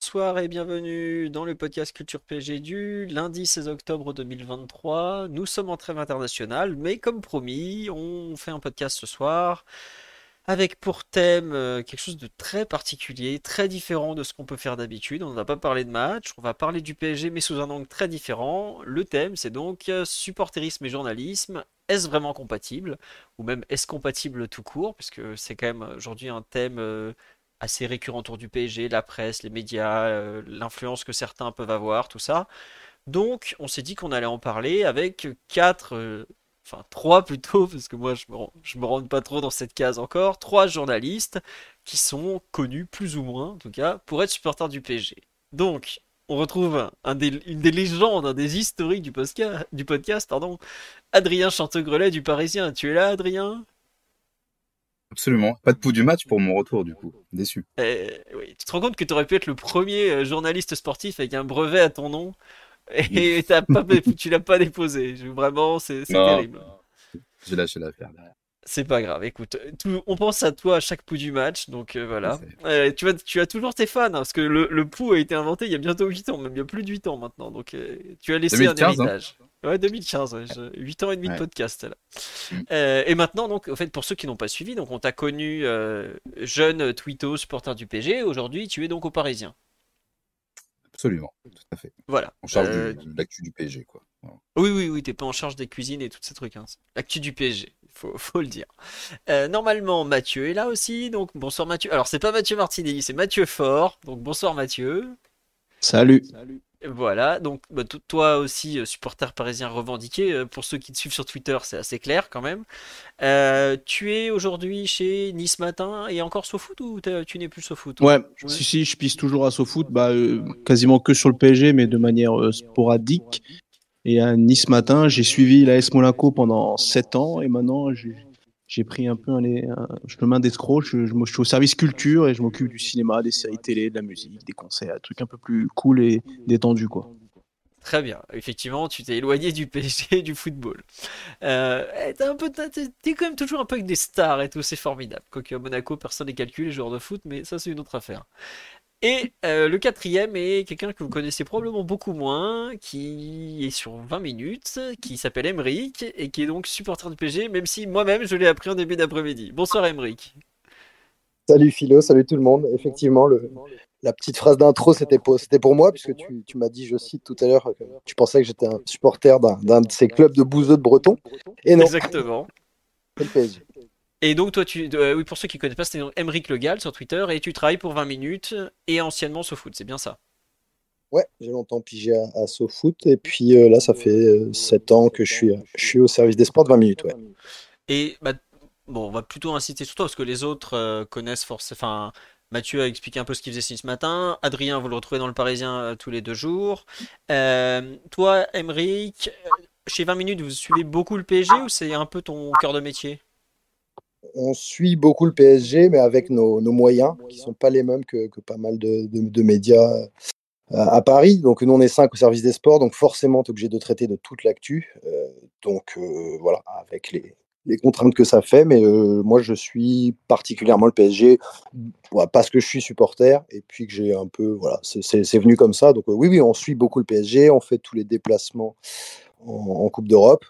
Bonsoir et bienvenue dans le podcast Culture PG du lundi 16 octobre 2023. Nous sommes en trêve internationale, mais comme promis, on fait un podcast ce soir avec pour thème euh, quelque chose de très particulier, très différent de ce qu'on peut faire d'habitude. On ne va pas parler de match, on va parler du PSG, mais sous un angle très différent. Le thème, c'est donc euh, supporterisme et journalisme. Est-ce vraiment compatible? Ou même est-ce compatible tout court? Puisque c'est quand même aujourd'hui un thème euh, assez récurrent autour du PSG, la presse, les médias, euh, l'influence que certains peuvent avoir, tout ça. Donc, on s'est dit qu'on allait en parler avec quatre, euh, enfin trois plutôt, parce que moi je me, me pas trop dans cette case encore, trois journalistes qui sont connus plus ou moins, en tout cas, pour être supporters du PSG. Donc, on retrouve une des légendes, des historiques du podcast, Adrien Chantegrelet du Parisien. Tu es là, Adrien? Absolument. Pas de pouls du match pour mon retour, du coup. Déçu. Euh, oui, tu te rends compte que tu aurais pu être le premier euh, journaliste sportif avec un brevet à ton nom et t'as pas, tu l'as pas déposé. Vraiment, c'est terrible. J'ai lâché l'affaire derrière. C'est pas grave. Écoute, tout- on pense à toi à chaque pouls du match, donc euh, voilà. Euh, tu as, tu as toujours tes fans, hein, parce que le, le pouls a été inventé il y a bientôt 8 ans, même il y a plus de 8 ans maintenant. Donc euh, tu as laissé un 2015, hein. Ouais, 2015, ouais, je- 8 ans et demi de podcast là. Euh, et maintenant, donc, au fait, pour ceux qui n'ont pas suivi, donc on t'a connu euh, jeune twitto, supporter du PG. Aujourd'hui, tu es donc au Parisien. Absolument. Tout à fait. Voilà. En charge Euh, du- de l'actu du PSG, quoi. Voilà. Oui, oui, oui, t'es pas en charge des cuisines et tous ces trucs. Hein. L'actu du PSG, faut, faut le dire. Euh, normalement, Mathieu est là aussi, donc bonsoir Mathieu. Alors, c'est pas Mathieu Martinelli, c'est Mathieu Fort, donc bonsoir Mathieu. Salut. Voilà, donc bah, to- toi aussi, euh, supporter parisien revendiqué, euh, pour ceux qui te suivent sur Twitter, c'est assez clair quand même. Euh, tu es aujourd'hui chez Nice Matin et encore SoFoot ou tu n'es plus SoFoot? Ouais, si, si, je pisse toujours à SoFoot, bah, euh, quasiment que sur le PSG, mais de manière euh, sporadique. Et à Nice matin, j'ai suivi l'AS Monaco pendant 7 ans et maintenant j'ai j'ai pris un peu un, un chemin d'escroc. Je, je, je suis au service culture et je m'occupe du cinéma, des séries télé, de la musique, des concerts, des trucs un peu plus cool et détendus, quoi. Très bien. Effectivement, tu t'es éloigné du PSG et du football. Euh, t'es un quand même toujours un peu avec des stars et tout, c'est formidable. Quoique à Monaco, personne n'est calculé, les joueurs de foot, mais ça, c'est une autre affaire. Et euh, le quatrième est quelqu'un que vous connaissez probablement beaucoup moins, qui est sur 20 minutes, qui s'appelle Emeric et qui est donc supporter du PSG, même si moi-même je l'ai appris en début d'après-midi. Bonsoir Emeric. Salut Philo, salut tout le monde. Effectivement, le, la petite phrase d'intro, c'était pour, c'était pour moi, puisque tu, tu m'as dit, je cite tout à l'heure, que tu pensais que j'étais un supporter d'un, d'un de ces clubs de bouseux de Breton. Et non, Exactement. c'est le PSG. Et donc toi, tu, euh, oui, pour ceux qui connaissent pas, c'est Emeric Legal sur Twitter et tu travailles pour 20 minutes et anciennement au foot, c'est bien ça? Ouais, j'ai longtemps pigé à, à SoFoot, et puis euh, là, ça fait 7 ans que je suis, je suis au service des sports de 20 minutes. Ouais. Et bah, bon, on va plutôt inciter sur toi parce que les autres euh, connaissent forcément. Mathieu a expliqué un peu ce qu'il faisait ce matin. Adrien, vous le retrouvez dans le Parisien euh, tous les deux jours. Euh, toi, Emeric, euh, chez 20 minutes, vous suivez beaucoup le PSG ou c'est un peu ton cœur de métier? On suit beaucoup le PSG, mais avec nos, moyens, qui sont pas les mêmes que, pas mal de, médias euh, à Paris. Donc, nous, on est cinq au service des sports, donc forcément, tu es obligé de traiter de toute l'actu. Euh, donc, euh, voilà, avec les, contraintes que ça fait. Mais moi, je suis particulièrement le PSG, parce que je suis supporter, et puis que j'ai un peu, voilà, c'est- venu comme ça. Donc, oui, oui, on suit beaucoup le PSG, on fait tous les déplacements en, en Coupe d'Europe,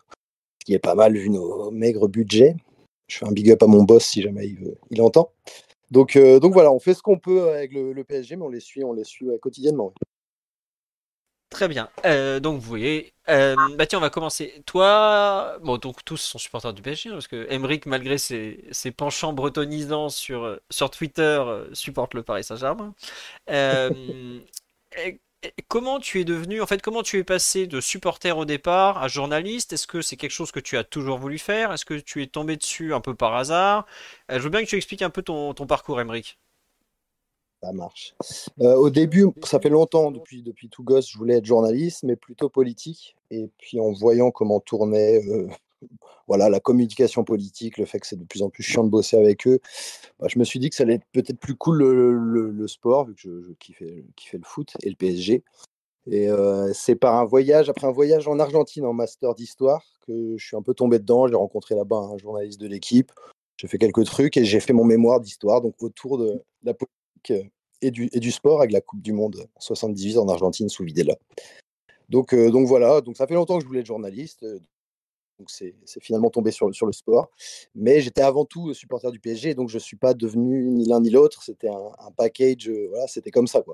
ce qui est pas mal vu nos maigres budgets. Je fais un big up à mon boss si jamais il, veut- il entend. Donc, euh, donc voilà, on fait ce qu'on peut avec le, le PSG, mais on les suit, on les suit ouais, quotidiennement. ouais. Très bien. Euh, donc vous voyez, euh, bah tiens, on va commencer. Toi, bon, donc tous sont supporters du PSG, hein, parce que Emeric, malgré ses, ses penchants bretonisants sur, sur Twitter, supporte le Paris Saint-Germain. Comment tu es devenu, en fait, comment tu es passé de supporter au départ à journaliste? Est-ce que c'est quelque chose que tu as toujours voulu faire? Est-ce que tu es tombé dessus un peu par hasard? Euh, je veux bien que tu expliques un peu ton, parcours, Emeric. Ça marche. Euh, au début, ça fait longtemps, depuis, depuis tout gosse, je voulais être journaliste, mais plutôt politique. Et puis en voyant comment tournait euh, voilà, la communication politique, le fait que c'est de plus en plus chiant de bosser avec eux, bah, je me suis dit que ça allait être peut-être plus cool le, sport, vu que je, kiffais, le foot et le PSG. Et euh, c'est par un voyage, après un voyage en Argentine en master d'histoire, que je suis un peu tombé dedans. J'ai rencontré là-bas un journaliste de l'équipe. J'ai fait quelques trucs et j'ai fait mon mémoire d'histoire, donc autour de la politique euh, et du, et du sport avec la Coupe du Monde 78 en Argentine sous Videla. Donc, euh, donc voilà, donc ça fait longtemps que je voulais être journaliste. Euh, donc c'est finalement tombé sur, le sport. Mais j'étais avant tout supporter du PSG, donc je ne suis pas devenu ni l'un ni l'autre. C'était un, package, voilà, c'était comme ça. Tu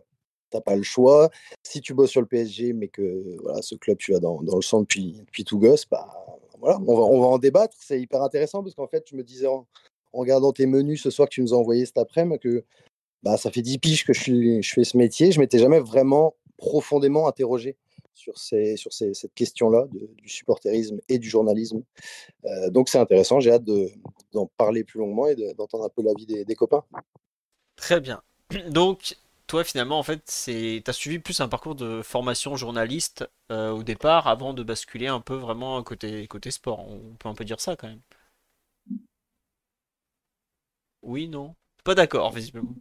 n'as pas le choix. Si tu bosses sur le PSG, mais que voilà, ce club, tu as dans, le sang depuis, tout gosse, bah, voilà, on va, on va en débattre. C'est hyper intéressant parce qu'en fait, je me disais en, regardant tes menus ce soir que tu nous as envoyé cet après-midi que bah, ça fait 10 piges que je, je fais ce métier. Je m'étais jamais vraiment profondément interrogé sur, ces, sur ces, cette question-là du supporterisme et du journalisme. Euh, donc c'est intéressant, j'ai hâte d'en parler plus longuement et d'entendre un peu l'avis des, copains. Très bien. Donc, toi, finalement, en fait, tu as suivi plus un parcours de formation journaliste euh, au départ avant de basculer un peu vraiment côté, côté sport. On peut un peu dire ça quand même. Oui, non? Pas d'accord, visiblement.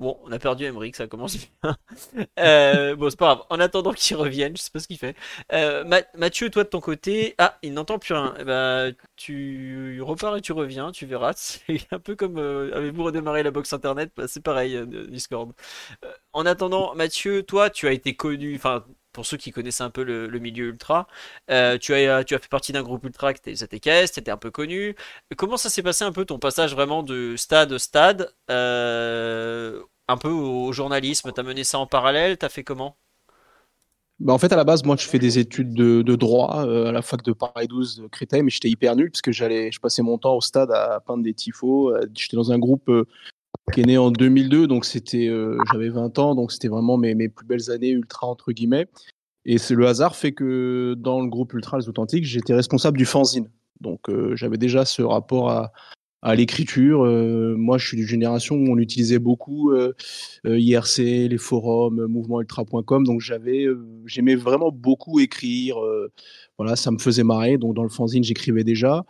Bon, on a perdu Emmerich, ça commence bien. Euh, bon, c'est pas grave. En attendant qu'il revienne, je sais pas ce qu'il fait. Euh, Mathieu, toi de ton côté, ah, il n'entend plus rien. Eh ben, tu repars et tu reviens, tu verras. C'est un peu comme euh, avez-vous redémarré la box internet? Bah, C'est pareil, Discord. en attendant, Mathieu, toi, tu as été connu, enfin, pour ceux qui connaissaient un peu le, milieu ultra, euh, tu, as, tu as fait partie d'un groupe ultra qui était ZTKS, tu étais un peu connu. Comment ça s'est passé un peu ton passage vraiment de stade stade, euh, un peu au journalisme? Tu as mené ça en parallèle? Tu as fait comment? Bah en fait, à la base, moi, je fais des études de, droit euh, à la fac de Paris 12 Créteil, mais j'étais hyper nul parce que j'allais, je passais mon temps au stade à peindre des tifos. J'étais dans un groupe qui est né en 2002, donc c'était, euh, j'avais 20 ans, donc c'était vraiment mes, mes, plus belles années ultra entre guillemets. Et c'est le hasard fait que dans le groupe Ultra les Authentiques, j'étais responsable du fanzine. Donc euh, j'avais déjà ce rapport à, l'écriture. Euh, moi, je suis d'une génération où on utilisait beaucoup IRC, les forums, mouvementultra.com. Donc j'avais, j'aimais vraiment beaucoup écrire. voilà, ça me faisait marrer. Donc dans le fanzine, j'écrivais déjà.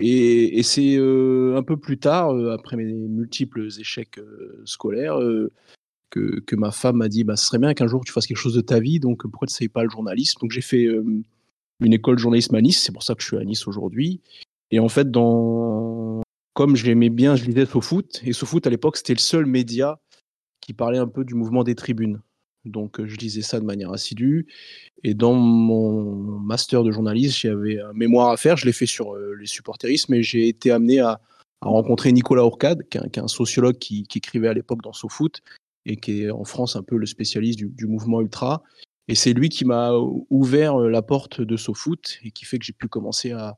Et, c'est euh, un peu plus tard, euh, après mes multiples échecs euh, scolaires, que, ma femme m'a dit bah, ce serait bien qu'un jour tu fasses quelque chose de ta vie, donc pourquoi tu ne pas le journalisme? Donc j'ai fait une école de journalisme à Nice, c'est pour ça que je suis à Nice aujourd'hui. Et en fait, dans... comme j'aimais bien, je lisais SoFoot, et SoFoot à l'époque c'était le seul média qui parlait un peu du mouvement des tribunes. Donc je lisais ça de manière assidue. Et dans mon master de journaliste, j'avais un mémoire à faire. Je l'ai fait sur les supporterismes mais j'ai été amené à, rencontrer Nicolas Ourcade, qui est un, sociologue qui, écrivait à l'époque dans SoFoot et qui est en France un peu le spécialiste du, mouvement ultra. Et c'est lui qui m'a ouvert la porte de SoFoot et qui fait que j'ai pu commencer à,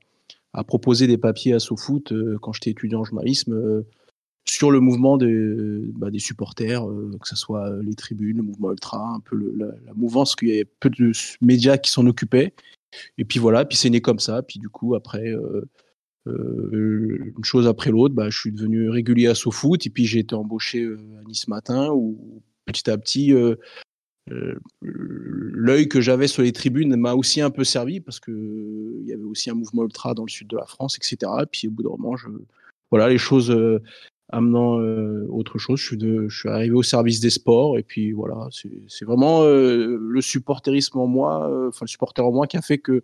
proposer des papiers à SoFoot quand j'étais étudiant en journalisme sur le mouvement des, bah, des supporters, euh, que ce soit euh, les tribunes, le mouvement ultra, un peu la, mouvance, qu'il y avait peu de médias qui s'en occupaient. Et puis voilà, puis c'est né comme ça. Puis du coup, après, euh, une chose après l'autre, bah, je suis devenu régulier à SoFoot. Et puis j'ai été embauché à Nice Matin, où petit à petit, l'œil que j'avais sur les tribunes m'a aussi un peu servi, parce qu'il y avait aussi un mouvement ultra dans le sud de la France, etc. Et puis au bout d'un moment, je, voilà, les choses amenant euh, autre chose. Je suis, de, je suis arrivé au service des sports et puis voilà, c'est vraiment euh, le supporterisme en moi, euh, enfin le supporter en moi qui a fait que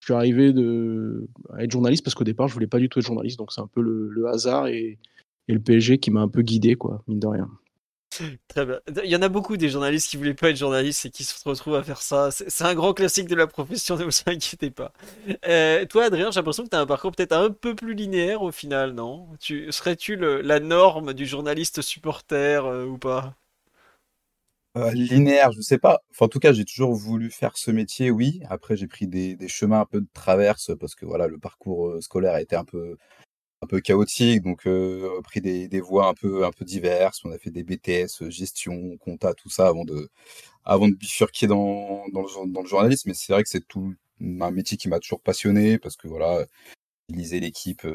je suis arrivé de, à être journaliste parce qu'au départ je voulais pas du tout être journaliste, donc c'est un peu le, hasard et, et, le PSG qui m'a un peu guidé quoi, mine de rien. Très bien. Il y en a beaucoup des journalistes qui voulaient pas être journalistes et qui se retrouvent à faire ça. C'est un grand classique de la profession, ne vous inquiétez pas. Euh, toi, Adrien, j'ai l'impression que tu as un parcours peut-être un peu plus linéaire au final, non? Tu, Serais-tu la norme du journaliste supporter euh, ou pas? Euh, linéaire, je sais pas. En tout cas, j'ai toujours voulu faire ce métier, oui. Après, j'ai pris des, des, chemins un peu de traverse parce que voilà, le parcours scolaire a été un peu un peu chaotique, donc euh, pris des, voies un peu un peu diverses. On a fait des BTS, gestion, compta, tout ça avant de avant de bifurquer dans dans le, dans le journalisme. Mais c'est vrai que c'est tout un métier qui m'a toujours passionné parce que voilà, lisais l'équipe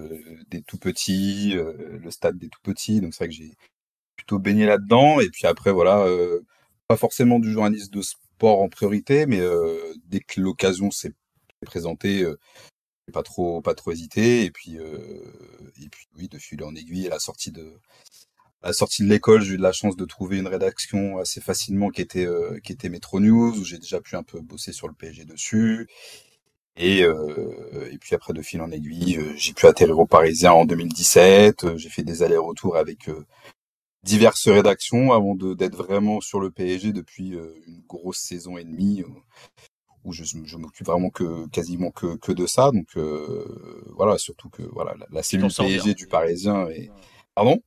des tout petits, le stade des tout petits. Donc c'est vrai que j'ai plutôt baigné là-dedans. Et puis après, voilà, pas forcément du journaliste de sport en priorité, mais dès que l'occasion s'est présentée, pas trop, pas trop hésité. Et puis, et puis oui, de fil en aiguille, à la sortie de, la sortie de l'école, j'ai eu de la chance de trouver une rédaction assez facilement qui était, qui était Metro News, où j'ai déjà pu un peu bosser sur le PSG dessus. Et, euh, et puis après, de fil en aiguille, euh, j'ai pu atterrir au Parisien en 2017. Euh, j'ai fait des allers-retours avec diverses rédactions avant d'être vraiment sur le PSG depuis une grosse saison et demie où je, je m'occupe vraiment que quasiment que, que de ça. Donc voilà, surtout que voilà la, cellule PSG du Parisien et pardon?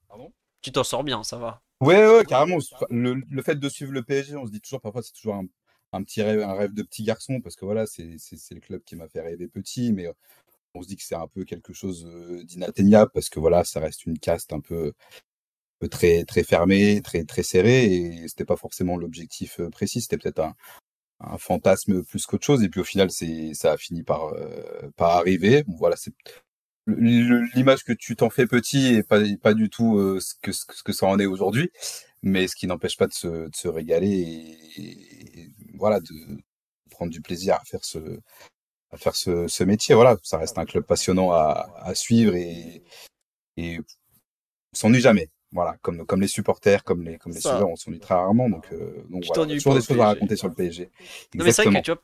Tu t'en sors bien, ça va. Ouais, ouais, carrément. Le, le, fait de suivre le PSG, on se dit toujours parfois c'est toujours un, un petit rêve, un rêve de petit garçon, parce que voilà, c'est le club qui m'a fait rêver petit, mais on se dit que c'est un peu quelque chose d'inatteignable, parce que voilà, ça reste une caste un peu, très, très fermée, très, très serrée, et c'était pas forcément l'objectif précis, c'était peut-être un, un, fantasme plus qu'autre chose, et puis au final, c'est ça a fini par, par arriver. voilà, c'est l'image que tu t'en fais petit et pas, pas du tout ce, que, ce que ça en est aujourd'hui, mais ce qui n'empêche pas de se, de se régaler et, voilà, de prendre du plaisir à faire ce, à faire ce, ce métier. Voilà, ça reste un club passionnant à, à suivre et, et s'ennuie jamais. Voilà, comme, comme les supporters, comme les, comme les suiveurs, on s'ennuie très rarement. Donc, euh, donc voilà, toujours des choses à raconter sur le PSG. Non, mais c'est vrai que tu vois,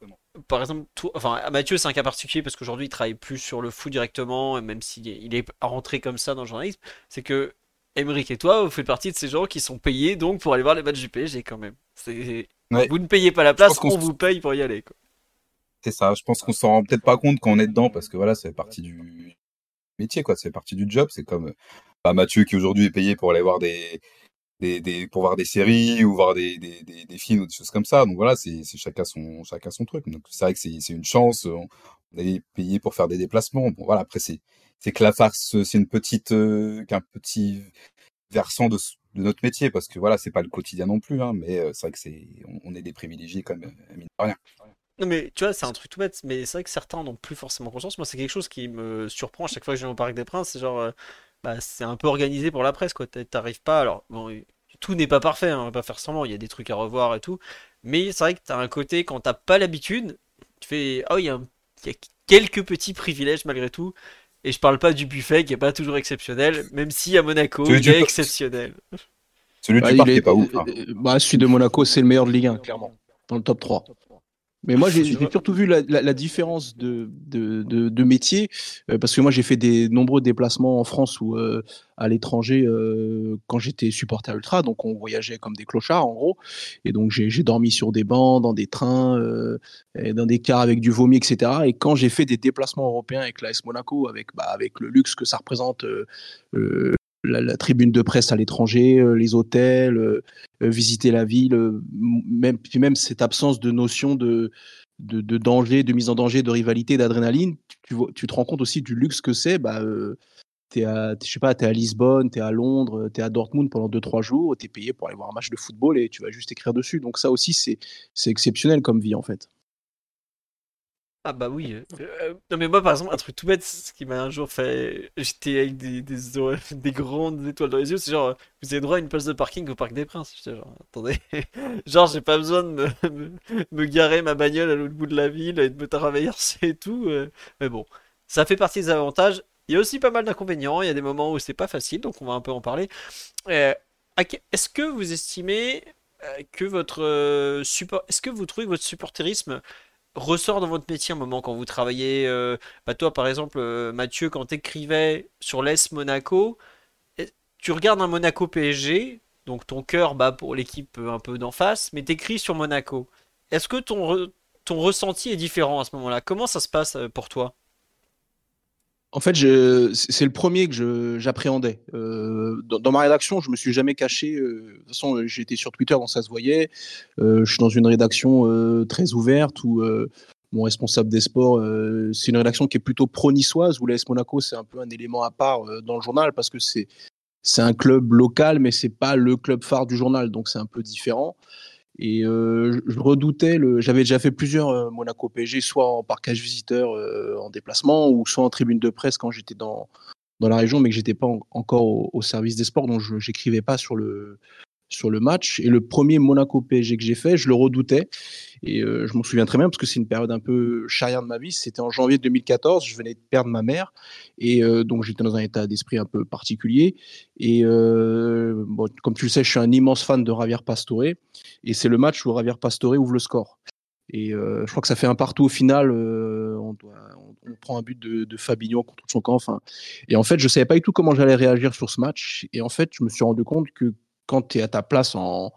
par exemple, tout, enfin, Mathieu, c'est un cas particulier parce qu'aujourd'hui, il travaille plus sur le foot directement, même s'il est, il est rentré comme ça dans le journalisme. C'est que Emeric et toi, vous faites partie de ces gens qui sont payés donc pour aller voir les matchs du PSG quand même. C'est vous ne payez pas la place, on, vous paye pour y aller. C'est ça, je pense qu'on s'en rend peut-être pas compte quand on est dedans, parce que voilà, ça fait partie du métier, quoi. Ça fait partie du job. C'est comme bah, Mathieu qui aujourd'hui est payé pour aller voir des, pour voir des séries ou voir des, des, films ou des choses comme ça. Donc voilà, c'est chacun son, chacun son truc. Donc c'est vrai que c'est une chance. On, est payé pour faire des déplacements. Bon voilà, après c'est que la farce, c'est une petite, euh, qu'un petit versant de, de notre métier parce que voilà, c'est pas le quotidien non plus, hein, mais euh, c'est vrai que c'est, on, est des privilégiés quand même, euh, mine de rien. Non mais tu vois, c'est un truc tout bête, mais c'est vrai que certains n'ont plus forcément conscience. Moi, c'est quelque chose qui me surprend à chaque fois que je viens au Parc des Princes. C'est genre, euh, bah, c'est un peu organisé pour la presse, quoi. T'arrives pas, alors bon, tout n'est pas parfait, hein, on va pas faire semblant. Il y a des trucs à revoir et tout, mais c'est vrai que t'as un côté quand t'as pas l'habitude, tu fais, oh, il y, a quelques petits privilèges malgré tout. Et je parle pas du buffet qui est pas toujours exceptionnel, même si à Monaco il est exceptionnel. Celui bah, du parc est, pas ouf. Hein. Euh, bah, celui de Monaco, c'est le meilleur de Ligue 1, clairement, dans le top 3. Mais moi, j'ai surtout vu la, la, différence de, de, de, de métier, euh, parce que moi, j'ai fait des nombreux déplacements en France ou euh, à l'étranger euh, quand j'étais supporter ultra, donc on voyageait comme des clochards, en gros. Et donc, j'ai dormi sur des bancs, dans des trains, dans des cars avec du vomi, etc. Et quand j'ai fait des déplacements européens avec l'AS Monaco, avec, bah, avec le luxe que ça représente, la, tribune de presse à l'étranger, euh, les hôtels, euh, euh, visiter la ville, même, puis même cette absence de notion de, danger, de mise en danger, de rivalité, d'adrénaline, tu, te rends compte aussi du luxe que c'est. Bah, tu es à, je es à Lisbonne, tu es à Londres, tu es à Dortmund pendant 2-3 jours, tu es payé pour aller voir un match de football et tu vas juste écrire dessus. Donc ça aussi, c'est exceptionnel comme vie en fait. Ah bah oui. Euh, euh, non mais moi par exemple un truc tout bête, ce qui m'a un jour fait, j'étais avec des, des, des, grandes étoiles dans les yeux, c'est genre vous avez droit à une place de parking au Parc des Princes. Genre attendez, genre j'ai pas besoin de me, garer ma bagnole à l'autre bout de la ville et de me traverser et tout. Euh. Mais bon, ça fait partie des avantages. Il y a aussi pas mal d'inconvénients. Il y a des moments où c'est pas facile, donc on va un peu en parler. Est-ce que vous estimez que votre support, est-ce que vous trouvez votre supporterisme ressort dans votre métier un moment quand vous travaillez euh, bah toi par exemple euh, Mathieu quand tu écrivais sur l'Est Monaco tu regardes un Monaco PSG donc ton cœur bat pour l'équipe un peu d'en face mais t'écris sur Monaco. Est-ce que ton, ton ressenti est différent à ce moment-là? Comment ça se passe euh, pour toi? En fait, c'est le premier que j'appréhendais. Euh, dans, ma rédaction, je me suis jamais caché. Euh, de toute façon, j'étais sur Twitter, donc ça se voyait. Euh, je suis dans une rédaction très ouverte où mon responsable des sports, c'est une rédaction qui est plutôt pro-niçoise, où l'AS Monaco, c'est un peu un élément à part dans le journal parce que c'est un club local, mais c'est pas le club phare du journal, donc c'est un peu différent. Et euh, je redoutais, j'avais déjà fait plusieurs euh, Monaco PSG, soit en parcage visiteur euh, en déplacement, ou soit en tribune de presse quand j'étais dans, dans la région, mais que j'étais pas encore au, service des sports, donc je n'écrivais pas sur le, sur le match. Et le premier Monaco PSG que j'ai fait, je le redoutais. Et euh, je m'en souviens très bien parce que c'est une période un peu charrière de ma vie. C'était en janvier 2014. Je venais de perdre ma mère. Et euh, donc, j'étais dans un état d'esprit un peu particulier. Et euh, comme tu le sais, je suis un immense fan de Javier Pastore. Et c'est le match où Javier Pastore ouvre le score. Et je crois que ça fait un partout au final. On, prend un but de, de, Fabinho contre son camp. Enfin, et en fait, je savais pas du tout comment j'allais réagir sur ce match. Et en fait, je me suis rendu compte que quand tu es à ta place en,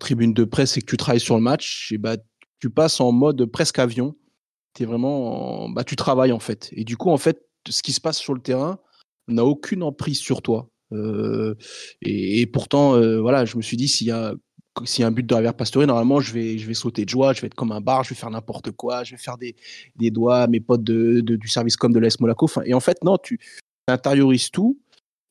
tribune de presse et que tu travailles sur le match, et bah, tu passes en mode presque avion. Es vraiment bah, tu travailles en fait. Et du coup, en fait, ce qui se passe sur le terrain n'a aucune emprise sur toi. Euh, et, pourtant, euh, voilà, je me suis dit, s'il y a un but de Javier Pastore, normalement, je vais, je vais sauter de joie, je vais être comme un bar, je vais faire n'importe quoi, je vais faire des, des doigts à mes potes de, du service comme de l'AS Monaco. et en fait, non, tu intériorises tout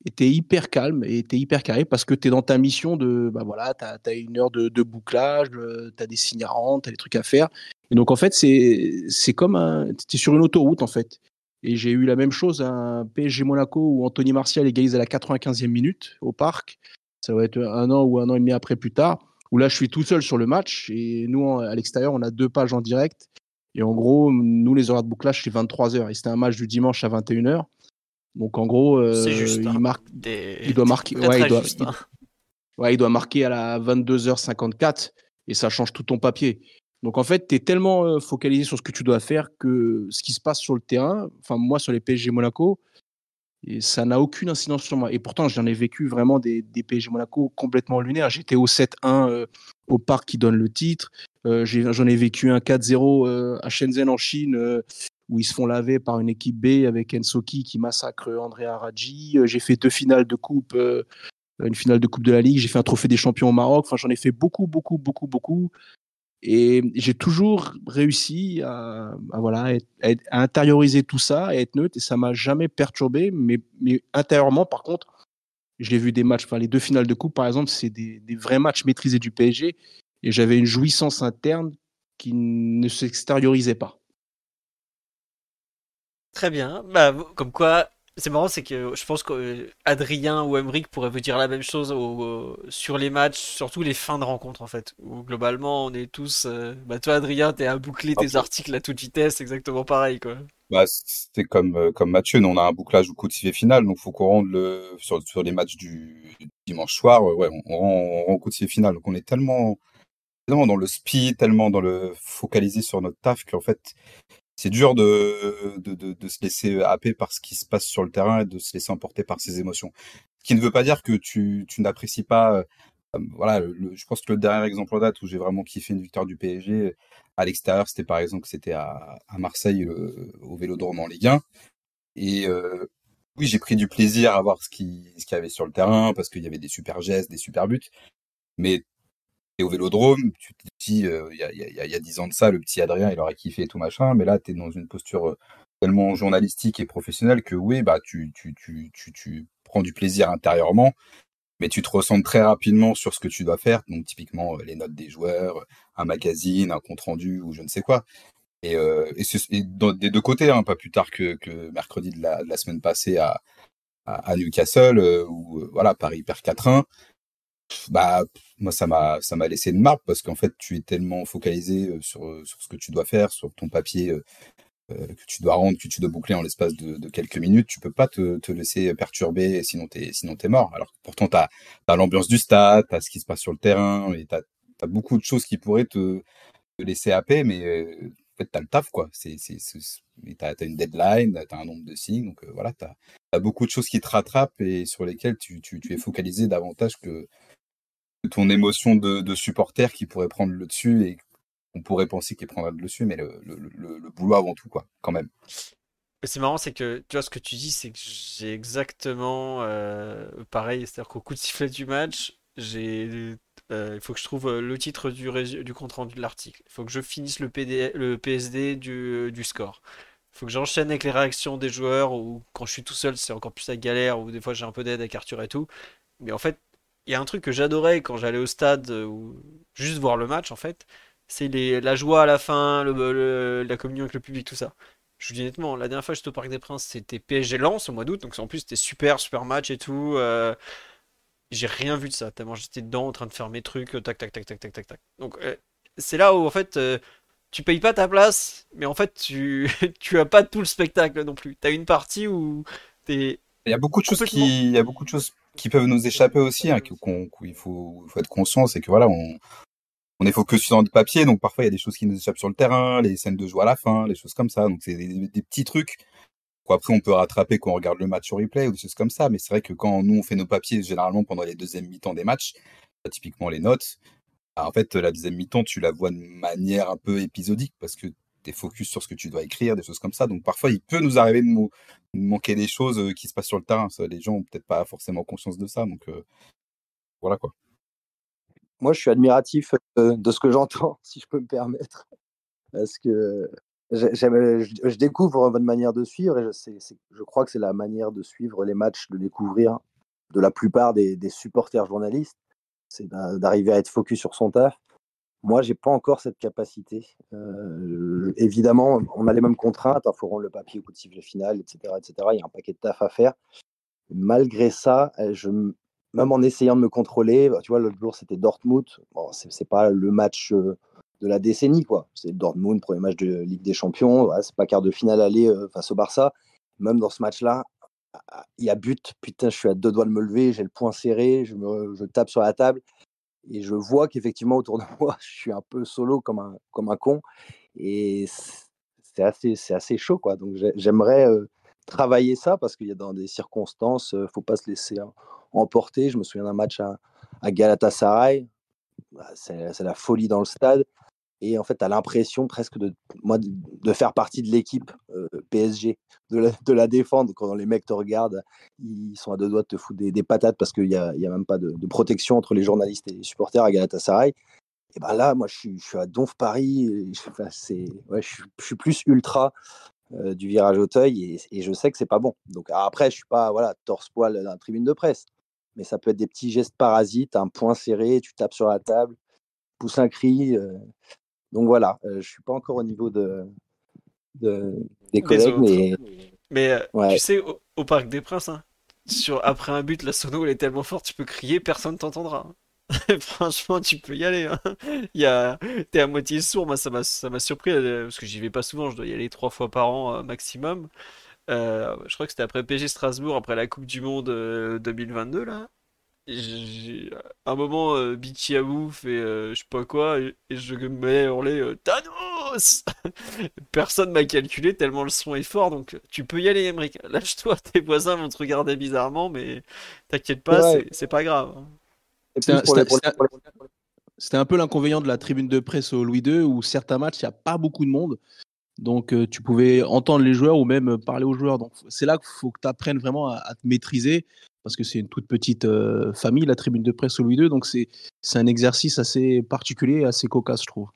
et tu es hyper calme et tu es hyper carré parce que tu es dans ta mission de, bah voilà, tu as, une heure de, bouclage, euh, tu as des signes à rendre, tu as des trucs à faire. Et donc, en fait, c'est comme un. Tu es sur une autoroute, en fait. Et j'ai eu la même chose à un PSG Monaco où Anthony Martial égalise à la 95e minute au parc. Ça va être un an ou un an et demi après plus tard, où là, je suis tout seul sur le match. Et nous, à l'extérieur, on a deux pages en direct. Et en gros, nous, les horaires de bouclage, c'est 23h. Et c'était un match du dimanche à 21h. Donc en gros, euh, il, hein. marque, il doit marquer. Ouais, il doit, hein. ouais, il doit marquer à la 22h54 et ça change tout ton papier. Donc en fait, tu es tellement euh, focalisé sur ce que tu dois faire que ce qui se passe sur le terrain, enfin moi sur les PSG Monaco, et ça n'a aucune incidence sur moi. Et pourtant, j'en ai vécu vraiment des, des PSG Monaco complètement lunaires. J'étais au 7-1 euh, au parc qui donne le titre. j'en ai, vécu un 4-0 à Shenzhen en Chine où ils se font laver par une équipe B avec Ensoki qui massacre Andrea Raggi. Euh, j'ai fait deux finales de coupe, euh, une finale de coupe de la Ligue. J'ai fait un trophée des champions au Maroc. Enfin, j'en ai fait beaucoup, beaucoup, beaucoup, beaucoup. Et j'ai toujours réussi à, voilà, à, intérioriser tout ça, à être neutre, et ça m'a jamais perturbé. Mais, mais intérieurement, par contre, j'ai vu des matchs, enfin les deux finales de coupe, par exemple, c'est des, vrais matchs maîtrisés du PSG, et j'avais une jouissance interne qui ne s'extériorisait pas. Très bien. Bah, comme quoi, c'est marrant, c'est que je pense qu'Adrien ou Emric pourraient vous dire la même chose sur les matchs, surtout les fins de rencontre en fait. Où globalement, on est tous. Euh, bah, toi, Adrien, t'es à boucler tes articles à toute vitesse, exactement pareil quoi. Bah, c'est comme, euh, comme Mathieu, nous, on a un bouclage au coup de sifflet final, donc faut qu'on rende le. Sur, sur les matchs du, dimanche soir, ouais, on, rend, on rend au coup de sifflet final. Donc on est tellement, tellement dans le speed, tellement dans le focalisé sur notre taf qu'en fait, c'est dur de, de, de, se laisser happer par ce qui se passe sur le terrain et de se laisser emporter par ses émotions. Ce qui ne veut pas dire que tu, tu n'apprécies pas. Euh, voilà, je pense que le dernier exemple en date où j'ai vraiment kiffé une victoire du PSG à l'extérieur, c'était par exemple c'était à, Marseille au Vélodrome en Ligue 1. Et euh, oui, j'ai pris du plaisir à voir ce qui ce qu'il y avait sur le terrain parce qu'il y avait des super gestes, des super buts. Mais au Vélodrome, tu te dis, euh, il y, a, dix ans de ça, le petit Adrien, il aurait kiffé et tout machin, mais là, tu es dans une posture euh, tellement journalistique et professionnelle que oui, bah, tu, prends du plaisir intérieurement, mais tu te ressens très rapidement sur ce que tu dois faire, donc typiquement euh, les notes des joueurs, un magazine, un compte-rendu ou je ne sais quoi. Et, et, des deux côtés, hein, pas plus tard que, mercredi de la, semaine passée à, Newcastle, où voilà, Paris perd 4-1 bah moi ça m'a ça m'a laissé une marque parce qu'en fait tu es tellement focalisé euh, sur, euh, sur ce que tu dois faire, sur ton papier euh, que tu dois rendre, que tu dois boucler en l'espace de, quelques minutes, tu peux pas te, te laisser perturber sinon t'es sinon t'es mort. Alors pourtant t'as as, l'ambiance du stade, t'as ce qui se passe sur le terrain et t'as as beaucoup de choses qui pourraient te, te laisser happer, mais en fait t'as le taf quoi. C'est t'as as une deadline, t'as un nombre de signes, donc voilà t'as as beaucoup de choses qui te rattrapent et sur lesquelles tu, tu, tu es focalisé davantage que ton émotion de, supporter qui pourrait prendre le dessus et on pourrait penser qu'il prendra le dessus, mais le, le, boulot avant tout, quoi, quand même. C'est marrant, c'est que tu vois ce que tu dis, c'est que j'ai exactement euh, pareil, c'est-à-dire qu'au coup de sifflet du match, j'ai euh, il faut que je trouve le titre du, du compte rendu de l'article. Il faut que je finisse le, PD, le PSD du, du score. Il faut que j'enchaîne avec les réactions des joueurs ou quand je suis tout seul, c'est encore plus la galère ou des fois j'ai un peu d'aide avec Arthur et tout. Mais en fait, il y a un truc que j'adorais quand j'allais au stade, euh, ou juste voir le match en fait, c'est la joie à la fin, le, la communion avec le public, tout ça. je vous dis honnêtement, la dernière fois que j'étais au Parc des Princes, c'était PSG Lens au mois d'août, donc en plus c'était super, super match et tout. euh, j'ai rien vu de ça, tellement j'étais dedans en train de faire mes trucs, tac, tac, tac, tac, tac, tac, tac. Donc euh, c'est là où en fait euh, tu payes pas ta place, mais en fait tu tu as pas tout le spectacle non plus. T'as une partie où t'es Il y a beaucoup de choses qui, il y a beaucoup de choses qui peuvent nous échapper aussi, hein, qu'on, qu'il faut, être conscient, c'est que voilà, on, on est focus sur le papier, donc parfois il y a des choses qui nous échappent sur le terrain, les scènes de jeu à la fin, les choses comme ça, donc c'est des, petits trucs qu'après on peut rattraper quand on regarde le match sur replay ou des choses comme ça, mais c'est vrai que quand nous on fait nos papiers généralement pendant les deuxièmes mi-temps des matchs, typiquement les notes, bah, en fait la deuxième mi-temps tu la vois de manière un peu épisodique parce que t'es focus sur ce que tu dois écrire, des choses comme ça, donc parfois il peut nous arriver de nous manquer des choses euh, qui se passent sur le terrain, les gens ont peut-être pas forcément conscience de ça, donc euh, voilà quoi. Moi, je suis admiratif euh, de ce que j'entends, si je peux me permettre, parce que je, je découvre votre manière de suivre et je, crois que c'est la manière de suivre les matchs, de découvrir de la plupart des, des supporters journalistes, c'est d'a- d'arriver à être focus sur son taf. Moi, j'ai pas encore cette capacité. Euh, évidemment, on a les mêmes contraintes, il faut rendre le papier au coup de sifflet final, etc., etc. Il y a un paquet de taf à faire. Malgré ça, euh, même en essayant de me contrôler, bah, tu vois, l'autre jour, c'était Dortmund. Bon, c'est pas le match euh, de la décennie, quoi. C'est Dortmund, premier match de Ligue des Champions. Voilà, c'est pas quart de finale aller face au Barça. Même dans ce match-là, ah, il y a but. Putain, je suis à deux doigts de me lever, j'ai le poing serré, je tape sur la table et je vois qu'effectivement, autour de moi, je suis un peu solo comme un, comme un con. Et c'est assez, c'est assez chaud, quoi. Donc, j'ai- j'aimerais travailler ça parce qu'il y a dans des circonstances, euh, faut pas se laisser emporter. Je me souviens d'un match à, à Galatasaray. C'est c'est la folie dans le stade. Et en fait, tu as l'impression presque de, moi, de, faire partie de l'équipe PSG, de la, défendre. Quand les mecs te regardent, ils sont à deux doigts de te foutre des, patates parce qu'il n'y a, y a même pas de, protection entre les journalistes et les supporters à Galatasaray. Et ben là, moi, je suis, à Donf Paris. je, ouais, je, suis- plus ultra du virage Auteuil et, et je sais que c'est pas bon. Donc après, je suis pas voilà torse-poil dans la tribune de presse, mais ça peut être des petits gestes parasites, un point serré, tu tapes sur la table, pousses un cri. Donc voilà, euh, je suis pas encore au niveau de, de- des collègues, mais Mais euh, Ouais. tu sais, au, au Parc des Princes, hein, sur, après un but, la sono elle est tellement forte, tu peux crier, personne t'entendra. Franchement, tu peux y aller. hein. Il y a... T'es à moitié sourd, moi ça m'a ça m'a surpris euh, parce que j'y vais pas souvent, je dois y aller trois fois par an euh, maximum. Euh, je crois que c'était après PSG Strasbourg, après la Coupe du Monde euh, 2022 là. À un moment, euh, Bichiabou fait euh, je sais pas quoi et, et je me mets à hurler euh, Thanos! Personne m'a calculé tellement le son est fort, donc tu peux y aller, Emmerich. Lâche-toi, tes voisins vont te regarder bizarrement, mais t'inquiète pas, Ouais. c'est pas grave. hein. c'est C'est plus un- C'était peu l'inconvénient de la tribune de presse au Louis II où certains matchs, il n'y a pas beaucoup de monde. Donc, euh, tu pouvais entendre les joueurs ou même euh, parler aux joueurs. Donc, c'est là qu'il faut que tu apprennes vraiment à, à te maîtriser parce que c'est une toute petite euh, famille, la tribune de presse au Louis II. Donc, c'est un exercice assez particulier assez cocasse, je trouve.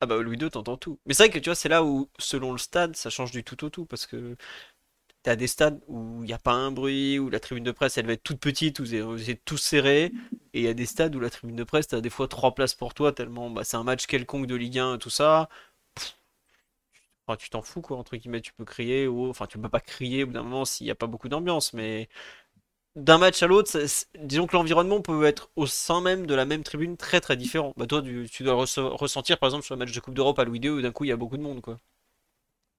Ah bah Louis II, t'entends tout. Mais c'est vrai que tu vois, c'est là où, selon le stade, ça change du tout au tout, parce que t'as des stades où il n'y a pas un bruit, où la tribune de presse, elle va être toute petite, où c'est tout serré, et il y a des stades où la tribune de presse, t'as des fois trois places pour toi, tellement bah, c'est un match quelconque de Ligue 1, tout ça. Enfin, tu t'en fous, quoi, entre guillemets, tu peux crier, ou enfin, tu peux pas crier au bout d'un moment s'il n'y a pas beaucoup d'ambiance, mais d'un match à l'autre, disons que l'environnement peut être au sein même de la même tribune très très différent. Bah toi, tu, dois ressentir par exemple sur le match de Coupe d'Europe à Louis II où d'un coup il y a beaucoup de monde quoi.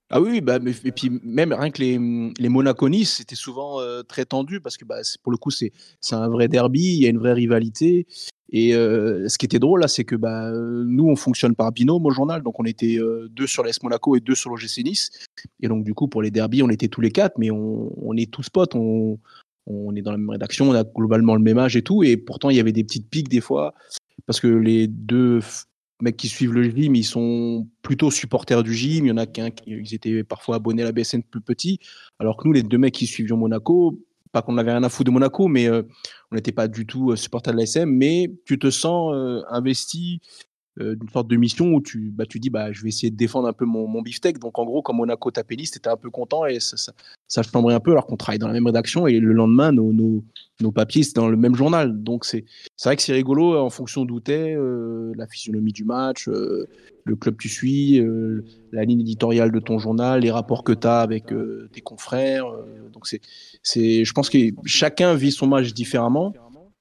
Ah oui, bah, et puis même rien que les, les Monaco-Nice, c'était souvent euh, très tendu parce que bah, pour le coup, c'est un vrai derby, il y a une vraie rivalité. Et euh, ce qui était drôle là, c'est que bah, nous, on fonctionne par binôme au journal, donc on était euh, deux sur l'AS Monaco et deux sur l'OGC Nice. Et donc du coup, pour les derbies, on était tous les quatre, mais on, on est tous potes, on est dans la même rédaction, on a globalement le même âge et tout. Et pourtant, il y avait des petites piques des fois parce que les deux mecs qui suivent le gym, ils sont plutôt supporters du gym. Il y en a qu'un qui ils étaient parfois abonnés à la BSN plus petit, alors que nous, les deux mecs qui suivions Monaco, pas qu'on avait rien à foutre de Monaco, mais euh, on n'était pas du tout euh, supporters de l'ASM, mais tu te sens euh, investi d'une sorte de mission où tu, bah, tu dis bah, je vais essayer de défendre un peu mon, mon beefsteak. Donc en gros, comme Monaco tapait liste, tu étais un peu content et ça, ça, ça un peu alors qu'on travaille dans la même rédaction et le lendemain, nos, nos, nos papiers, c'était dans le même journal. Donc c'est vrai que c'est rigolo en fonction d'où tu es, euh, la physionomie du match, euh, le club que tu suis, euh, la ligne éditoriale de ton journal, les rapports que tu as avec euh, tes confrères. euh, donc c'est, je pense que chacun vit son match différemment.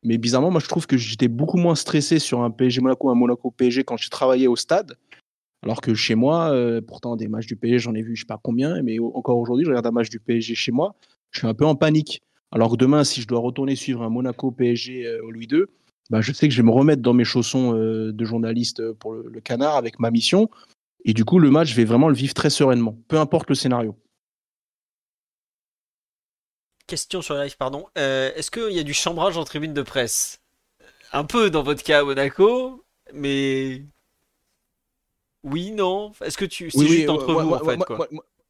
Mais bizarrement, moi, je trouve que j'étais beaucoup moins stressé sur un PSG Monaco, un Monaco PSG quand j'ai travaillé au stade. Alors que chez moi, euh, pourtant, des matchs du PSG, j'en ai vu je sais pas combien, mais encore aujourd'hui, je regarde un match du PSG chez moi, je suis un peu en panique. Alors que demain, si je dois retourner suivre un Monaco PSG euh, au Louis II, bah, je sais que je vais me remettre dans mes chaussons euh, de journaliste pour le, le canard avec ma mission. Et du coup, le match, je vais vraiment le vivre très sereinement, peu importe le scénario. Question sur le live, pardon. Euh, Est-ce qu'il y a du chambrage en tribune de presse? Un peu dans votre cas à Monaco, mais oui, non. Est-ce que tu, c'est Oui, juste oui, entre moi- vous moi- en fait moi- quoi?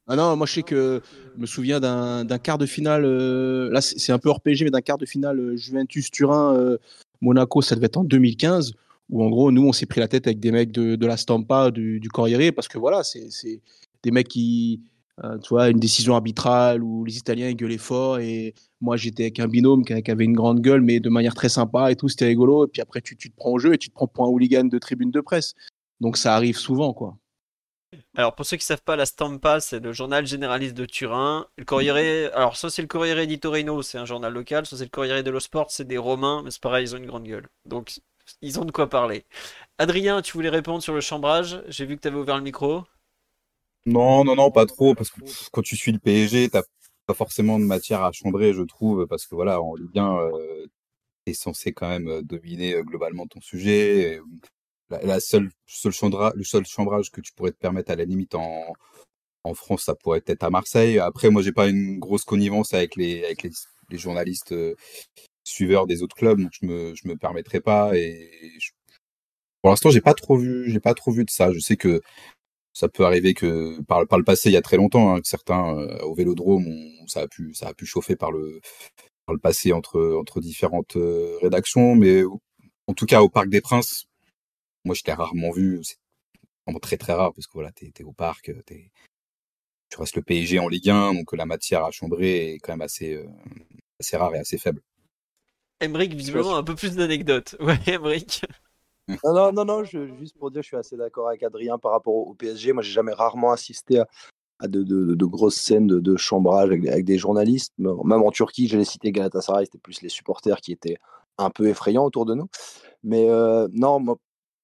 Ah non, moi je sais que je me souviens d'un quart de finale. euh, là, c'est un peu hors mais d'un quart de finale euh, Juventus-Turin, euh, Monaco, ça devait être en 2015, où en gros, nous, on s'est pris la tête avec des mecs de, de la Stampa, du, du Corriere, parce que voilà, c'est des mecs qui, euh, tu vois, une décision arbitrale où les Italiens gueulaient fort et moi j'étais avec un binôme qui, avait une grande gueule, mais de manière très sympa et tout, c'était rigolo. Et puis après, tu, te prends au jeu et tu te prends pour un hooligan de tribune de presse. Donc ça arrive souvent, quoi. Alors pour ceux qui savent pas, la Stampa, c'est le journal généraliste de Turin. Le Corriere, alors soit c'est le Corriere di Torino, c'est un journal local, soit c'est le Corriere dello Sport, c'est des Romains, mais c'est pareil, ils ont une grande gueule. Donc ils ont de quoi parler. Adrien, tu voulais répondre sur le chambrage? J'ai vu que tu avais ouvert le micro. Non, non, non, pas trop, parce que quand tu suis le PSG, t'as pas forcément de matière à chambrer, je trouve, parce que voilà, en Ligue 1, euh, t'es censé quand même euh, dominer euh, globalement ton sujet. Et, la, seule, le seul chambrage que tu pourrais te permettre à la limite en, en France, ça pourrait être à Marseille. Après, moi, j'ai pas une grosse connivence avec les, avec les, journalistes suiveurs des autres clubs, donc je me, je me permettrai pas. Et pour l'instant, j'ai pas trop vu, j'ai pas trop vu de ça. Je sais que ça peut arriver que par, par le passé, il y a très longtemps, hein, que certains euh, au Vélodrome, ont- ça a pu, ça a pu chauffer par le, par le passé entre, entre différentes euh, rédactions, mais en tout cas au Parc des Princes, moi je t'ai rarement vu, c'est vraiment très très rare parce que voilà, t'es, t'es au parc, euh, t'es, tu restes le PSG en Ligue 1, donc la matière à chambrer est quand même assez, euh, assez rare et assez faible. Emric, visiblement, un peu plus d'anecdotes. Ouais, Emric. Non, non, non, je- juste pour dire, je suis assez d'accord avec Adrien par rapport au, PSG. Moi, j'ai jamais rarement assisté à, de, grosses scènes de, chambrage avec, des journalistes. Même en Turquie, j'ai cité Galatasaray, c'était plus les supporters qui étaient un peu effrayants autour de nous. Mais euh, non,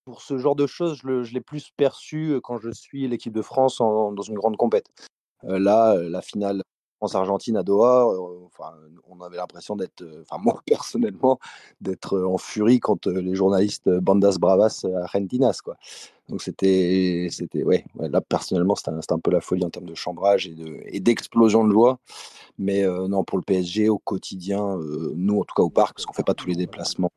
pour ce genre de choses, je, je l'ai plus perçu euh, quand je suis l'équipe de France dans une grande compète. Euh, là, la finale France-Argentine à Doha, euh, enfin, on avait l'impression d'être, euh, enfin moi personnellement, d'être euh, en furie euh, les journalistes Bandas Bravas Argentinas, quoi. Donc c'était, c'était, ouais, là personnellement c'était un, un peu la folie en termes de chambrage et de d'explosion de joie. Mais non, pour le PSG au quotidien, nous en tout cas au parc, parce qu'on fait pas tous les déplacements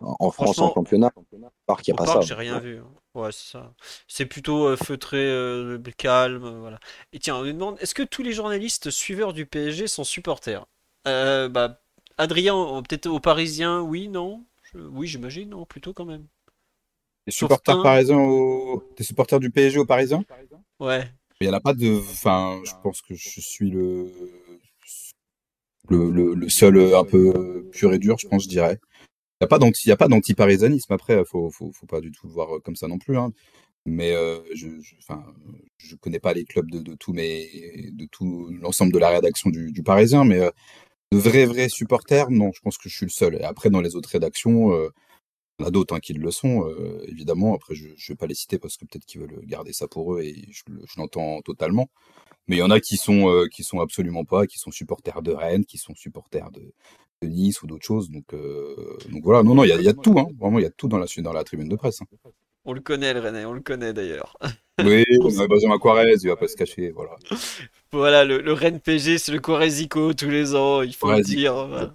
en, France en championnat, au parc il y a Au pas parc, ça. j'ai rien vu. hein. Ouais, c'est ça. C'est plutôt euh, feutré, euh, calme, euh, voilà. Et tiens, on nous demande, est-ce que tous les journalistes suiveurs du PSG sont supporters? Euh, bah, Adrien, peut-être aux Parisiens, oui, non? Je- Oui, j'imagine, non, plutôt quand même. Des supporters un. parisiens au... Des supporters du PSG aux Parisiens? Ouais. Il n'y en a pas de. Enfin, je pense que je suis le, le, le, le seul un peu pur et dur, je pense, je dirais. Il n'y a pas d'anti, a pas d'anti-parisianisme. Après, faut, faut, faut pas du tout le voir euh, comme ça non plus. Hein. Mais euh, je, je connais pas les clubs de, tous mes, de tout l'ensemble de la rédaction du, du Parisien, mais euh, de vrais vrais supporters, non, je pense que je suis le seul. Et après, dans les autres rédactions, il y en a d'autres hein, qui le sont, euh, évidemment. Après, je, je vais pas les citer parce que peut-être qu'ils veulent garder ça pour eux et je, le- je l'entends totalement. Mais il y en a qui sont euh, qui sont absolument pas, qui sont supporters de Rennes, qui sont supporters de, de Nice ou d'autres choses. Donc euh, donc voilà, non non, il y a, y tout, hein. Vraiment, il y a tout dans la dans la tribune de presse. hein. On le connaît, le Rennais, on le connaît d'ailleurs. Oui, on a Benjamin Quarez, il va pas se cacher, voilà. Voilà, le, le Rennes PG, c'est le Coresico tous les ans, il faut le dire. voilà.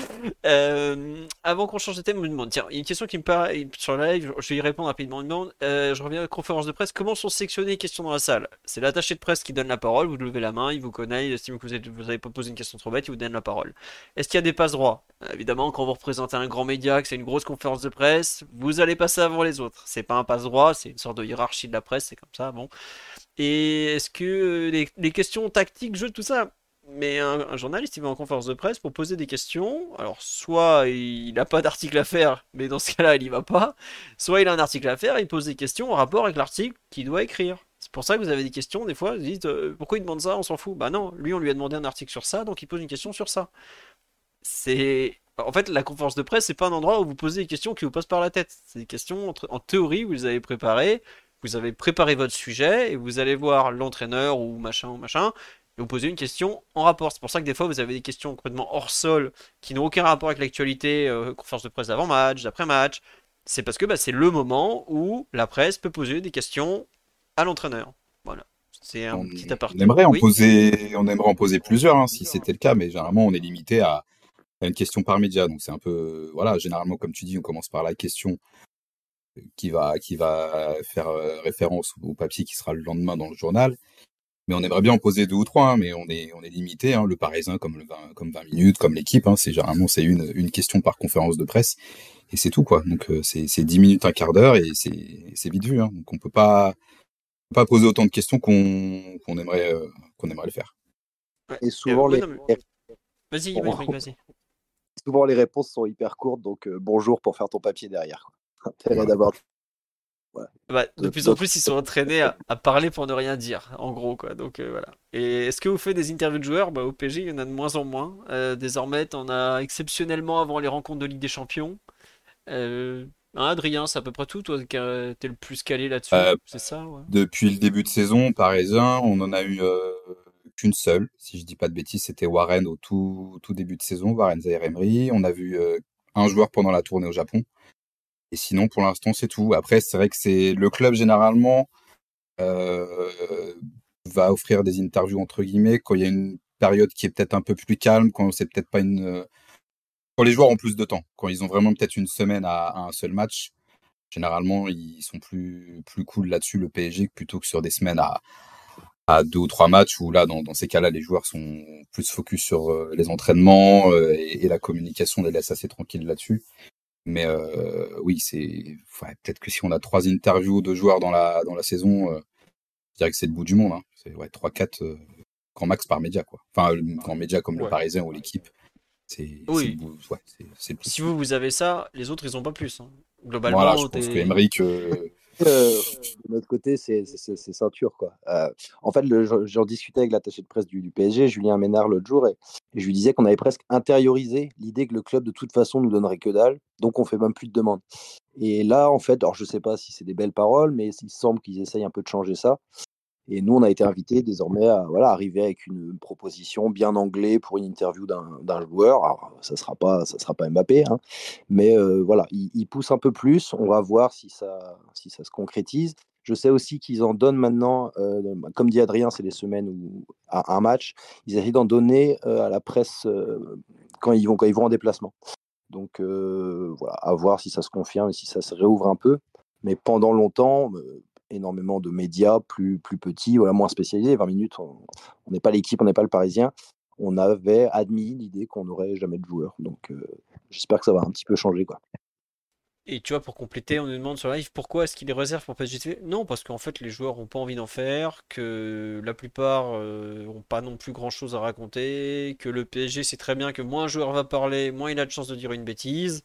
Euh, avant qu'on change de thème, on me demande, tiens, il y a une question qui me paraît sur le live, je vais y répondre rapidement. On me demande, euh, je reviens à la conférence de presse, comment sont sélectionnées les questions dans la salle? C'est l'attaché de presse qui donne la parole, vous levez la main, il vous connaît, il estime que vous n'avez pas posé une question trop bête, il vous donne la parole. Est-ce qu'il y a des passes droits Évidemment, quand vous représentez un grand média, que c'est une grosse conférence de presse, vous allez passer avant les autres. C'est pas un passe droit, c'est une sorte de hiérarchie de la presse, c'est comme ça, bon. Et est-ce que les, les questions tactiques, jeu, tout ça? Mais un, journaliste, il va en conférence de presse pour poser des questions. Alors, soit il n'a pas d'article à faire, mais dans ce cas-là, il y va pas. Soit il a un article à faire, il pose des questions en rapport avec l'article qu'il doit écrire. C'est pour ça que vous avez des questions, des fois, vous dites euh, pourquoi il demande ça, on s'en fout. Bah non, lui, on lui a demandé un article sur ça, donc il pose une question sur ça. C'est. En fait, la conférence de presse, c'est pas un endroit où vous posez des questions qui vous passent par la tête. C'est des questions, en théorie, vous les avez préparées, vous avez préparé votre sujet, et vous allez voir l'entraîneur ou machin ou machin, vous posez une question en rapport. C'est pour ça que des fois vous avez des questions complètement hors sol qui n'ont aucun rapport avec l'actualité, euh, conférence de presse d'avant-match, d'après-match. C'est parce que bah, c'est le moment où la presse peut poser des questions à l'entraîneur. Voilà. C'est un petit aparté. On aimerait, en poser, on aimerait en poser plusieurs hein, si c'était le cas, mais généralement on est limité à, une question par média. Donc c'est un peu. Voilà, généralement, comme tu dis, on commence par la question qui va, qui va faire euh, référence au papier qui sera le lendemain dans le journal. Mais on aimerait bien en poser deux ou trois, hein, mais on est, on est limité. Hein, le Parisien, comme, le 20, comme 20 minutes, comme l'équipe, hein, c'est généralement c'est une, une question par conférence de presse. Et c'est tout, quoi. Donc euh, c'est 10 minutes, un quart d'heure, et c'est vite vu. Hein. Donc on peut pas, pas poser autant de questions qu'on qu'on aimerait, euh, qu'on aimerait le faire. Et souvent, les... Vas-y, vas-y. Souvent, les réponses sont hyper courtes, donc euh, bonjour pour faire ton papier derrière. Intérêt d'avoir bah, de plus en plus, ils sont entraînés à, parler pour ne rien dire, en gros, quoi. Donc euh, voilà. Et est-ce que vous faites des interviews de joueurs? Bah, Au PG, il y en a de moins en moins. Euh, désormais, on a exceptionnellement avant les rencontres de Ligue des Champions. Euh, hein, Adrien, c'est à peu près tout, toi, qui es le plus calé là-dessus, c'est ça Depuis le début de saison, parisien, on en a eu qu'une seule, si je dis pas de bêtises, c'était Warren au tout, tout début de saison, Warren Zaire Emery. On a vu un joueur pendant la tournée au Japon. Et sinon, pour l'instant, c'est tout. Après, c'est vrai que c'est le club généralement euh, va offrir des interviews entre guillemets quand il y a une période qui est peut-être un peu plus calme, quand c'est peut-être pas une quand les joueurs ont plus de temps, quand ils ont vraiment peut-être une semaine à, un seul match. Généralement, ils sont plus plus cool là-dessus le PSG plutôt que sur des semaines à à deux ou trois matchs où là, dans, ces cas-là, les joueurs sont plus focus sur euh, les entraînements euh, et, et, la communication les laisse assez tranquilles là-dessus. Mais euh, oui, c'est peut-être que si on a trois interviews de joueurs dans la dans la saison, euh, je dirais que c'est le bout du monde. Hein. C'est ouais, 3-4 euh, grand max par média. Quoi. Enfin, grand média comme le Parisien ou l'équipe. C'est oui. Si vous, vous avez ça, les autres, ils n'ont pas plus. Hein. Globalement, voilà, je pense que euh, de notre côté, c'est ceinture. Quoi. Euh, en fait, j'en discutais avec l'attaché de presse du, PSG, Julien Ménard, l'autre jour, et, je lui disais qu'on avait presque intériorisé l'idée que le club, de toute façon, nous donnerait que dalle, donc on fait même plus de demandes. Et là, en fait, alors je ne sais pas si c'est des belles paroles, mais il semble qu'ils essayent un peu de changer ça. Et nous, on a été invités désormais à voilà, arriver avec une, proposition bien anglais pour une interview d'un joueur. Alors, ça ne sera, pas, ça sera pas Mbappé, hein, mais euh, voilà, il, pousse un peu plus. On va voir si ça, si ça se concrétise. Je sais aussi qu'ils en donnent maintenant, euh, comme dit Adrien, c'est des semaines où, à un match, ils essayent d'en donner euh, à la presse quand, ils vont, quand ils vont en déplacement. Donc voilà, à voir si ça se confirme et si ça se réouvre un peu. Mais pendant longtemps, énormément de médias plus, plus petits, voilà, moins spécialisés. 20 minutes, on n'est pas l'équipe, on n'est pas le Parisien. On avait admis l'idée qu'on n'aurait jamais de joueurs. Donc euh, j'espère que ça va un petit peu changer. Quoi. Et tu vois, pour compléter, on nous demande sur live pourquoi est-ce qu'il les réserve pour PSG Non, parce qu'en fait, les joueurs n'ont pas envie d'en faire, que la plupart n'ont euh, pas non plus grand-chose à raconter, que le PSG sait très bien que moins un joueur va parler, moins il a de chance de dire une bêtise.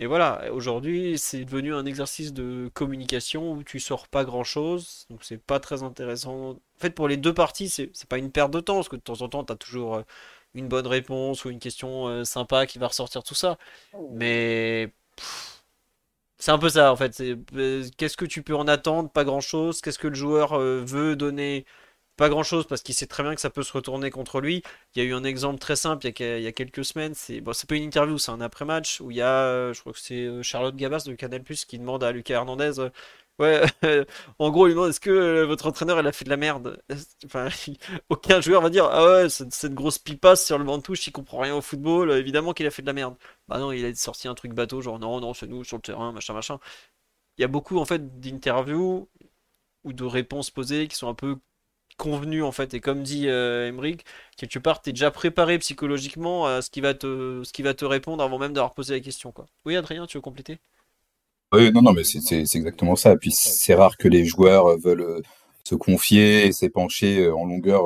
Et voilà, aujourd'hui, c'est devenu un exercice de communication où tu sors pas grand chose, donc c'est pas très intéressant. En fait, pour les deux parties, c'est pas une perte de temps, parce que de temps en temps, tu as toujours euh, une bonne réponse ou une question euh, sympa qui va ressortir tout ça. Mais c'est un peu ça, en fait. Euh, qu'est-ce que tu peux en attendre? Pas grand chose. Qu'est-ce que le joueur veut donner pas grand chose parce qu'il sait très bien que ça peut se retourner contre lui. Il y a eu un exemple très simple il y a, quelques semaines. C'est bon, c'est pas une interview, c'est un après-match où il y a, je crois que c'est Charlotte Gabas de Canal Plus qui demande à Lucas Hernandez. Ouais, en gros, il demande est-ce que votre entraîneur elle a fait de la merde? Enfin, aucun joueur va dire ah ouais, cette, grosse pipasse sur le banc de touche, il comprend rien au football, évidemment qu'il a fait de la merde. Bah non, il a sorti un truc bateau, genre non, non, c'est nous sur le terrain, machin, machin. Il y a beaucoup en fait d'interviews ou de réponses posées qui sont un peu convenues en fait. Et comme dit euh, quelque part, tu es déjà préparé psychologiquement à ce qui va te, ce qui va te répondre avant même d'avoir posé la question. Quoi. Oui, Adrien, tu veux compléter? Oui, non, non, mais c'est exactement ça. Puis c'est rare que les joueurs veulent euh, se confier et s'épancher euh, en longueur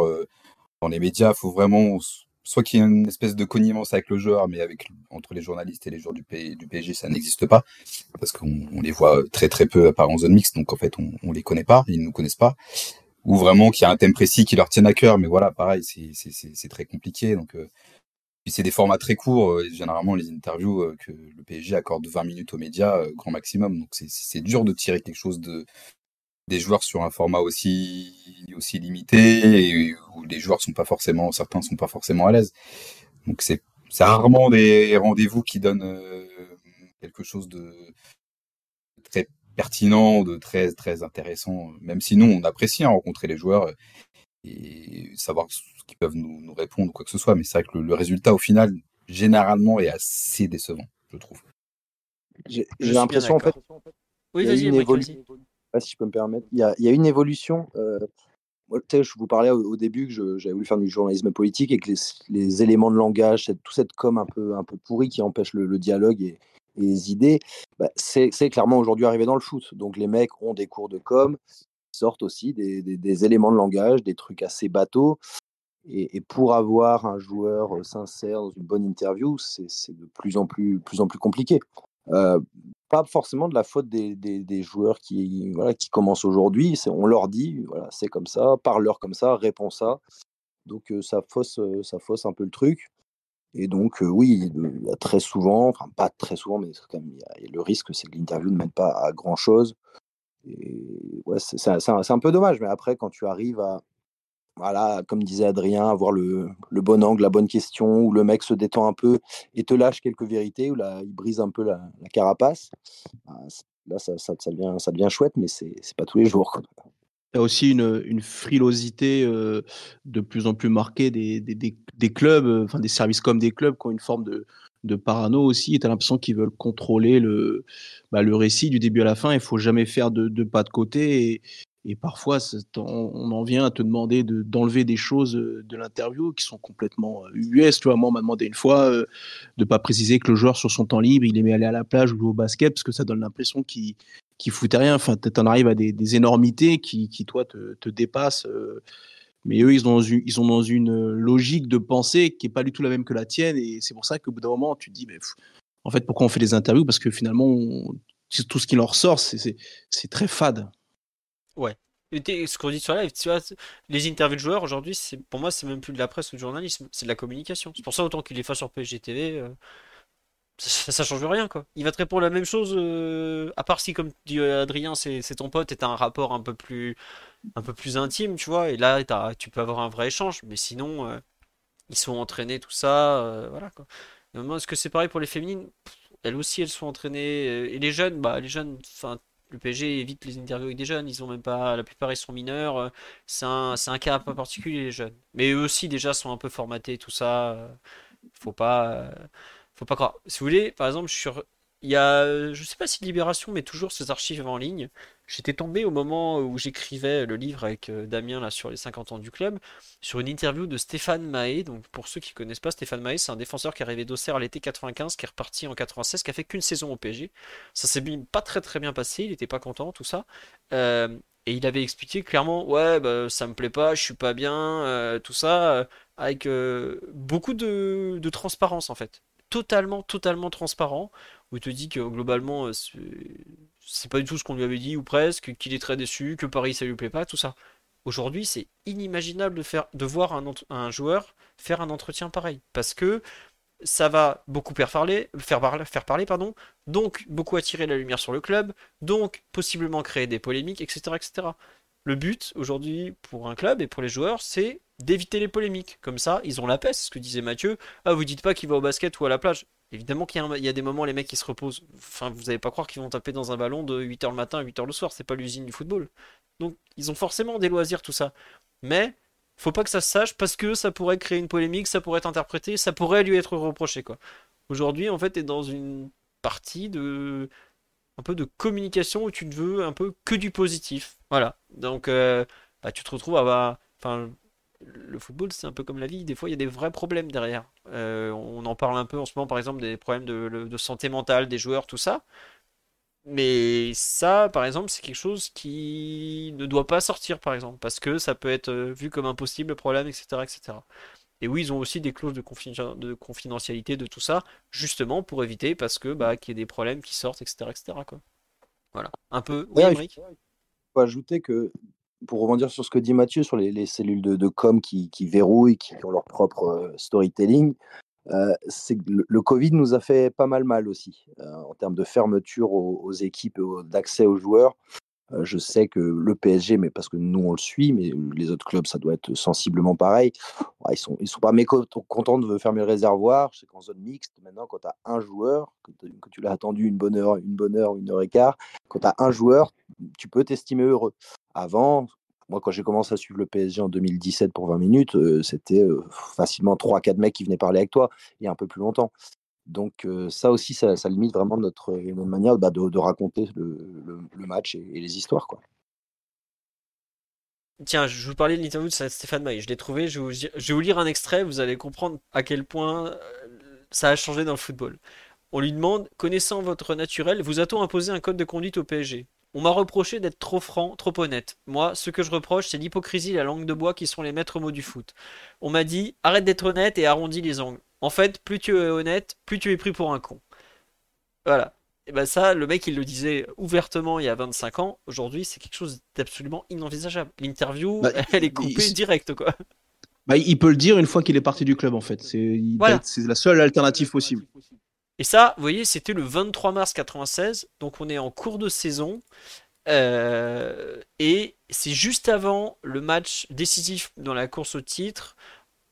dans les médias. Il faut vraiment soit qu'il y ait une espèce de connivence avec le joueur, mais avec entre les journalistes et les joueurs du, PSG, ça n'existe pas, parce qu'on les voit très très peu à part en zone mixte, donc en fait on, on les connaît pas, ils nous connaissent pas, ou vraiment qu'il y a un thème précis qui leur tienne à cœur, mais voilà, pareil, c'est très compliqué, donc euh, c'est des formats très courts, euh, généralement les interviews euh, que le PSG accorde 20 minutes aux médias, grand maximum, donc c'est dur de tirer quelque chose de, des joueurs sur un format aussi aussi limité et où les joueurs sont pas forcément certains sont pas forcément à l'aise. Donc c'est c'est rarement des rendez-vous qui donnent euh, quelque chose de très pertinent, de très très intéressant. Même si nous on apprécie hein, rencontrer les joueurs et savoir ce qu'ils peuvent nous, nous, répondre ou quoi que ce soit. Mais c'est vrai que le, résultat au final généralement est assez décevant, je trouve. J'ai l'impression en fait. Oui, vas-y, si je peux me permettre. Il y a, il y a une évolution. Euh, je vous parlais au, début que j'avais voulu faire du journalisme politique et que les, éléments de langage, cette, tout cette com un peu, un peu pourri qui empêche le, dialogue et, les idées, bah, c'est clairement aujourd'hui arrivé dans le foot. Donc les mecs ont des cours de com, sortent aussi des, éléments de langage, des trucs assez bateaux. Et, pour avoir un joueur sincère dans une bonne interview, c'est de plus en plus, plus en plus compliqué. Euh, pas forcément de la faute des, joueurs qui, voilà, qui commencent aujourd'hui. On leur dit, voilà, c'est comme ça, parle-leur comme ça, réponds ça. Donc ça, fausse, ça fausse un peu le truc. Et donc, oui, y a très souvent, enfin pas très souvent, mais le risque, c'est que l'interview ne mène pas à grand-chose. Et ouais, c'est un peu dommage, mais après, quand tu arrives à, voilà, comme disait Adrien, avoir le, bon angle, la bonne question, où le mec se détend un peu et te lâche quelques vérités, où il brise un peu la, carapace. Bah, là, ça, devient, chouette, mais c'est pas tous les jours. Y a aussi une, frilosité euh, de plus en plus marquée des, clubs, euh, enfin des services comme des clubs qui ont une forme de, parano aussi. Tu as l'impression qu'ils veulent contrôler le, bah, le récit du début à la fin. Il faut jamais faire de, pas de côté. Et, parfois, on en vient à te demander d'enlever des choses euh, de l'interview qui sont complètement US. Tu vois, moi, on m'a demandé une fois de pas préciser que le joueur, sur son temps libre, il aimait aller à la plage ou jouer au basket parce que ça donne l'impression qu'il qu foutait rien. Enfin, tu en arrives à des, énormités qui, qui, toi, te, te dépassent. mais eux, ils sont, dans une, ils sont dans une logique de pensée qui est pas du tout la même que la tienne. Et c'est pour ça qu'au bout d'un moment, tu te dis, mais, en fait, pourquoi on fait des interviews? Parce que finalement, tout ce qui leur sort, c'est très fade. Ouais. ce qu'on dit sur live, tu vois, les interviews de joueurs aujourd'hui, pour moi, c'est même plus de la presse ou du journalisme, c'est de la communication. C'est pour ça autant qu'il est fait sur PSG TV, euh, ça, change rien quoi. Il va te répondre la même chose, euh, à part si comme dit euh, Adrien, c'est ton pote et t'as un rapport un peu plus un peu plus intime, tu vois. Et là, tu peux avoir un vrai échange, mais sinon, ils sont entraînés tout ça, voilà quoi. Est-ce que c'est pareil pour les féminines? Elles aussi, elles sont entraînées. Et les jeunes, bah les jeunes, enfin le PSG évite les interviews avec des jeunes, ils ont même pas, la plupart ils sont mineurs, euh, c'est un, un, cas un peu particulier les jeunes. Mais eux aussi déjà sont un peu formatés, tout ça. Euh, faut pas, euh, faut pas croire. Si vous voulez, par exemple, sur, il y a, je sais pas si Libération, mais toujours ces archives en ligne. J'étais tombé au moment où j'écrivais le livre avec euh, Damien là sur les 50 ans du club, sur une interview de Stéphane Mahé. Donc pour ceux qui connaissent pas, Stéphane Mahé, c'est un défenseur qui est arrivé d'Auxerre l'été 95, qui est reparti en 96, qui a fait qu'une saison au PSG. Ça s'est pas très très bien passé, il était pas content, tout ça. Euh, et il avait expliqué clairement, ouais, bah, ça me plaît pas, je suis pas bien, euh, tout ça, avec beaucoup de transparence en fait totalement, totalement transparent, où il te dit que globalement, c'est pas du tout ce qu'on lui avait dit, ou presque, qu'il est très déçu, que Paris ça lui plaît pas, tout ça. Aujourd'hui, c'est inimaginable de, faire, de voir un, joueur faire un entretien pareil, parce que ça va beaucoup faire parler, faire parler, pardon, donc beaucoup attirer la lumière sur le club, donc possiblement créer des polémiques, etc., etc. Le but aujourd'hui pour un club et pour les joueurs, c'est d'éviter les polémiques. Comme ça, ils ont la paix, c'est ce que disait Mathieu. Ah, vous dites pas qu'il va au basket ou à la plage. Évidemment qu'il y, a des moments, les mecs qui se reposent. Enfin, vous n'allez pas croire qu'ils vont taper dans un ballon de 8h le matin à 8h le soir. C'est pas l'usine du football. Donc, ils ont forcément des loisirs, tout ça. Mais, faut pas que ça se sache parce que ça pourrait créer une polémique, ça pourrait être interprété, ça pourrait lui être reproché, quoi. Aujourd'hui, en fait, t'es dans une partie de un peu de communication où tu ne veux un peu que du positif. Voilà. Donc, euh, bah, tu te retrouves à. Enfin, le football, c'est un peu comme la vie. Des fois, il y a des vrais problèmes derrière. Euh, on en parle un peu en ce moment, par exemple, des problèmes de, santé mentale des joueurs, tout ça. Mais ça, par exemple, c'est quelque chose qui ne doit pas sortir, par exemple, parce que ça peut être euh, vu comme impossible, problème, etc., etc. Et oui, ils ont aussi des clauses de, confidentialité de tout ça, justement pour éviter parce que bah, qu'il y ait des problèmes qui sortent, etc. etc. Quoi. Voilà. Un peu. Oui, il faut ajouter que, pour rebondir sur ce que dit Mathieu sur les, cellules de, com qui, verrouillent, qui ont leur propre euh, storytelling, euh, c'est le, Covid nous a fait pas mal mal aussi euh, en termes de fermeture aux équipes, d'accès aux joueurs. Je sais que le PSG, mais parce que nous on le suit, mais les autres clubs, ça doit être sensiblement pareil. Ils sont, ils sont pas mécontents de fermer le réservoir. Je sais qu'en zone mixte, maintenant, quand tu as un joueur, que, tu l'as attendu une bonne heure, une bonne heure, une heure et quart, quand tu as un joueur, tu peux t'estimer heureux. Avant, moi, quand j'ai commencé à suivre le PSG en 2017 pour 20 minutes, c'était facilement 3-4 mecs qui venaient parler avec toi, et un peu plus longtemps. Donc ça aussi, ça, limite vraiment notre, manière bah, de, raconter le, match et, les histoires. Quoi. Tiens, je vous parlais de l'interview de Stéphane Maille. Je l'ai trouvé. Je vais, vous, lire un extrait. Vous allez comprendre à quel point ça a changé dans le football. On lui demande Connaissant votre naturel, vous a-t-on imposé un code de conduite au PSG On m'a reproché d'être trop franc, trop honnête. Moi, ce que je reproche, c'est l'hypocrisie et la langue de bois qui sont les maîtres mots du foot. On m'a dit Arrête d'être honnête et arrondis les angles. En fait, plus tu es honnête, plus tu es pris pour un con. Voilà. Et ben ça, le mec, il le disait ouvertement il y a 25 ans. Aujourd'hui, c'est quelque chose d'absolument inenvisageable. L'interview, bah, elle est coupée direct, quoi. Bah, il peut le dire une fois qu'il est parti du club, en fait. C'est la seule alternative possible. Et ça, vous voyez, c'était le 23 mars 96. Donc on est en cours de saison. Euh, et c'est juste avant le match décisif dans la course au titre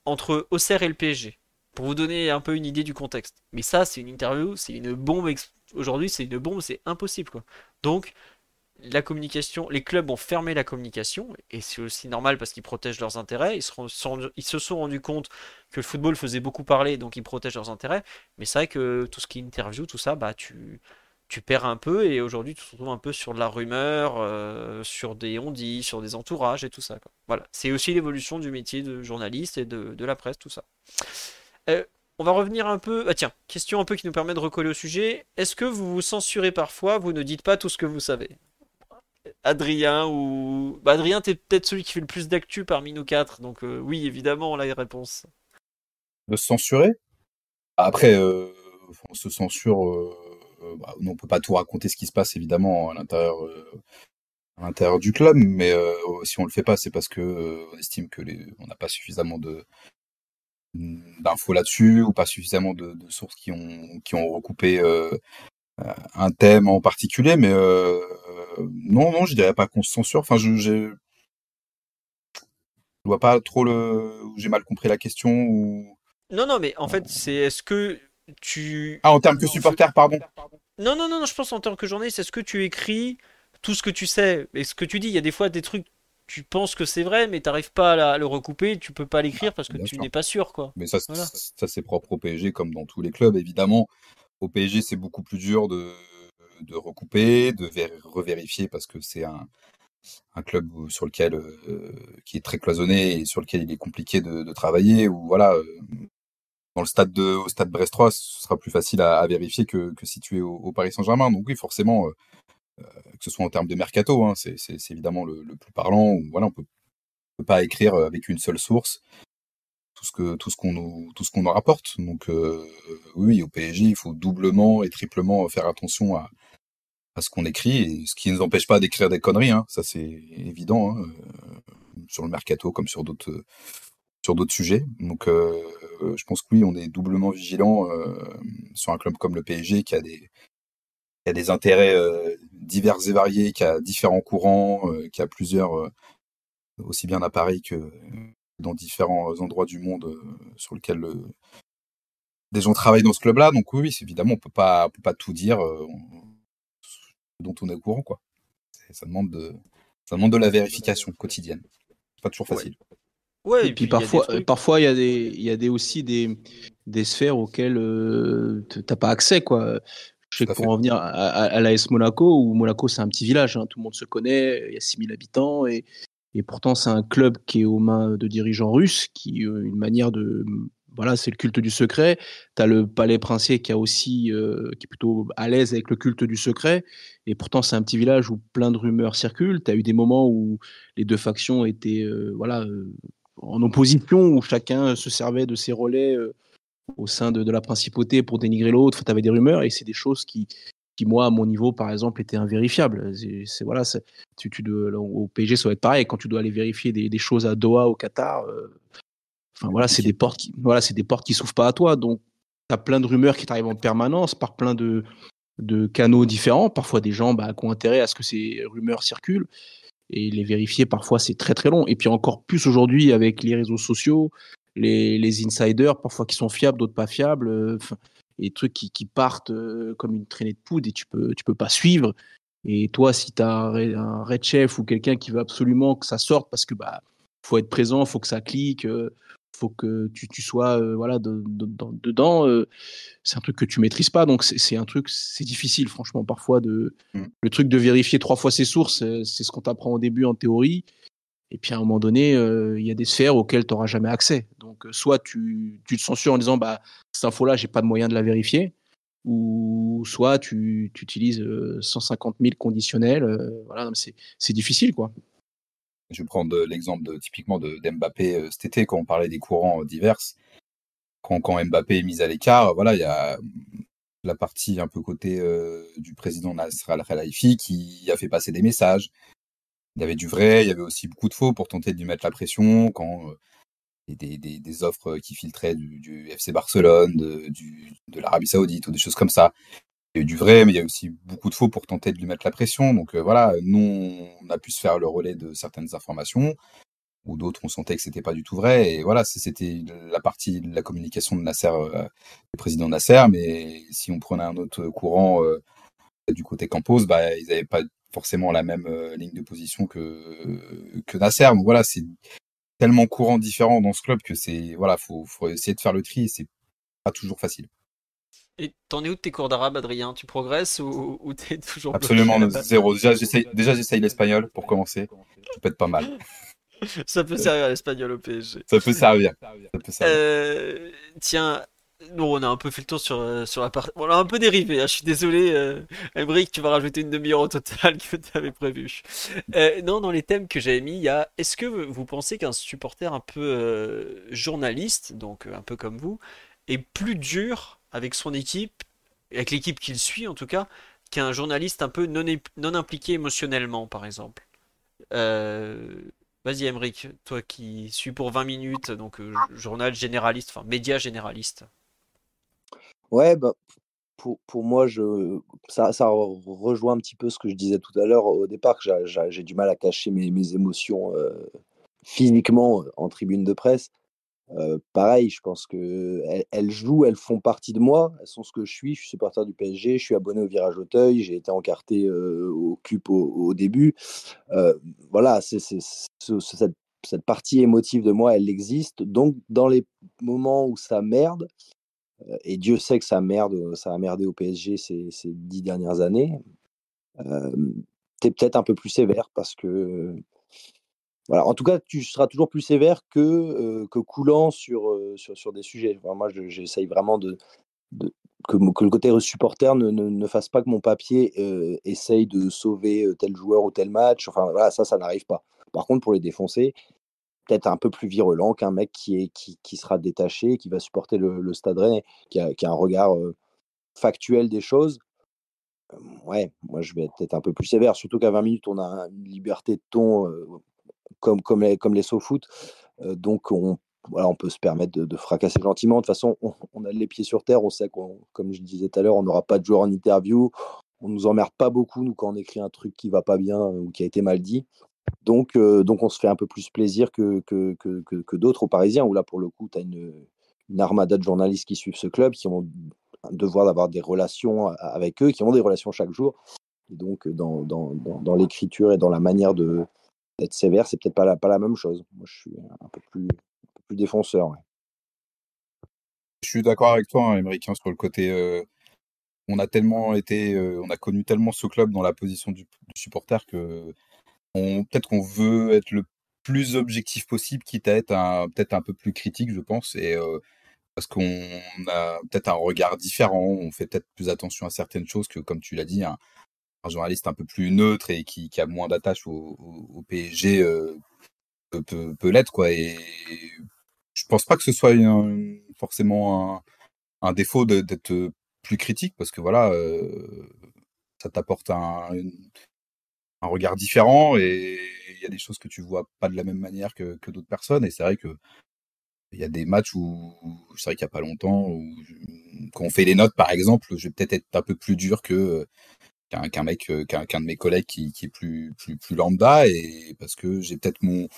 entre Auxerre et le PSG pour vous donner un peu une idée du contexte. Mais ça, c'est une interview, c'est une bombe. Aujourd'hui, c'est une bombe, c'est impossible. Quoi. Donc, la communication, les clubs ont fermé la communication, et c'est aussi normal parce qu'ils protègent leurs intérêts. Ils, se, ils se sont rendus compte que le football faisait beaucoup parler, donc ils protègent leurs intérêts. Mais c'est vrai que tout ce qui est interview, tout ça, bah tu, tu perds un peu, et aujourd'hui, tu te retrouves un peu sur de la rumeur, euh, sur des on-dit, sur des entourages et tout ça. Voilà, c'est aussi l'évolution du métier de journaliste et de, de la presse, tout ça. Euh, on va revenir un peu. Ah tiens, question un peu qui nous permet de recoller au sujet. Est-ce que vous vous censurez parfois? Vous ne dites pas tout ce que vous savez Adrien ou. Bah, Adrien, t'es peut-être celui qui fait le plus d'actu parmi nous quatre, donc euh, oui, évidemment, on a les réponses. De se censurer? Après, euh, on se censure. Bah, on peut pas tout raconter ce qui se passe évidemment à l'intérieur du club, mais si on le fait pas, c'est parce que on estime que on n'a pas suffisamment de d'infos là-dessus ou pas suffisamment de, sources qui ont qui ont recoupé euh, euh, un thème en particulier mais euh, non non je dirais pas qu'on se censure. Enfin je je vois pas trop le j'ai mal compris la question ou non non mais en fait c'est est-ce que tu ah en termes que supporter pardon. non non non non je pense en tant que journaliste est-ce que tu écris tout ce que tu sais? Et ce que tu dis il y a des fois des trucs tu penses que c'est vrai, mais tu n'arrives pas à, le recouper, tu peux pas l'écrire parce que tu n'es pas sûr. Quoi. Mais ça, ça c'est propre au PSG comme dans tous les clubs, évidemment. Au PSG, c'est beaucoup plus dur de, de recouper, de revérifier parce que c'est un, un, club sur lequel, euh, qui est très cloisonné et sur lequel il est compliqué de, travailler. Ou voilà, euh, dans le stade de, au stade Brest-3, ce sera plus facile à, vérifier que, que si tu es au, Paris Saint-Germain. Donc oui, forcément, euh, que ce soit en termes de mercato, hein, c'est évidemment le, plus parlant. Où, voilà, on peut, peut pas écrire euh, avec une seule source tout ce qu'on nous tout ce qu'on rapporte. Donc euh, oui, au PSG, il faut doublement et triplement faire attention à, ce qu'on écrit, ce qui ne nous empêche pas d'écrire des conneries, hein, ça c'est évident, hein, sur le mercato comme sur d'autres sujets. Donc je pense que oui, on est doublement vigilant sur un club comme le PSG qui a des y a des intérêts divers et variés, qui a différents courants, qui a plusieurs, aussi bien à Paris que dans différents endroits du monde sur lesquels des gens travaillent dans ce club-là. Donc oui, évidemment, on peut pas, peut pas tout dire dont on est au courant, quoi. Ça demande de, ça demande de la vérification quotidienne. C'est pas toujours facile. Ouais. et, puis, parfois, parfois il y a des, il y a des aussi des, des sphères auxquelles tu n'as pas accès, quoi. Je sais que pour en venir à, à, l'AS Monaco, où Monaco c'est un petit village, hein, tout le monde se connaît, il y a 6000 habitants, et, et pourtant c'est un club qui est aux mains de dirigeants russes, qui euh, une manière de voilà, c'est le culte du secret. Tu as le palais princier qui a aussi euh, qui est plutôt à l'aise avec le culte du secret. Et pourtant, c'est un petit village où plein de rumeurs circulent. Tu as eu des moments où les deux factions étaient euh, voilà en opposition, où chacun se servait de ses relais au sein de, la principauté pour dénigrer l'autre. tu avais des rumeurs et c'est des choses qui, qui, moi, à mon niveau, par exemple, étaient invérifiables. C'est, voilà, tu, tu au PSG, ça va être pareil. Quand tu dois aller vérifier des, choses à Doha, au Qatar, euh, voilà, c'est des portes qui, voilà, c'est des portes qui s'ouvrent pas à toi. Donc, tu as plein de rumeurs qui t'arrivent en permanence par plein de, de canaux différents. Parfois, des gens bah, qui ont intérêt à ce que ces rumeurs circulent. Et les vérifier, parfois, c'est très très long. Et puis encore plus aujourd'hui avec les réseaux sociaux, les, insiders, parfois qui sont fiables, d'autres pas fiables, euh, et trucs qui, partent euh, comme une traînée de poudre et tu peux, tu peux pas suivre. Et toi, si tu as un, red chef ou quelqu'un qui veut absolument que ça sorte parce que bah faut être présent, faut que ça clique, euh, faut que tu, tu sois voilà dedans. c'est un truc que tu maîtrises pas, donc c'est un truc, c'est difficile franchement parfois de mmh. le truc de vérifier trois fois ses sources, c'est ce qu'on t'apprend au début en théorie. Et puis à un moment donné, euh, il y a des sphères auxquelles tu n'auras jamais accès. Donc euh, soit tu, te censures en disant bah cette info-là, j'ai pas de moyen de la vérifier, ou soit tu, utilises 150 euh, 000 conditionnels. voilà, c'est difficile quoi. Je vais prendre l'exemple typiquement de d'Mbappé cet été quand on parlait des courants divers. Quand, quand Mbappé est mis à l'écart, voilà, il y a la partie un peu côté du président Nasser Al-Khelaifi qui a fait passer des messages, il y avait du vrai, il y avait aussi beaucoup de faux pour tenter de lui mettre la pression quand euh, des, des, offres qui filtraient du, FC Barcelone, de, l'Arabie Saoudite ou des choses comme ça. Il y a eu du vrai, mais il y a aussi beaucoup de faux pour tenter de lui mettre la pression. Donc euh, voilà, nous, on a pu se faire le relais de certaines informations, ou d'autres, on sentait que c'était pas du tout vrai. Et voilà, c'était la partie de la communication de Nasser, euh, du président Nasser. Mais si on prenait un autre courant du côté Campos, bah, ils n'avaient pas forcément la même euh, ligne de position que, que Nasser. Donc voilà, c'est tellement courant différent dans ce club que c'est voilà, faut, faut essayer de faire le tri et c'est pas toujours facile. Et t'en es où de tes cours d'arabe, Adrien? Tu progresses ou, ou t'es toujours Absolument zéro. Déjà, j'essaye, déjà, j'essaye l'espagnol pour commencer. Ça peut être pas mal. Ça peut servir l'espagnol au PSG. Ça peut servir. Ça peut servir. Euh, tiens, non, on a un peu fait le tour sur, euh, sur la partie. on a un peu dérivé, hein, je suis désolé. Euh... tu vas rajouter une demi-heure au total que tu avais prévu. Euh, non, dans les thèmes que j'avais mis, il y a est-ce que vous pensez qu'un supporter un peu euh, journaliste, donc un peu comme vous, est plus dur avec son équipe, avec l'équipe qu'il suit en tout cas, qu'un journaliste un peu non, non impliqué émotionnellement, par exemple? Vas-y, Emric, toi qui suis pour 20 minutes, donc journal généraliste, enfin média généraliste. Ouais, bah, pour, pour moi, je, ça, ça rejoint un petit peu ce que je disais tout à l'heure au départ, que j'ai du mal à cacher mes, mes émotions physiquement en tribune de presse. Pareil, je pense qu'elles elles jouent, elles font partie de moi, elles sont ce que je suis. Je suis supporter du PSG, je suis abonné au Virage Auteuil, j'ai été encarté au CUP au, début. voilà, cette, cette, partie émotive de moi, elle existe. Donc, dans les moments où ça merde, et Dieu sait que ça merde, ça a merdé au PSG ces, dix dernières années. tu es peut-être un peu plus sévère parce que. Voilà. En tout cas, tu seras toujours plus sévère que, que coulant sur, sur, des sujets. moi, j'essaye vraiment de, que, le côté supporter ne, ne, ne, fasse pas que mon papier essaye de sauver tel joueur ou tel match. Enfin, voilà, ça, ça n'arrive pas. Par contre, pour les défoncer, peut-être un peu plus virulent qu'un mec qui, sera détaché, qui va supporter le, Stade Rennais, qui a, un regard factuel des choses. ouais, moi je vais être peut-être un peu plus sévère, surtout qu'à 20 minutes, on a une liberté de ton comme, les, les foot donc on, peut se permettre de, fracasser gentiment. De toute façon, on, a les pieds sur terre, on sait qu'on, comme je disais tout à l'heure, on n'aura pas de joueur en interview, on nous emmerde pas beaucoup, nous, quand on écrit un truc qui va pas bien ou qui a été mal dit. Donc, donc on se fait un peu plus plaisir que, que, que, que d'autres aux Parisiens, où là, pour le coup, tu as une, armada de journalistes qui suivent ce club, qui ont un devoir d'avoir des relations avec eux, qui ont des relations chaque jour. Et donc, dans, dans, dans, l'écriture et dans la manière de, d'être sévère, c'est peut-être pas la, pas la même chose. Moi, je suis un peu plus, plus défenseur. Je suis d'accord avec toi, hein, hein sur le côté. On a tellement été, on a connu tellement ce club dans la position du, supporter que peut-être qu'on veut être le plus objectif possible, quitte à être peut-être un peu plus critique, je pense. Et euh, parce qu'on a peut-être un regard différent, on fait peut-être plus attention à certaines choses que, comme tu l'as dit, un, journaliste un peu plus neutre et qui, a moins d'attache au, PSG euh, peut, l'être, quoi. Et je pense pas que ce soit forcément un, défaut d'être plus critique, parce que voilà, euh, ça t'apporte un, un regard différent et il y a des choses que tu vois pas de la même manière que, que d'autres personnes. Et c'est vrai que il y a des matchs où, c'est vrai qu'il n'y a pas longtemps, où, quand on fait les notes, par exemple, je vais peut-être être un peu plus dur que qu'un mec, qu'un de mes collègues qui, est plus, plus, plus lambda, et parce que j'ai peut-être mon,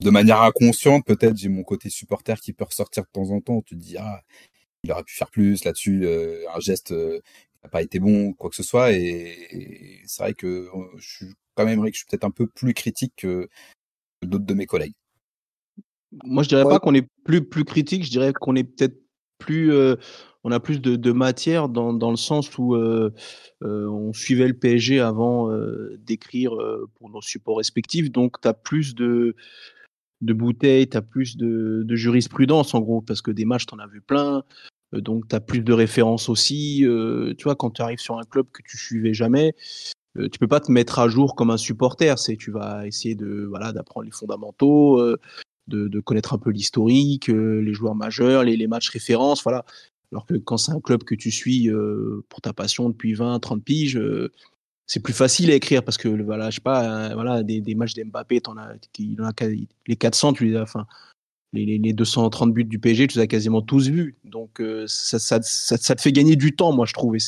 de manière inconsciente, peut-être j'ai mon côté supporter qui peut ressortir de temps en temps. Tu te dis, ah, il aurait pu faire plus là-dessus, un geste n'a pas été bon, quoi que ce soit, et, c'est vrai que je suis quand même vrai que je suis peut-être un peu plus critique que d'autres de mes collègues. Moi, je dirais pas qu'on est plus, plus critique, je dirais qu'on est peut-être plus. Euh, on a plus de, matière dans, dans, le sens où euh, euh, on suivait le PSG avant d'écrire pour nos supports respectifs. Donc, tu as plus de, de bouteilles, tu as plus de, de, jurisprudence en gros, parce que des matchs, tu en as vu plein. Donc, tu as plus de références aussi. tu vois, quand tu arrives sur un club que tu suivais jamais, euh, tu peux pas te mettre à jour comme un supporter. C'est tu vas essayer de voilà d'apprendre les fondamentaux, euh, de, connaître un peu l'historique, euh, les joueurs majeurs, les, les, matchs références, voilà. Alors que quand c'est un club que tu suis pour ta passion depuis 20, 30 piges, c'est plus facile à écrire parce que voilà, je pas, voilà, des, des matchs d'Mbappé, en as, en a, les 400, tu les as, enfin, les, les, 230 buts du PSG, tu les as quasiment tous vus. Donc ça, ça, te fait gagner du temps, moi je trouve, et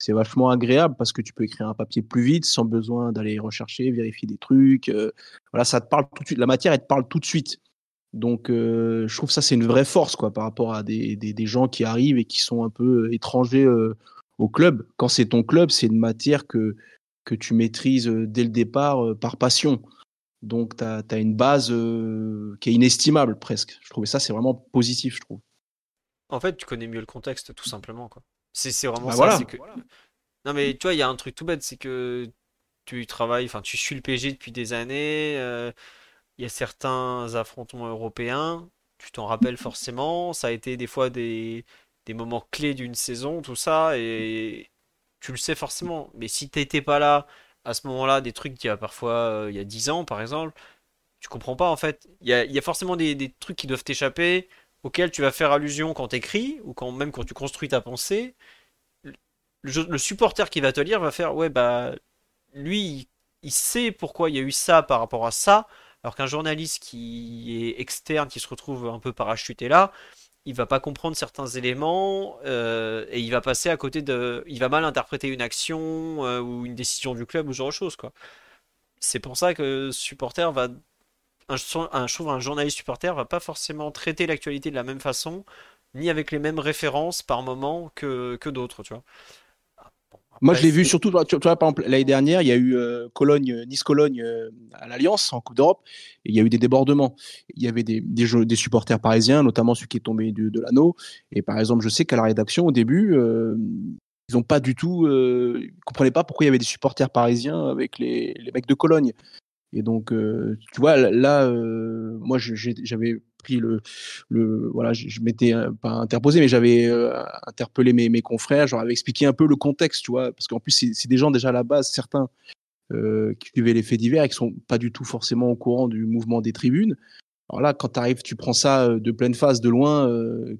c'est vachement agréable parce que tu peux écrire un papier plus vite sans besoin d'aller rechercher, vérifier des trucs. Euh, voilà, ça te parle tout de suite. La matière, elle te parle tout de suite. Donc, euh, je trouve ça c'est une vraie force quoi par rapport à des, gens qui arrivent et qui sont un peu euh, étrangers au club. Quand c'est ton club, c'est une matière que tu maîtrises dès le départ par passion. Donc, tu as, une base qui est inestimable presque. Je trouvais ça, c'est vraiment positif, je trouve. En fait, tu connais mieux le contexte, tout simplement. Quoi. C'est vraiment bah ça. Que... Non, mais tu vois, il y a un truc tout bête, c'est que tu travailles, enfin, tu suis le PSG depuis des années. Euh, il y a certains affrontements européens, tu t'en rappelles forcément. Ça a été des fois des, des moments clés d'une saison, tout ça, et tu le sais forcément. Mais si t'étais pas là à ce moment-là, des trucs qu'il y a parfois euh, il y a 10 ans, par exemple, tu comprends pas en fait. Il y a, forcément des, trucs qui doivent t'échapper auquel tu vas faire allusion quand tu écris, ou quand même quand tu construis ta pensée, le, supporter qui va te lire va faire ouais bah lui il, sait pourquoi il y a eu ça par rapport à ça, alors qu'un journaliste qui est externe, qui se retrouve un peu parachuté là, il va pas comprendre certains éléments euh, et il va passer à côté de, il va mal interpréter une action euh, ou une décision du club ou ce genre de choses quoi. C'est pour ça que supporter va un journaliste supporter va pas forcément traiter l'actualité de la même façon, ni avec les mêmes références par moment que, que d'autres, tu vois. Moi, je l'ai vu surtout, tu, vois, par exemple, l'année dernière, il y a eu euh, Cologne, Nice-Cologne euh, à l'Alliance en Coupe d'Europe, et il y a eu des débordements. Il y avait des, des, des supporters parisiens, notamment celui qui est tombé de, de l'anneau. Et par exemple, je sais qu'à la rédaction, au début, euh, ils n'ont pas du tout, ils comprenaient pas pourquoi il y avait des supporters parisiens avec les, les mecs de Cologne. Et donc, euh, tu vois, là, euh, moi, j'avais pris le, le voilà, je, m'étais euh, pas interposé, mais j'avais interpellé mes, mes confrères, j'aurais expliqué un peu le contexte, tu vois, parce qu'en plus, c'est des gens déjà à la base, certains qui suivaient les faits divers et qui sont pas du tout forcément au courant du mouvement des tribunes. Alors là, quand tu arrives, tu prends ça de pleine face, de loin,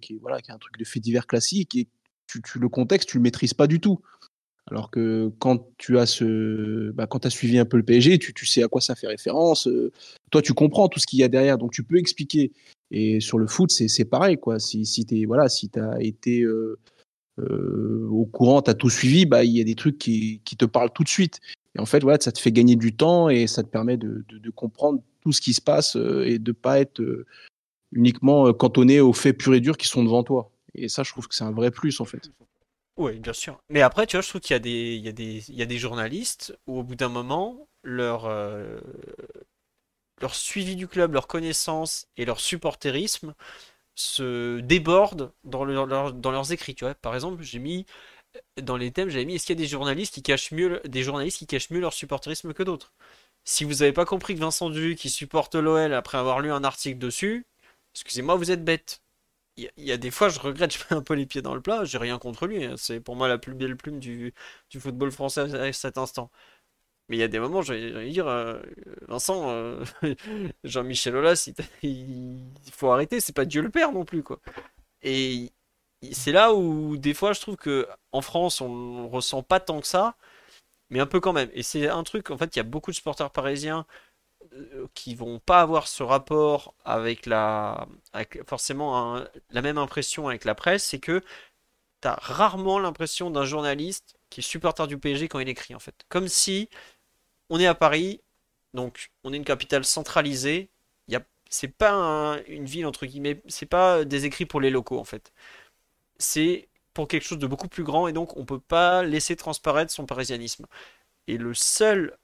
qui est voilà, qui est un truc de faits divers classique, et tu, tu, le contexte, tu le maîtrises pas du tout. Alors que quand tu as bah, as suivi un peu le PSG, tu, sais à quoi ça fait référence. Euh, toi, tu comprends tout ce qu'il y a derrière, donc tu peux expliquer. Et sur le foot, c'est pareil, quoi. Si, si voilà, si t'as été euh, au courant, tu as tout suivi, bah, il y a des trucs qui, te parlent tout de suite. Et en fait, voilà, ça te fait gagner du temps et ça te permet de, de, de comprendre tout ce qui se passe et de pas être uniquement cantonné aux faits purs et durs qui sont devant toi. Et ça, je trouve que c'est un vrai plus, en fait. Oui, bien sûr. Mais après, tu vois, je trouve qu'il y a des, il y a des, journalistes où, au bout d'un moment, leur, euh, leur suivi du club, leur connaissance et leur supporterisme se débordent dans, leurs écrits. Par exemple, j'ai mis dans les thèmes, j'avais mis est-ce qu'il y a des journalistes qui cachent mieux, des journalistes qui cachent mieux leur supporterisme que d'autres? Si vous n'avez pas compris que Vincent Duc qui supporte l'OL après avoir lu un article dessus, excusez-moi, vous êtes bête il y, a des fois, je regrette, je mets un peu les pieds dans le plat. J'ai rien contre lui. Hein. C'est pour moi la plus belle plume du, du football français à cet instant. Mais il y a des moments, je vais dire, euh, Vincent, euh, Jean-Michel Aulas, il, faut arrêter. C'est pas Dieu le Père non plus, quoi. Et c'est là où des fois, je trouve que en France, on ressent pas tant que ça, mais un peu quand même. Et c'est un truc, en fait, il y a beaucoup de supporters parisiens qui vont pas avoir ce rapport avec la forcément la même impression avec la presse, c'est que tu as rarement l'impression d'un journaliste qui est supporter du PSG quand il écrit en fait. Comme si on est à Paris, donc on est une capitale centralisée, il a c'est pas une ville entre guillemets, c'est pas des écrits pour les locaux en fait. C'est pour quelque chose de beaucoup plus grand et donc on peut pas laisser transparaître son parisianisme. Et le seul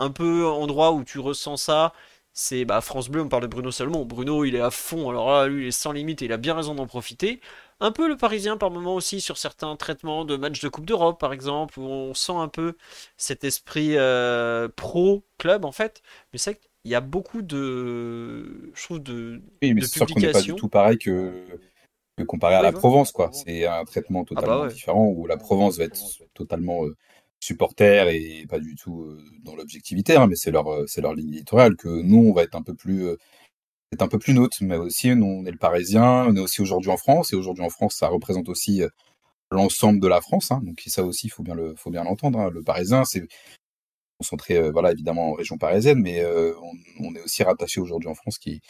un peu endroit où tu ressens ça, c'est bah, France Bleu, on parle de Bruno Salomon. Bruno, il est à fond, alors là, lui, il est sans limite et il a bien raison d'en profiter. Un peu le Parisien par moment aussi sur certains traitements de matchs de Coupe d'Europe, par exemple, où on sent un peu cet esprit euh, pro-club, en fait. Mais c'est qu'il y a beaucoup de. Je trouve de. Oui, mais c'est sûr qu'on n'est pas du tout pareil que, comparé à la Provence, quoi. C'est un traitement ah bah totalement différent où la Provence va être totalement. Euh, supporters et pas du tout euh, dans l'objectivité, hein, mais c'est leur, euh, c'est leur ligne éditoriale que nous, on va être un peu plus, euh, un peu plus neutre, mais aussi, nous, on est le Parisien, on est aussi aujourd'hui en France, et aujourd'hui en France, ça représente aussi l'ensemble de la France, hein, donc ça aussi, il faut bien faut bien l'entendre. Hein. Le Parisien, c'est concentré, voilà, évidemment en région parisienne, mais on, est aussi rattaché aujourd'hui en France, qui,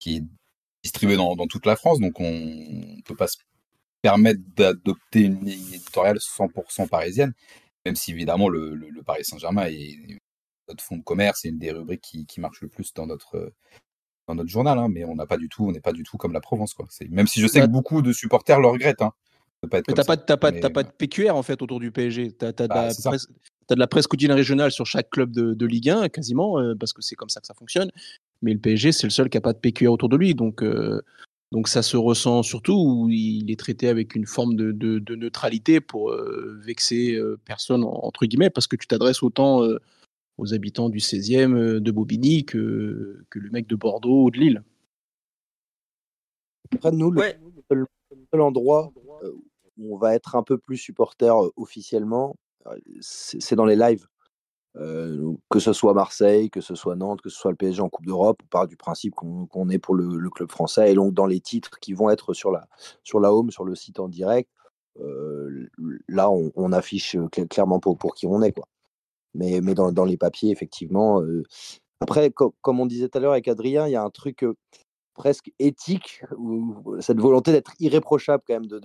qui est distribué dans, dans, toute la France, donc on ne peut pas se permettre d'adopter une ligne éditoriale 100% parisienne même si évidemment le, Paris Saint-Germain est notre fonds de commerce et une des rubriques qui, marche le plus dans notre dans notre journal, hein, mais on n'a pas du tout, on n'est pas du tout comme la Provence, quoi. Même si je sais que beaucoup de supporters le regrettent, hein, de pas être t'as pas, pas, pas de PQR en fait autour du PSG. T'as as, bah, de la presse quotidienne régionale sur chaque club de, Ligue 1 quasiment, euh, parce que c'est comme ça que ça fonctionne. Mais le PSG, c'est le seul qui n'a pas de PQR autour de lui, donc euh, donc ça se ressent surtout où il est traité avec une forme de, de, neutralité pour euh, vexer euh, personne, entre guillemets, parce que tu t'adresses autant euh, aux habitants du 16e de Bobigny que, que le mec de Bordeaux ou de Lille. Après, nous, le, seul, endroit où on va être un peu plus supporter officiellement, c'est dans les lives. Euh, que ce soit Marseille, que ce soit Nantes, que ce soit le PSG en Coupe d'Europe, on part du principe qu'on est pour le, club français. Et donc, dans les titres qui vont être sur la, sur la home, sur le site en direct, euh, là, on, affiche clairement pour, pour qui on est. Quoi. Mais, mais dans, dans les papiers, effectivement. Euh, après, comme on disait tout à l'heure avec Adrien, il y a un truc presque éthique, cette volonté d'être irréprochable quand même, de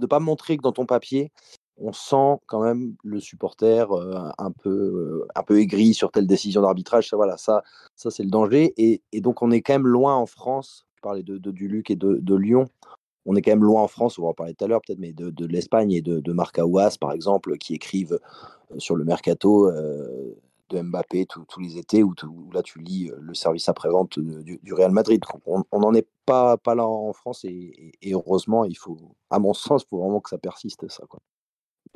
ne pas montrer que dans ton papier, on sent quand même le supporter un peu un peu aigri sur telle décision d'arbitrage. Ça, voilà, ça, ça c'est le danger. Et, donc on est quand même loin en France. Je parlais de, de Duluc et de, Lyon. On est quand même loin en France, on va en parler tout à l'heure peut-être, mais de, l'Espagne et de, de par exemple, qui écrivent sur le mercato de Mbappé tous les étés, où, là tu lis le service après-vente du, Real Madrid. On n'en est pas, là en France et, heureusement, il faut, à mon sens, il faut vraiment que ça persiste, ça.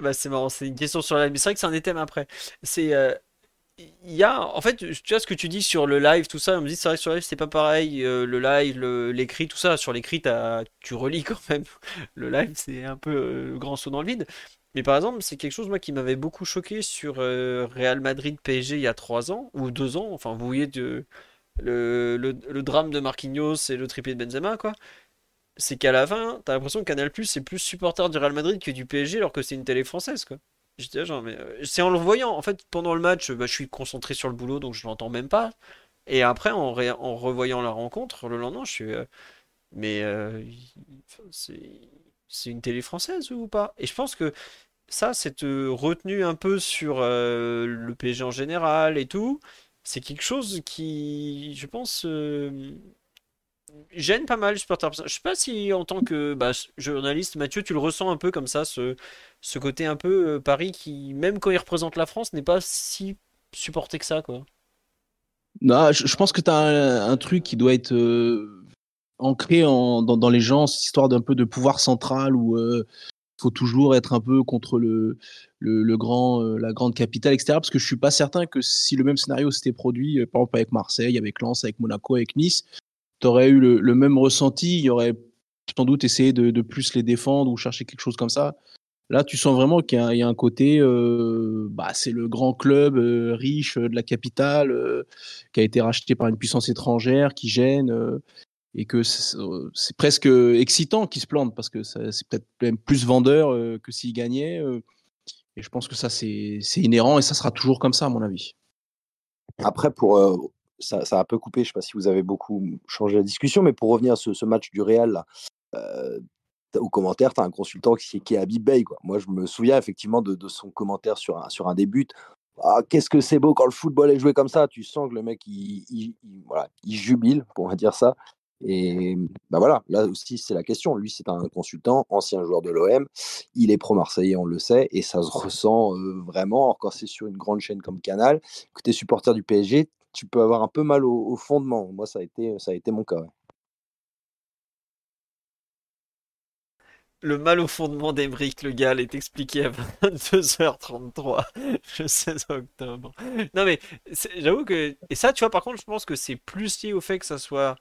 Bah, c'est marrant, c'est une question sur live. Mais c'est vrai que c'est un des thèmes après. C'est. Euh, il y a. En fait, tu vois ce que tu dis sur le live, tout ça. On me dit, c'est vrai que sur le live, c'est pas pareil. Euh, le live, l'écrit, tout ça. Sur l'écrit, tu relis quand même. Le live, c'est un peu euh, grand saut dans le vide. Mais par exemple, c'est quelque chose moi qui m'avait beaucoup choqué sur Real Madrid PSG il y a 3 ans ou 2 ans. Enfin, vous voyez le, le, le, drame de Marquinhos et le triplé de Benzema, quoi c'est qu'à la fin, t'as l'impression que Canal Plus c'est plus supporter du Real Madrid que du PSG alors que c'est une télé française quoi. J'étais genre, mais euh, c'est en le voyant. En fait, pendant le match, bah, je suis concentré sur le boulot donc je l'entends même pas. Et après, en, revoyant la rencontre, le lendemain, je suis. Euh, mais euh, c'est une télé française ou pas? Et je pense que ça, cette retenue un peu sur le PSG en général et tout, c'est quelque chose qui, je pense, gêne pas mal les supporters. Je sais pas si en tant que bah, journaliste, Mathieu, tu le ressens un peu comme ça, ce, ce côté un peu Paris qui, même quand il représente la France, n'est pas si supporté que ça, quoi. Non, je, pense que tu as un, truc qui doit être ancré en, dans, les gens, cette histoire d'un peu de pouvoir central où faut toujours être un peu contre le, le, grand, euh, la grande capitale, etc. Parce que je suis pas certain que si le même scénario s'était produit, euh, par exemple avec Marseille, avec Lens, avec Monaco, avec Nice, tu aurais eu le, même ressenti. Il aurait sans doute essayé de, plus les défendre ou chercher quelque chose comme ça. Là, tu sens vraiment qu'il y, a un côté, euh, bah, c'est le grand club riche de la capitale qui a été racheté par une puissance étrangère qui gêne et que euh, c'est presque excitant qu'il se plante parce que c'est peut-être même plus vendeur euh, que s'il gagnait. Euh, et je pense que ça, c'est inhérent et ça sera toujours comme ça, à mon avis. Après, pour, ça, a un peu coupé, je ne sais pas si vous avez beaucoup changé la discussion, mais pour revenir à ce, match du Real, là, au commentaire, tu as un consultant qui, est Bey. Quoi. Moi, je me souviens effectivement de, son commentaire sur un, sur début. Ah, qu'est-ce que c'est beau quand le football est joué comme ça. Tu sens que le mec, il, jubile, va dire ça. Et bah voilà, là aussi c'est la question. Lui, c'est un consultant, ancien joueur de l'OM. Il est pro-marseillais, on le sait, et ça se ressent vraiment. quand c'est sur une grande chaîne comme Canal, que tu es supporter du PSG, tu peux avoir un peu mal au, fondement. Moi, ça a été, ça a été mon cas. Le mal au fondement d'Emeric Le Gall est expliqué à 22h33 le 16 octobre. Non mais j'avoue que... Et ça, tu vois, par contre, je pense que c'est plus lié au fait que ça soit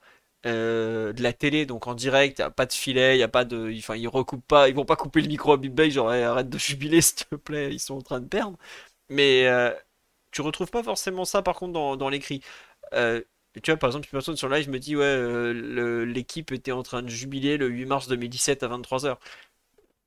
euh, de la télé, donc en direct, y a pas de filet, y a pas de, enfin ils recoupent pas, ils vont pas couper le micro à Big Bay, genre arrête de jubiler s'il te plaît, ils sont en train de perdre. Mais euh, tu retrouves pas forcément ça par contre dans, dans l'écrit. Euh, tu vois, par exemple, une personne sur live me dit ouais, l'équipe était en train de jubiler le 8 mars 2017 à 23h.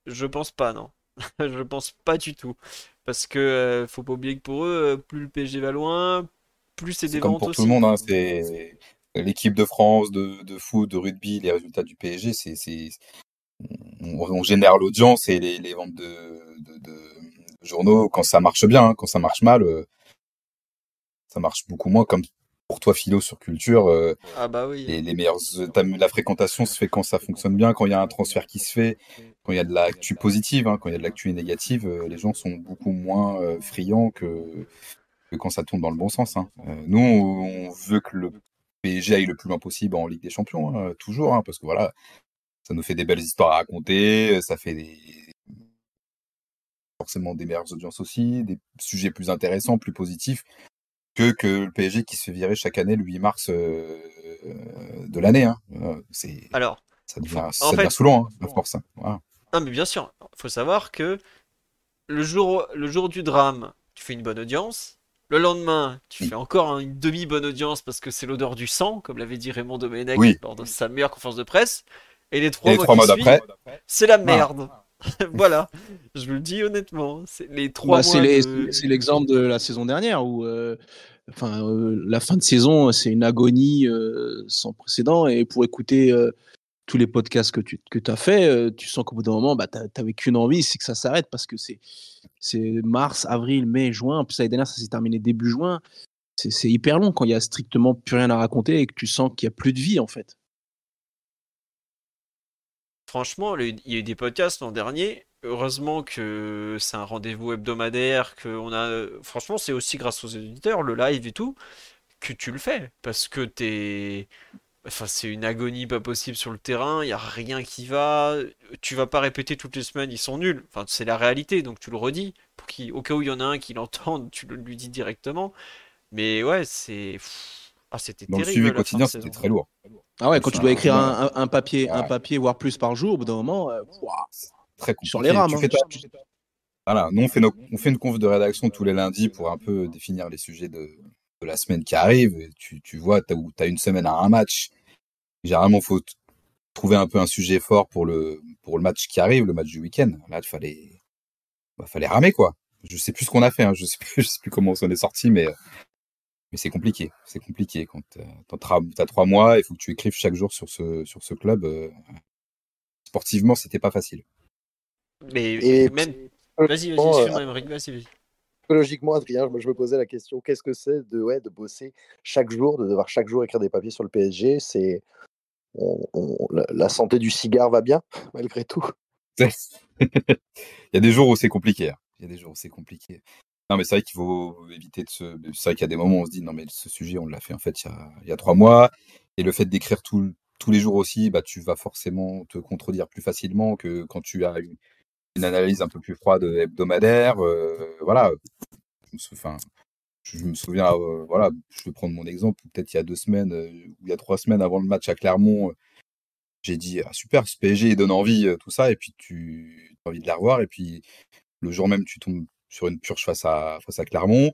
Je pense pas, non. Je pense pas du tout. Parce que faut pas oublier que pour eux, plus le PSG va loin, plus c'est des ventes pour tout le monde, hein, c'est l'équipe de France de, de, foot, de rugby, les résultats du PSG, c'est, on, génère l'audience et les, les ventes de, de, journaux quand ça marche bien. Hein. Quand ça marche mal, euh, ça marche beaucoup moins. Comme pour toi, Philo, sur Culture, euh, ah bah oui. les, les meilleurs, la fréquentation se fait quand ça fonctionne bien, quand il y a un transfert qui se fait, quand il y a de l'actu positive, hein, quand il y a de l'actu négative, euh, les gens sont beaucoup moins friands que, que quand ça tourne dans le bon sens. Hein. nous, on veut que le PSG aille le plus loin possible en Ligue des Champions, hein, toujours, parce que voilà, ça nous fait des belles histoires à raconter, ça fait des... forcément des meilleures audiences aussi, des sujets plus intéressants, plus positifs, que, que le PSG qui se fait virer chaque année le 8 mars euh, de l'année. Hein. c'est Alors, ça devient, ça devient saoulant, hein, force. Non, mais bien sûr, il faut savoir que le jour, le jour du drame, tu fais une bonne audience, le lendemain, tu fais encore une demi-bonne audience parce que c'est l'odeur du sang, comme l'avait dit Raymond Domenech lors de sa meilleure conférence de presse. Et les trois, mois, d'après, c'est la merde. voilà, je vous le dis honnêtement. C'est les trois bah, C'est l'exemple de la saison dernière où, euh, enfin, euh, la fin de saison, c'est une agonie euh, sans précédent. Et pour écouter tous les podcasts que tu que as fait, tu sens qu'au bout d'un moment, bah, tu n'avais qu'une envie, c'est que ça s'arrête parce que c'est c'est mars, avril, mai, juin. En plus, l'année dernière, ça s'est terminé début juin. C'est hyper long quand il y a strictement plus rien à raconter et que tu sens qu'il n'y a plus de vie, en fait. Franchement, il y a eu des podcasts l'an dernier. Heureusement que c'est un rendez-vous hebdomadaire, que on a. Franchement, c'est aussi grâce aux éditeurs, le live et tout, que tu le fais. Parce que t'es. Enfin, c'est une agonie pas possible sur le terrain, il n'y a rien qui va. Tu vas pas répéter toutes les semaines, ils sont nuls. Enfin, c'est la réalité, donc tu le redis. Pour au cas où il y en a un qui l'entende, tu le lui dis directement. Mais ouais, c'est. Ah, c'était terrible. le suivi quotidien, c'était très lourd. Ah ouais, quand tu dois écrire un, papier, un papier, voire plus par jour, au bout d'un moment, euh, très compliqué. Sur les rames. Hein. Voilà, nous on fait, on fait une conf de rédaction tous les lundis pour un peu définir les sujets de, la semaine qui arrive. Tu, tu vois, tu as, as, une semaine à un match généralement, faut trouver un peu un sujet fort pour le, pour le match qui arrive, le match du week-end. Là, il fallait, bah, fallait ramer, quoi. Je sais plus ce qu'on a fait, hein. je sais plus, je sais plus comment on s'en est sorti, mais, mais c'est compliqué. C'est compliqué quand tu as trois mois, il faut que tu écrives chaque jour sur ce, sur ce club. Euh, sportivement, c'était pas facile. Mais Et même. Vas-y, vas-y, euh, vas-y, vas-y. psychologiquement, Adrien, moi, je me posais la question qu'est-ce que c'est de, ouais, de bosser chaque jour, de devoir chaque jour écrire des papiers sur le PSG C'est on- on- la, la santé du cigare va bien malgré tout. Il y a des jours où c'est compliqué. hein. Il y a des jours où c'est compliqué. Non, mais c'est vrai qu'il faut éviter de se. C'est vrai qu'il y a des moments où on se dit non, mais ce sujet, on l'a fait en fait il y a, trois mois. Et le fait d'écrire tout- tous les jours aussi, bah, tu vas forcément te contredire plus facilement que quand tu as une, analyse un peu plus froide hebdomadaire. euh, voilà. Enfin, je me souviens, euh, voilà, je vais prendre mon exemple, peut-être il y a deux semaines euh, ou il y a trois semaines avant le match à Clermont, euh, j'ai dit ah, super, ce PSG donne envie, euh, tout ça, et puis tu as envie de la revoir, et puis le jour même tu tombes sur une purge face à, face à Clermont,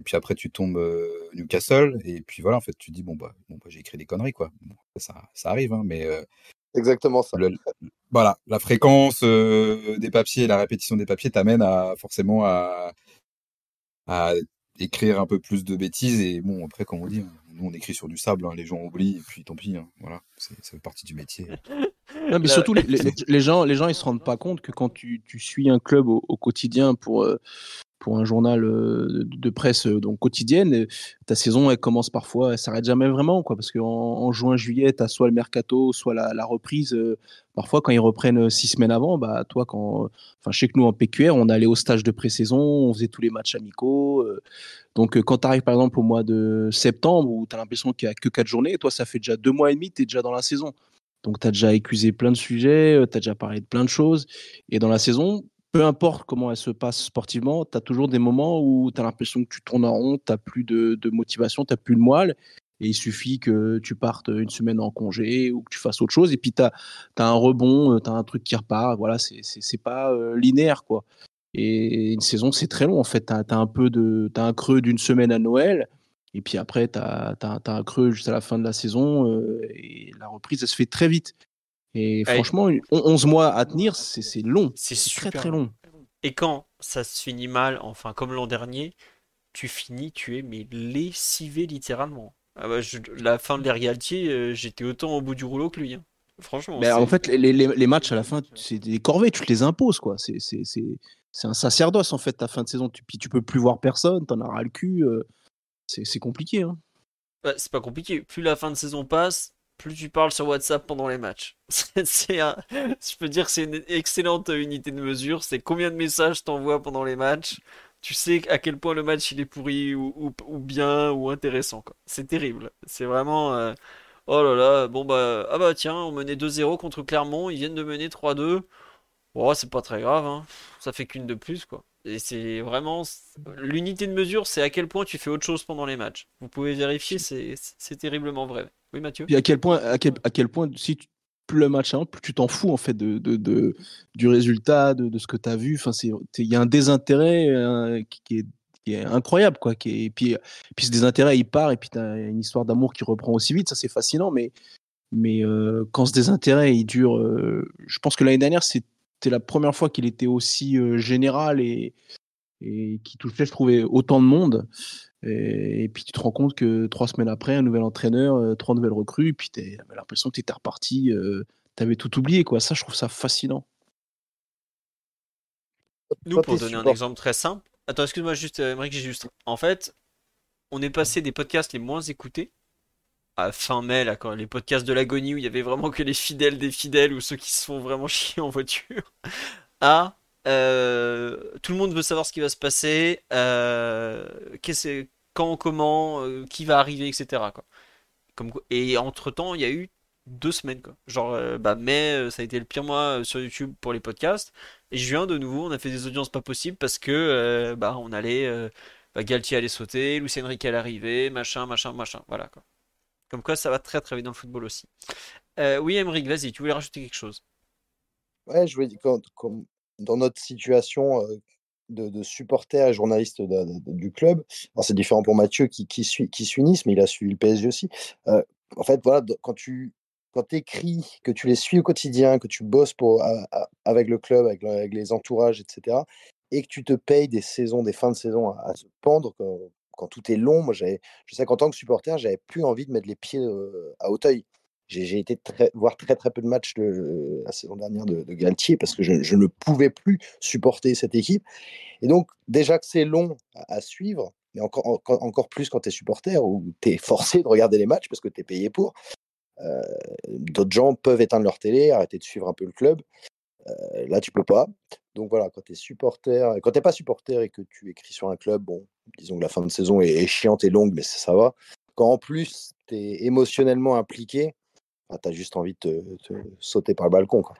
et puis après tu tombes euh, Newcastle, et puis voilà, en fait tu dis bon bah, bon, bah, j'ai écrit des conneries quoi, Bon, ça, ça arrive, hein, mais euh, Exactement ça. le- voilà, la fréquence euh, des papiers, la répétition des papiers t'amène à forcément à, à écrire un peu plus de bêtises. Et bon après comme on dit, nous on écrit sur du sable, hein, les gens oublient et puis tant pis, hein, voilà, c'est ça fait partie du métier. Non, mais surtout, les, les- les gens, les gens, ils se rendent pas compte que quand tu, tu suis un club au, au quotidien pour, euh, pour un journal euh, de, presse euh, donc quotidienne, ta saison, elle commence parfois, elle s'arrête jamais vraiment, quoi, parce qu'en en juin, juillet, tu as soit le mercato, soit la, la reprise. euh, parfois, quand ils reprennent six semaines avant, bah, toi, quand, enfin, que nous, en PQR, on allait au stage de pré-saison, on faisait tous les matchs amicaux. donc, quand tu arrives, par exemple, au mois de septembre, où tu as l'impression qu'il n'y a que quatre journées, toi, ça fait déjà deux mois et demi, tu es déjà dans la saison. Donc, tu as déjà écusé plein de sujets, tu as déjà parlé de plein de choses. Et dans la saison, peu importe comment elle se passe sportivement, tu as toujours des moments où tu as l'impression que tu tournes en rond, tu plus de, motivation, tu plus de moelle. Et il suffit que tu partes une semaine en congé ou que tu fasses autre chose. Et puis, tu as, un rebond, tu as un truc qui repart. Voilà, c'est pas euh, linéaire, quoi. Et une saison, c'est très long, en fait. Tu as, un peu de, as un creux d'une semaine à Noël. Et puis après, tu as, un creux jusqu'à la fin de la saison. euh, et la reprise, elle se fait très vite. Et Ouais. franchement, une- 11 mois à tenir, c'est long. C'est très super très long. Et quand ça se finit mal, enfin comme l'an dernier, tu finis, tu es mais lessivé littéralement. Ah bah, je- la fin de Galtier, euh, j'étais autant au bout du rouleau que lui. hein. Franchement. Mais en fait, les, les- les matchs à la fin, c'est des corvées, tu te les imposes, quoi. C'est un sacerdoce, en fait, ta fin de saison. Tu, puis tu peux plus voir personne, t'en as ras le cul. euh, c'est compliqué. Hein. Ouais, c'est pas compliqué. Plus la fin de saison passe, plus tu parles sur WhatsApp pendant les matchs. C'est, je peux dire que c'est une excellente unité de mesure. C'est combien de messages t'envoies pendant les matchs. Tu sais à quel point le match il est pourri ou, bien ou intéressant. C'est terrible. C'est vraiment. euh, Oh là là, bon bah. Ah bah tiens, on menait 2-0 contre Clermont. Ils viennent de mener 3-2. Oh, c'est pas très grave, hein. Ça fait qu'une de plus, quoi. Et c'est vraiment. L'unité de mesure, c'est à quel point tu fais autre chose pendant les matchs. Vous pouvez vérifier, c'est terriblement vrai. Oui, Mathieu? Puis à quel point, à quel, point si tu- plus le match plus tu t'en fous, en fait, de, du résultat, de, ce que tu as vu. Enfin, il y a un désintérêt euh, qui, est, incroyable, quoi. Et puis, puis ce désintérêt, il part, et puis tu as une histoire d'amour qui reprend aussi vite. Ça, c'est fascinant, mais. Mais euh, quand ce désintérêt, il dure. euh, je pense que l'année dernière, c'était la première fois qu'il était aussi général et, et qui touchait, je trouvais, autant de monde. Et, et puis tu te rends compte que trois semaines après, un nouvel entraîneur, euh, trois nouvelles recrues, et puis tu as l'impression que tu étais reparti, tu avais tout oublié. Quoi. Ça, je trouve ça fascinant. Nous, pour donner un exemple très simple. Attends, excuse-moi juste, euh, Émeric, j'ai juste. En fait, on est passé des podcasts les moins écoutés à fin mai, là, quand les podcasts de l'agonie où il y avait vraiment que les fidèles des fidèles ou ceux qui se font vraiment chier en voiture, à euh, tout le monde veut savoir ce qui va se passer, euh, quand, comment, euh, qui va arriver, etc. Quoi. Et entre-temps, il y a eu deux semaines. Quoi. Genre, bah, mai, ça a été le pire mois sur YouTube pour les podcasts. Et juin, de nouveau, on a fait des audiences pas possibles parce que bah, on allait. bah, Galtier allait sauter, Luis Enrique allait arriver, machin, machin, machin. Voilà. Comme quoi, ça va très très vite dans le football aussi. Oui, Emeric, vas-y, tu voulais rajouter quelque chose? Ouais, je voulais dire, comme dans notre situation de, supporter et journaliste du club, c'est différent pour Mathieu qui, qui, suit, qui suit Nice, mais il a suivi le PSG aussi. En fait, voilà, quand tu quand écris, que tu les suis au quotidien, que tu bosses pour, avec le club, avec, le- avec les entourages, etc., et que tu te payes des saisons, des fins de saison à, se pendre quand, tout est long, moi, je sais qu'en tant que supporter, j'avais plus envie de mettre les pieds euh, à Auteuil. J'ai été très, voir très très peu de matchs de, la saison dernière de, Galtier parce que je, ne pouvais plus supporter cette équipe. Et donc, déjà que c'est long à, suivre, mais encore, encore, plus quand tu es supporter ou tu es forcé de regarder les matchs parce que tu es payé pour. Euh, d'autres gens peuvent éteindre leur télé, arrêter de suivre un peu le club. Euh, là, tu peux pas. Donc voilà, quand tu es supporter, quand tu pas supporter et que tu écris sur un club, bon, disons que la fin de saison est, chiante et longue, mais ça, va. Quand en plus tu es émotionnellement impliqué, bah, tu as juste envie de te, sauter par le balcon. Quoi.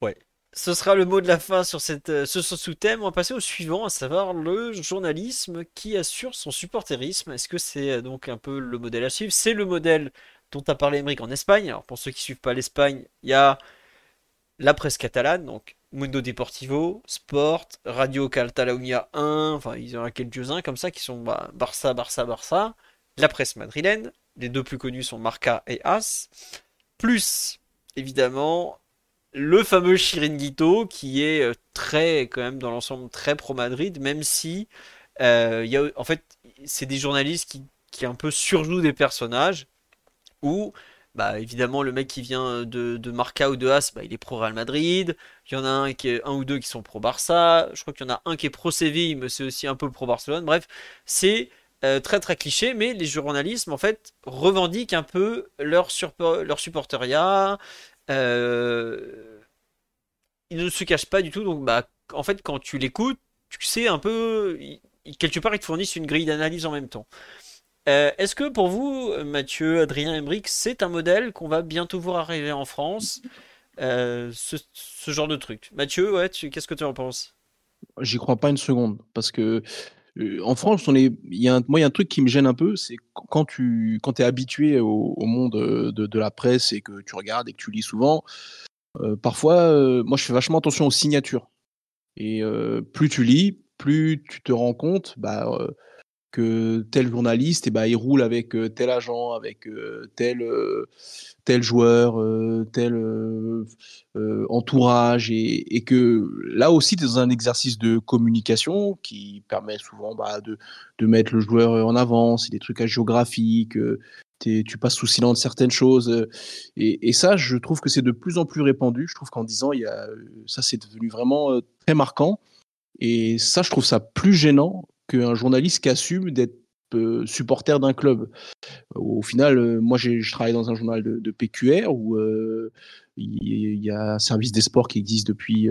Ouais, ce sera le mot de la fin sur cette, euh, ce sous-thème. On va passer au suivant, à savoir le journalisme qui assure son supporterisme. Est-ce que c'est euh, donc un peu le modèle à suivre? C'est le modèle dont a parlé Emmerich en Espagne. Alors pour ceux qui ne suivent pas l'Espagne, il y a la presse catalane, donc Mundo Deportivo, Sport, Radio Catalunya 1, enfin ils en ont quelques-uns comme ça qui sont bah, Barça, Barça, Barça, la presse madrilène, les deux plus connus sont Marca et As, plus évidemment le fameux Chiringuito qui est euh, très quand même dans l'ensemble très pro Madrid même si euh, y a, en fait c'est des journalistes qui, qui un peu surjouent des personnages ou bah évidemment le mec qui vient de, de Marca ou de As bah, il est pro Real Madrid. Il y en a un qui est un ou deux qui sont pro Barça je crois qu'il y en a un qui est pro Séville mais c'est aussi un peu pro Barcelone bref c'est euh, très très cliché, mais les journalistes en fait revendiquent un peu leur, leur supporteria, euh, ils ne se cachent pas du tout. Donc, bah, en fait, quand tu l'écoutes, tu sais un peu, quelque part, ils te fournissent une grille d'analyse en même temps. Euh, est-ce que pour vous, Mathieu, Adrien Embrick, c'est un modèle qu'on va bientôt voir arriver en France euh, ce, genre de truc? Mathieu, ouais, qu'est-ce que tu en penses? J'y crois pas une seconde parce que en France, on est, il y a un, moi, il y a un truc qui me gêne un peu, c'est quand tu quand es habitué au, monde de, la presse et que tu regardes et que tu lis souvent, parfois, moi, je fais vachement attention aux signatures. Et plus tu lis, plus tu te rends compte bah, que tel journaliste, et eh ben, il roule avec tel agent, avec tel tel joueur, euh, tel euh, euh, entourage, et, que là aussi, tu es dans un exercice de communication qui permet souvent bah, de, de, mettre le joueur en avant, c'est des trucs à géographique, tu passes sous silence certaines choses. Et, ça, je trouve que c'est de plus en plus répandu. Je trouve qu'en disant, il y a, ça, c'est devenu vraiment très marquant. Et ça, je trouve ça plus gênant qu'un journaliste qui assume d'être supporter d'un club. Au final, euh, moi, je travaille dans un journal de, PQR où euh, il y a un service des sports qui existe depuis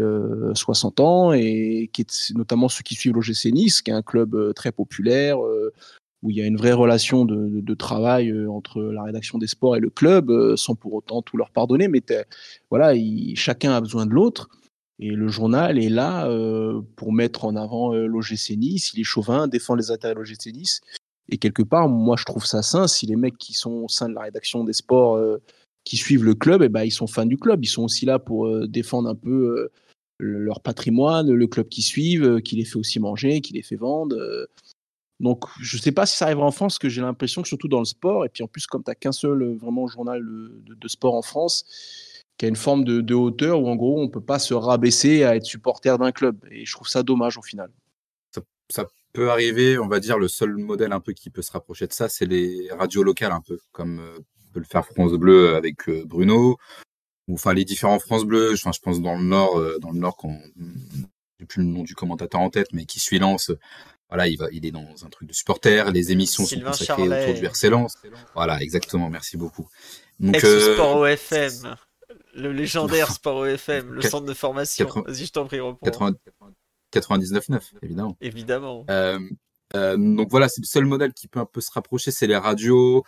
60 euh, ans et qui est notamment ceux qui suivent l'OGC Nice, qui est un club très populaire où il y a une vraie relation de, travail entre la rédaction des sports et le club, sans pour autant tout leur pardonner. Mais voilà, chacun a besoin de l'autre. Et le journal est là pour mettre en avant l'OGC Nice. Il est chauvin, défend les intérêts de l'OGC Nice. Et quelque part, moi, je trouve ça sain si les mecs qui sont au sein de la rédaction des sports, euh, qui suivent le club, eh ben, ils sont fans du club. Ils sont aussi là pour euh, défendre un peu euh, leur patrimoine, le club qu'ils suivent, qui les fait aussi manger, qui les fait vendre. Donc, je ne sais pas si ça arrivera en France, que j'ai l'impression que surtout dans le sport, et puis en plus, comme tu n'as qu'un seul vraiment journal de, sport en France, qui a une forme de, hauteur où en gros, on ne peut pas se rabaisser à être supporter d'un club. Et je trouve ça dommage au final. Ça, ça peut arriver, on va dire, le seul modèle un peu qui peut se rapprocher de ça, c'est les radios locales un peu, comme euh, peut le faire France Bleu avec euh, Bruno, ou enfin les différents France Bleu. Enfin, je pense dans le Nord, euh, dans le Nord, quand j'ai plus le nom du commentateur en tête, mais qui suit Lance. Voilà, il va, il est dans un truc de supporter. Les émissions sont consacrées autour du RC Lens. Voilà, exactement. Merci beaucoup. Donc, Sport OFM, le légendaire Sport OFM, le centre de formation. Vas-y, je t'en prie, reprends. 99.9, évidemment. Évidemment. Euh, euh, donc voilà, c'est le seul modèle qui peut un peu se rapprocher, c'est les radios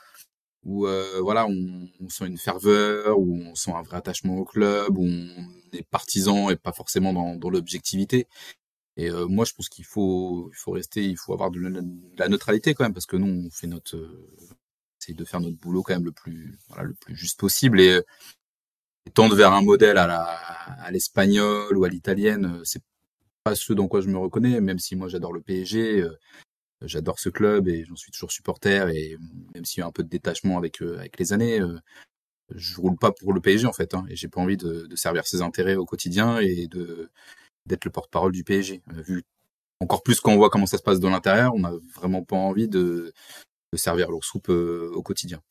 où euh, voilà, on, sent une ferveur, où on sent un vrai attachement au club, où on est partisan et pas forcément dans, dans l'objectivité. Et moi, je pense qu'il faut, il faut rester, il faut avoir de la, neutralité quand même, parce que nous, on fait notre, essaye de faire notre boulot quand même le plus, voilà, le plus juste possible et, tendre vers un modèle à la, à l'espagnol ou à l'italienne, c'est pas ce dans quoi je me reconnais, même si moi j'adore le PSG, euh, j'adore ce club et j'en suis toujours supporter et même s'il y a un peu de détachement avec euh, avec les années, euh, je roule pas pour le PSG en fait hein, et j'ai pas envie de, servir ses intérêts au quotidien et de d'être le porte-parole du PSG. vu encore plus quand on voit comment ça se passe dans l'intérieur, on n'a vraiment pas envie de, de servir leur soupe au quotidien.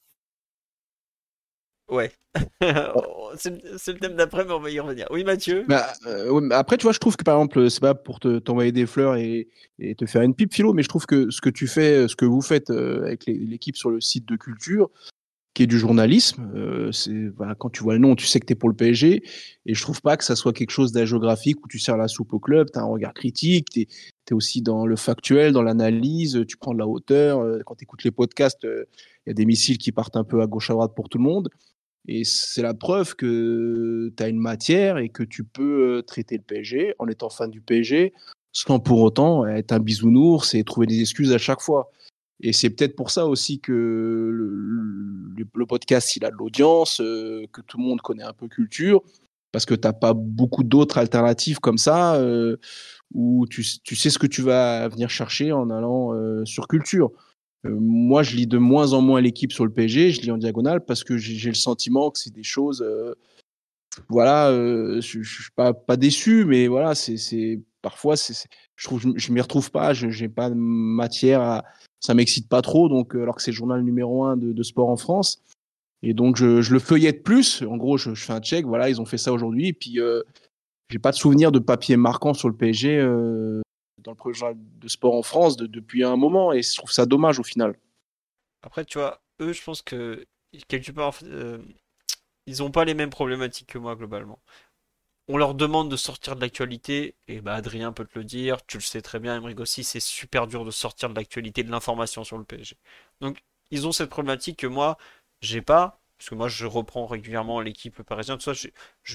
Ouais. c'est le thème d'après, mais on va y revenir. Oui, Mathieu? Bah, euh, Après, tu vois, je trouve que par exemple, c'est pas pour t'envoyer des fleurs et, te faire une pipe, Philo, mais je trouve que ce que tu fais, ce que vous faites euh, avec l'équipe sur le site de culture, qui est du journalisme, euh, c'est voilà, quand tu vois le nom, tu sais que tu es pour le PSG, et je trouve pas que ça soit quelque chose d'agéographique où tu sers la soupe au club, tu as un regard critique, tu es, aussi dans le factuel, dans l'analyse, tu prends de la hauteur, quand tu écoutes les podcasts, il y a des missiles qui partent un peu à gauche à droite pour tout le monde. Et c'est la preuve que tu as une matière et que tu peux traiter le PSG en étant fan du PSG sans pour autant être un bisounours et trouver des excuses à chaque fois. Et c'est peut-être pour ça aussi que le, podcast, il a de l'audience, que tout le monde connaît un peu culture, parce que tu n'as pas beaucoup d'autres alternatives comme ça, où tu, tu, sais ce que tu vas venir chercher en allant sur culture. Euh, moi, je lis de moins en moins l'équipe sur le PSG, je lis en diagonale parce que j'ai le sentiment que c'est des choses. Euh, voilà, euh, je, ne suis pas, pas déçu, mais voilà, c'est parfois, c'est je trouve, je, m'y retrouve pas, je n'ai pas de matière à, ça m'excite pas trop, donc alors que c'est le journal numéro un de, sport en France, et donc je, je, le feuillette plus. En gros, je, fais un check, voilà, ils ont fait ça aujourd'hui, et puis euh, j'ai pas de souvenir de papier marquant sur le PSG dans le projet de sport en France depuis un moment et je trouve ça dommage au final. Après, tu vois, eux, je pense que quelque part, euh, ils n'ont pas les mêmes problématiques que moi globalement. On leur demande de sortir de l'actualité, et bah Adrien peut te le dire, tu le sais très bien, Emmerich aussi, c'est super dur de sortir de l'actualité, de l'information sur le PSG. Donc, ils ont cette problématique que moi, j'ai pas, parce que moi, je reprends régulièrement l'équipe parisienne, je,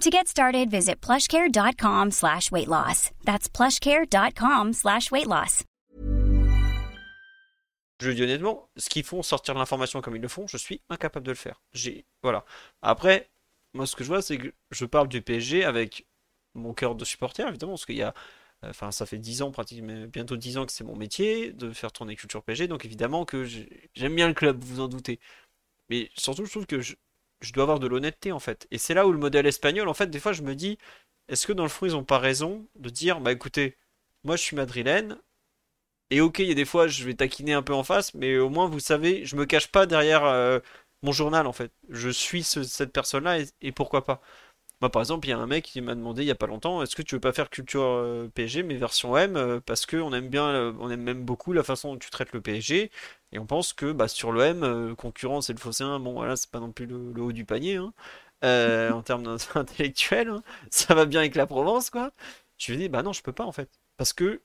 To get started, visit plushcare.com slash weight loss. That's plushcare.com slash weight loss. Je dis honnêtement, ce qu'ils font, sortir l'information comme ils le font, je suis incapable de le faire. J'ai, voilà. Après, moi, ce que je vois, c'est que je parle du PSG avec mon cœur de supporter, évidemment, parce qu'il y a, enfin, ça fait 10 ans, pratiquement, bientôt 10 ans que c'est mon métier de faire tourner culture PSG, donc évidemment que j'aime bien le club, vous vous en doutez. Mais surtout, je trouve que je, je dois avoir de l'honnêteté en fait. Et c'est là où le modèle espagnol, en fait, des fois je me dis, est-ce que dans le fond ils ont pas raison de dire, bah écoutez, moi je suis madrilène, et ok, il y a des fois je vais taquiner un peu en face, mais au moins vous savez, je me cache pas derrière euh, mon journal en fait. Je suis cette personne-là et, pourquoi pas. Moi par exemple, il y a un mec qui m'a demandé il y a pas longtemps, est-ce que tu veux pas faire culture euh, PSG mais version M euh, parce que on aime bien, on aime même beaucoup la façon dont tu traites le PSG et on pense que bah, sur l'OM, euh, concurrence et le Fosséen, bon voilà, c'est pas non plus le, haut du panier hein, euh, en termes intellectuels. Hein. ça va bien avec la Provence, quoi. Je lui dit, bah non, je peux pas en fait. Parce que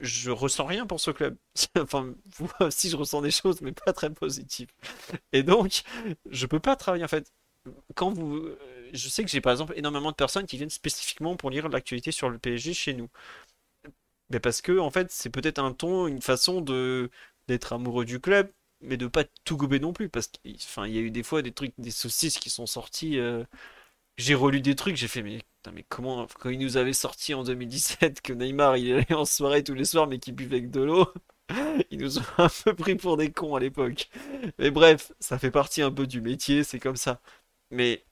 je ressens rien pour ce club. enfin, aussi, je ressens des choses, mais pas très positives. Et donc, je peux pas travailler en fait. Quand vous. Je sais que j'ai par exemple énormément de personnes qui viennent spécifiquement pour lire l'actualité sur le PSG chez nous. Mais parce que, en fait, c'est peut-être un ton, une façon de d'être amoureux du club, mais de pas tout gober non plus, parce qu'il y a eu des fois des trucs, des saucisses qui sont sortis. Euh, j'ai relu des trucs, j'ai fait, mais, mais comment, quand il nous avait sorti en 2017 que Neymar il allait en soirée tous les soirs, mais qu'il buvait avec de l'eau, ils nous ont un peu pris pour des cons à l'époque. Mais bref, ça fait partie un peu du métier, c'est comme ça. Mais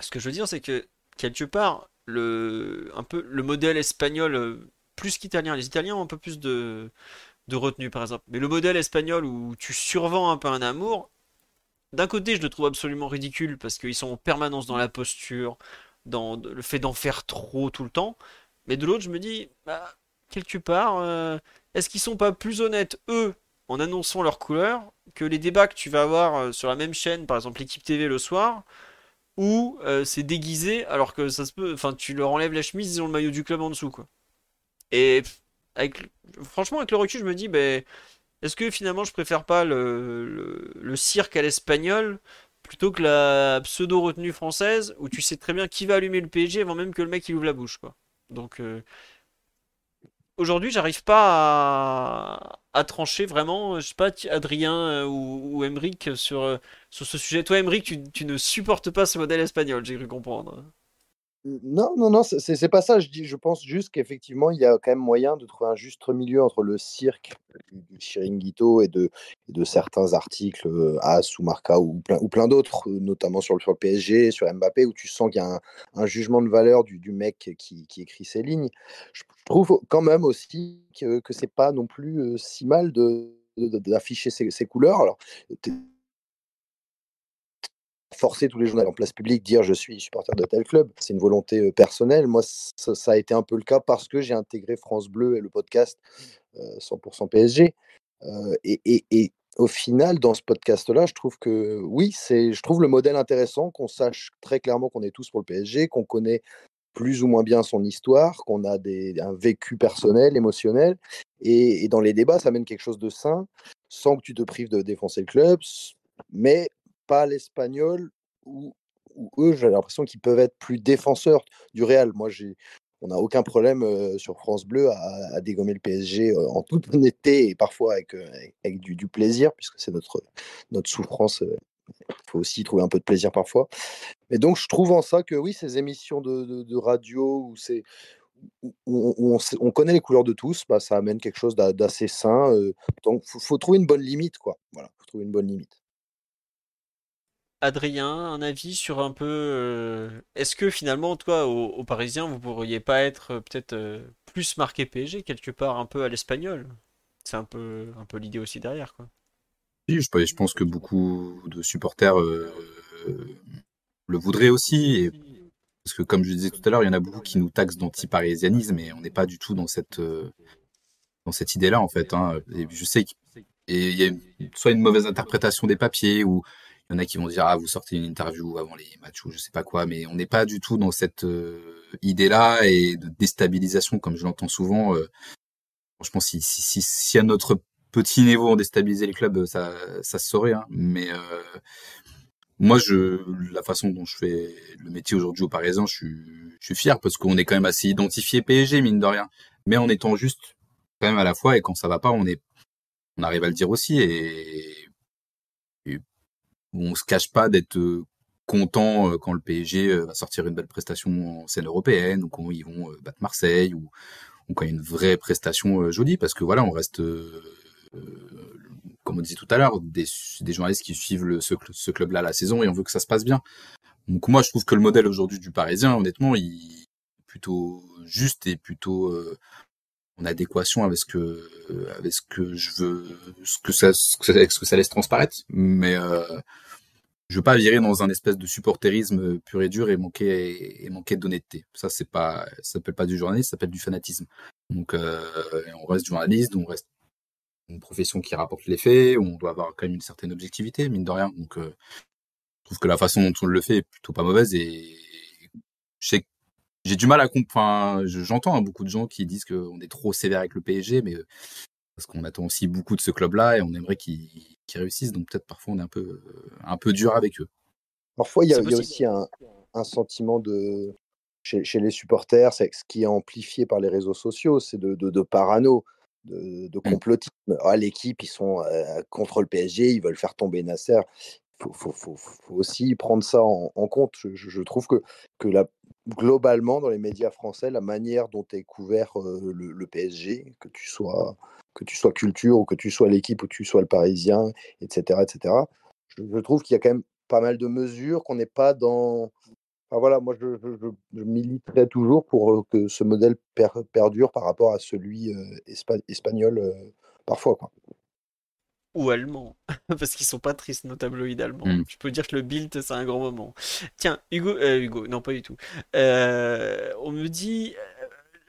ce que je veux dire, c'est que quelque part, le, un peu, le modèle espagnol, euh, plus qu'italien, les Italiens ont un peu plus de de retenue par exemple. Mais le modèle espagnol où tu survends un peu un amour, d'un côté je le trouve absolument ridicule parce qu'ils sont en permanence dans la posture, dans le fait d'en faire trop tout le temps. Mais de l'autre je me dis, bah, quelque part, euh, est-ce qu'ils sont pas plus honnêtes eux en annonçant leur couleur que les débats que tu vas avoir euh, sur la même chaîne, par exemple l'équipe TV le soir, ou euh, c'est déguisé alors que ça se peut. Enfin, tu leur enlèves la chemise, ils ont le maillot du club en dessous, quoi. Et franchement, avec le recul, je me dis, ben, est-ce que finalement je préfère pas le, cirque à l'espagnol plutôt que la pseudo retenue française où tu sais très bien qui va allumer le PSG avant même que le mec il ouvre la bouche, quoi. Donc euh, aujourd'hui, j'arrive pas à, trancher vraiment. Je sais pas, Adrien euh, ou, ou euh, sur ce sujet. Toi, Emric, tu ne supportes pas ce modèle espagnol, j'ai cru comprendre. Non, non, non, c'est pas ça. Je, pense juste qu'effectivement, il y a quand même moyen de trouver un juste milieu entre le cirque du, chiringuito et de, de certains articles euh, As ou Marca ou plein, ou plein d'autres, euh, notamment sur le, PSG, sur Mbappé, où tu sens qu'il y a un, jugement de valeur du, mec qui, écrit ces lignes. Je, trouve quand même aussi que, que c'est pas non plus euh, si mal d'afficher de, ces, ces, couleurs. Alors, forcer tous les journalistes en place publique dire je suis supporter de tel club. C'est une volonté personnelle. Moi, ça, a été un peu le cas parce que j'ai intégré France Bleu et le podcast 100% PSG. et, au final, dans ce podcast-là, je trouve que oui, c'est, je trouve le modèle intéressant, qu'on sache très clairement qu'on est tous pour le PSG, qu'on connaît plus ou moins bien son histoire, qu'on a des, un vécu personnel, émotionnel. Et, et, dans les débats, ça amène quelque chose de sain, sans que tu te prives de défoncer le club. Mais pas l'espagnol où, eux, j'ai l'impression qu'ils peuvent être plus défenseurs du Real. Moi, j'ai, on n'a aucun problème sur France Bleu à, dégommer le PSG en toute honnêteté et parfois avec, avec du, plaisir, puisque c'est notre, notre souffrance. Il faut aussi trouver un peu de plaisir parfois. Mais donc, je trouve en ça que oui, ces émissions de, radio où, c'est, où, on, on, connaît les couleurs de tous, bah, ça amène quelque chose d'assez sain. donc, il faut, trouver une bonne limite. Quoi. Voilà, faut trouver une bonne limite. Adrien, un avis sur un peu. Euh, est-ce que finalement, toi, au, Parisien, vous pourriez pas être euh, peut-être euh, plus marqué PSG quelque part un peu à l'espagnol? C'est un peu, un peu l'idée aussi derrière, quoi. Oui, je, pense que beaucoup de supporters le voudraient aussi. parce que, comme je disais tout à l'heure, il y en a beaucoup qui nous taxent d'anti-parisianisme et on n'est pas du tout dans cette, dans cette idée-là, en fait. Hein. Et je sais qu'il y a soit une mauvaise interprétation des papiers ou il y en a qui vont dire ah vous sortez une interview avant les matchs ou je sais pas quoi, mais on n'est pas du tout dans cette euh, idée-là et de déstabilisation comme je l'entends souvent. Euh, franchement, si, si, si, à notre petit niveau on déstabilisait les clubs, ça, ça se saurait. Hein. Mais euh, moi, je, la façon dont je fais le métier aujourd'hui au Parisien, je suis, je suis fier parce qu'on est quand même assez identifié PSG mine de rien, mais en étant juste quand même à la fois et quand ça va pas, on est, on arrive à le dire aussi et où on se cache pas d'être euh, content euh, quand le PSG euh, va sortir une belle prestation en scène européenne ou quand ils vont battre Marseille ou, quand il y a une vraie prestation jolie parce que voilà on reste comme on disait tout à l'heure des, journalistes qui suivent ce club-là la saison et on veut que ça se passe bien. Donc moi je trouve que le modèle aujourd'hui du Parisien honnêtement il est plutôt juste et plutôt en adéquation avec ce que avec ce que je veux ce que ça ce que ça laisse transparaître. Mais euh, je veux pas virer dans un espèce de supporterisme pur et dur et manquer et manquer d'honnêteté. Ça c'est pas ça s'appelle pas du journalisme ça s'appelle du fanatisme. Donc euh, on reste journaliste on reste une profession qui rapporte les faits on doit avoir quand même une certaine objectivité mine de rien. Donc euh, je trouve que la façon dont on le fait est plutôt pas mauvaise et je sais j'ai du mal à comprendre. J'entends hein, beaucoup de gens qui disent qu'on est trop sévère avec le PSG, mais euh, parce qu'on attend aussi beaucoup de ce club-là et on aimerait qu'ils réussissent. Donc peut-être parfois on est un peu, un peu dur avec eux. Parfois, il y a, aussi un, sentiment de chez, les supporters, c'est ce qui est amplifié par les réseaux sociaux, c'est de, de, parano, de, de mmh. complotisme. Ah, l'équipe, ils sont euh, contre le PSG, ils veulent faire tomber Nasser faut, faut, aussi prendre ça en, compte. Je, trouve que, globalement, dans les médias français, la manière dont est couvert le, PSG, que tu sois culture ou que tu sois l'équipe ou que tu sois le Parisien, etc., etc. Je, trouve qu'il y a quand même pas mal de mesures qu'on n'est pas dans. Voilà, moi, je, je, militerai toujours pour que ce modèle perdure par rapport à celui espagnol parfois. Ou allemand, parce qu'ils sont pas tristes nos tabloïds allemands. Hmm. Je peux dire que le Bild, c'est un grand moment. Tiens, Hugo, euh, Hugo, non pas du tout. Euh, on me dit,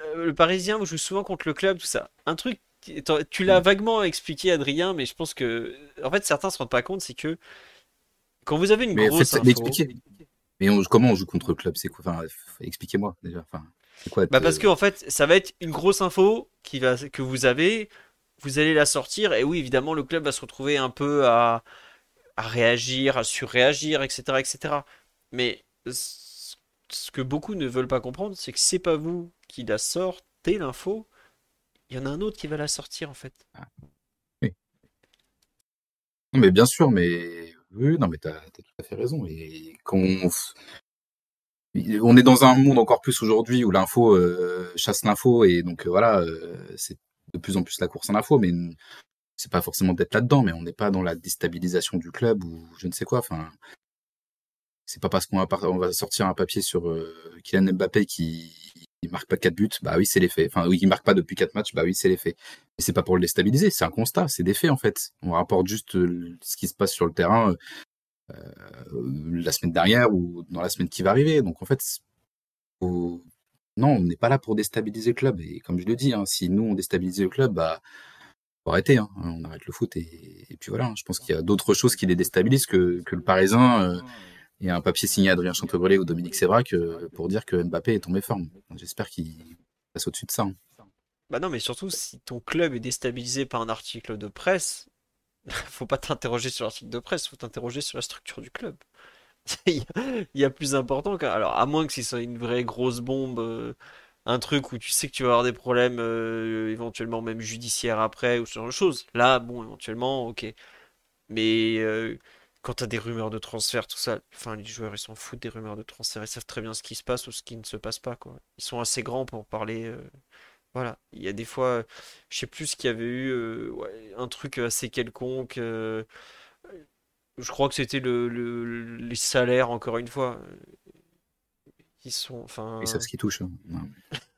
euh, le Parisien vous joue souvent contre le club, tout ça. Un truc, tu l'as hmm. vaguement expliqué, Adrien, mais je pense que, en fait, certains se rendent pas compte, c'est que quand vous avez une grosse info, Mais on, comment on joue contre le club? C'est quoi? Enfin, expliquez-moi déjà. Enfin, quoi bah parce que en fait, ça va être une grosse info qui va que vous avez. Vous allez la sortir et oui, évidemment, le club va se retrouver un peu à, réagir, à surréagir, etc., etc. Mais ce que beaucoup ne veulent pas comprendre, c'est que c'est pas vous qui la sortez l'info, il y en a un autre qui va la sortir en fait. Ah. Oui. Mais bien sûr, mais oui, non, mais t'as as tout à fait raison. Et quand on... est dans un monde encore plus aujourd'hui où l'info euh, chasse l'info et donc euh, voilà, euh, c'est de plus en plus la course en info, mais c'est pas forcément d'être là-dedans, mais on n'est pas dans la déstabilisation du club ou je ne sais quoi. Enfin, c'est pas parce qu'on va, sortir un papier sur euh, Kylian Mbappé qui il marque pas quatre buts, bah oui, c'est les faits. Enfin, oui, il marque pas depuis quatre matchs, bah oui, c'est les faits. Mais c'est pas pour le déstabiliser, c'est un constat, c'est des faits en fait. On rapporte juste euh, ce qui se passe sur le terrain euh, la semaine dernière ou dans la semaine qui va arriver. Donc en fait, non, on n'est pas là pour déstabiliser le club. Et comme je le dis, hein, si nous on déstabilisait le club, bah faut arrêter, hein. on arrête le foot et, puis voilà. Je pense qu'il y a d'autres choses qui les déstabilisent que, le Parisien. Euh, a un papier signé Adrien Chantegrelet ou Dominique Sévrac pour dire que Mbappé est tombé forme. J'espère qu'il passe au-dessus de ça. Hein. Bah non, mais surtout si ton club est déstabilisé par un article de presse, faut pas t'interroger sur l'article de presse, faut t'interroger sur la structure du club. il y a plus important Alors, à moins que ce soit une vraie grosse bombe, euh, un truc où tu sais que tu vas avoir des problèmes euh, éventuellement même judiciaires après ou ce genre de choses. Là, bon, éventuellement, ok. Mais quand t'as des rumeurs de transfert, tout ça, enfin, les joueurs, ils s'en foutent des rumeurs de transfert, ils savent très bien ce qui se passe ou ce qui ne se passe pas. Ils sont assez grands pour parler. Euh, voilà, il y a des fois, je sais plus qu'il y avait eu euh, un truc assez quelconque. Je crois que c'était le, les salaires, encore une fois sont, enfin. Ils savent ce qui touche. Hein.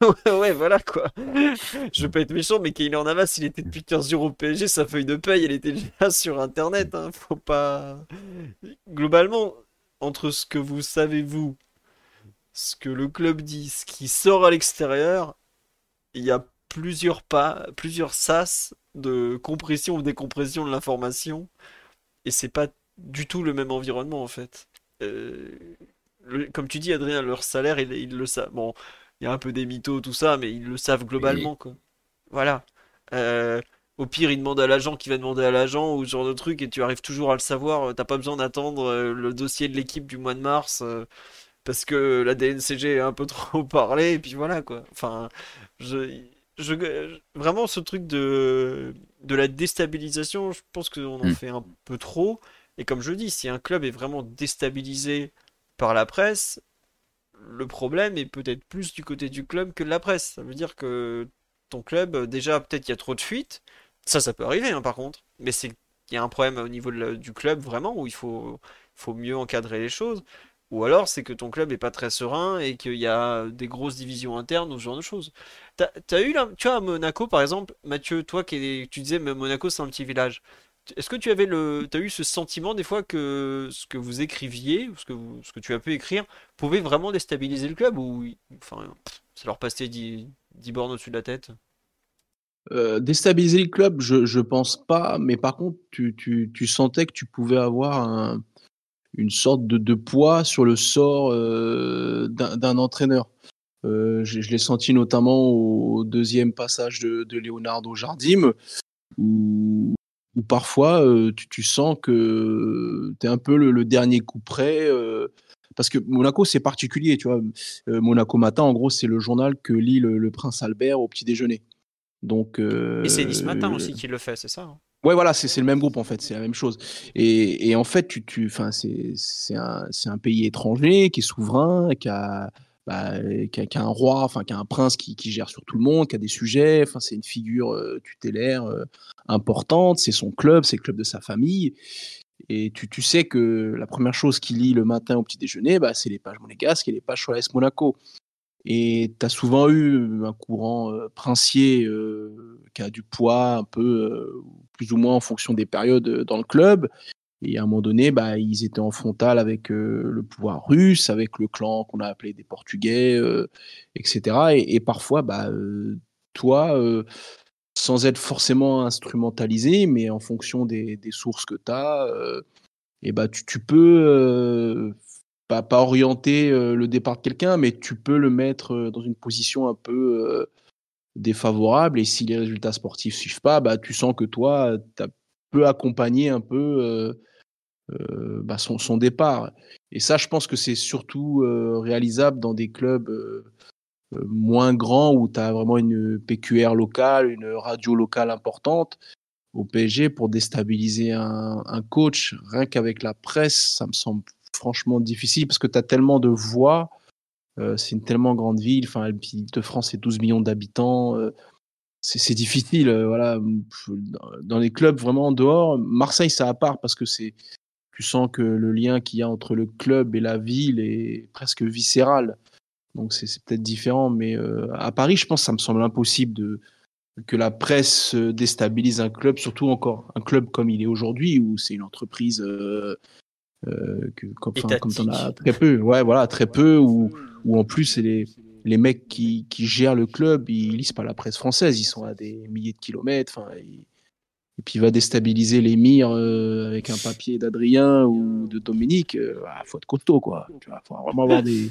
ouais, voilà quoi. Je veux pas être méchant, mais Kaylor Navas, il était depuis 15 jours au PSG, sa feuille de paye, elle était déjà sur internet. Hein. Faut pas. Globalement, entre ce que vous savez, vous, ce que le club dit, ce qui sort à l'extérieur, il y a plusieurs pas, plusieurs sas de compression ou décompression de l'information. Et c'est pas du tout le même environnement en fait. Euh, comme tu dis, Adrien, leur salaire, ils, le savent. Bon, il y a un peu des mythos, tout ça, mais ils le savent globalement, quoi. Voilà. Euh, au pire, ils demandent à l'agent qui va demander à l'agent ou ce genre de truc, et tu arrives toujours à le savoir. T'as pas besoin d'attendre euh, le dossier de l'équipe du mois de mars euh, parce que la DNCG a un peu trop parlé, et puis voilà, quoi. Enfin, je, je, vraiment, ce truc de, de la déstabilisation, je pense qu'on en hmm. fait un peu trop. Et comme je dis, si un club est vraiment déstabilisé par la presse, le problème est peut-être plus du côté du club que de la presse. Ça veut dire que ton club, déjà, peut-être qu'il y a trop de fuites. Ça, ça peut arriver, hein, par contre. Mais c'est qu'il y a un problème au niveau du club, vraiment, où il faut, faut mieux encadrer les choses. Ou alors, c'est que ton club est pas très serein et qu'il y a des grosses divisions internes ou ce genre de choses. T'as, as eu tu vois, à Monaco, par exemple, Mathieu, toi qui tu disais, mais Monaco, c'est un petit village. Est-ce que tu avais le, as eu ce sentiment des fois que ce que vous écriviez, ce que, ce que tu as pu écrire, pouvait vraiment déstabiliser le club ou enfin, ça leur passait 10, bornes au-dessus de la tête? Euh, déstabiliser le club, je, je pense pas, mais par contre, tu, tu, tu sentais que tu pouvais avoir un, une sorte de, de, poids sur le sort euh, d'un entraîneur. Euh, je, je l'ai senti notamment au deuxième passage de, de Leonardo Jardim, où ou parfois euh, tu, tu, sens que tu es un peu le, dernier coup près. Euh, parce que Monaco, c'est particulier, tu vois. Euh, Monaco Matin, en gros, c'est le journal que lit le, prince Albert au petit déjeuner. Donc, et c'est Nice Matin aussi qui le fait, c'est ça hein? Ouais, voilà, c'est le même groupe en fait, c'est la même chose. Et, et en fait, tu, tu, c'est un, un pays étranger qui est souverain, qui a, bah, qui, a, un roi, enfin qui a un prince qui, gère sur tout le monde, qui a des sujets. Enfin, c'est une figure tutélaire importante. C'est son club, c'est le club de sa famille. Et tu, sais que la première chose qu'il lit le matin au petit déjeuner, bah, c'est les pages monégasques et les pages sur Monaco. Et tu as souvent eu un courant princier qui a du poids un peu, plus ou moins en fonction des périodes dans le club. Et à un moment donné, bah, ils étaient en frontal avec euh, le pouvoir russe, avec le clan qu'on a appelé des Portugais, euh, etc. Et, parfois, bah, euh, toi, sans être forcément instrumentalisé, mais en fonction des, des sources que tu as, et bah, tu, peux pas, pas orienter le départ de quelqu'un, mais tu peux le mettre dans une position un peu défavorable. Et si les résultats sportifs suivent pas, bah, tu sens que toi, tu peux accompagner un peu bah, son, départ. Et ça, je pense que c'est surtout réalisable dans des clubs moins grands où tu as vraiment une PQR locale, une radio locale importante. Au PSG, pour déstabiliser un, coach, rien qu'avec la presse, ça me semble franchement difficile parce que tu as tellement de voix. Euh, c'est une tellement grande ville. Enfin, de France, c'est 12 millions d'habitants. Euh, c'est difficile. Euh, voilà. Dans les clubs vraiment en dehors, Marseille, c'est à part parce que c'est. Tu sens que le lien qu'il y a entre le club et la ville est presque viscéral. Donc c'est peut-être différent. Mais à Paris, je pense que ça me semble impossible de, que la presse déstabilise un club, surtout encore un club comme il est aujourd'hui, où c'est une entreprise euh, que, comme, t'en as très peu, ouais, voilà, très peu, ou, ou en plus, les, les mecs qui, qui gèrent le club, ils lisent pas la presse française, ils sont à des milliers de kilomètres, enfin, et puis il va déstabiliser l'émir euh, avec un papier d'Adrien ou de Dominique, euh, ah, faut être costaud, quoi. Tu vois, faut vraiment avoir des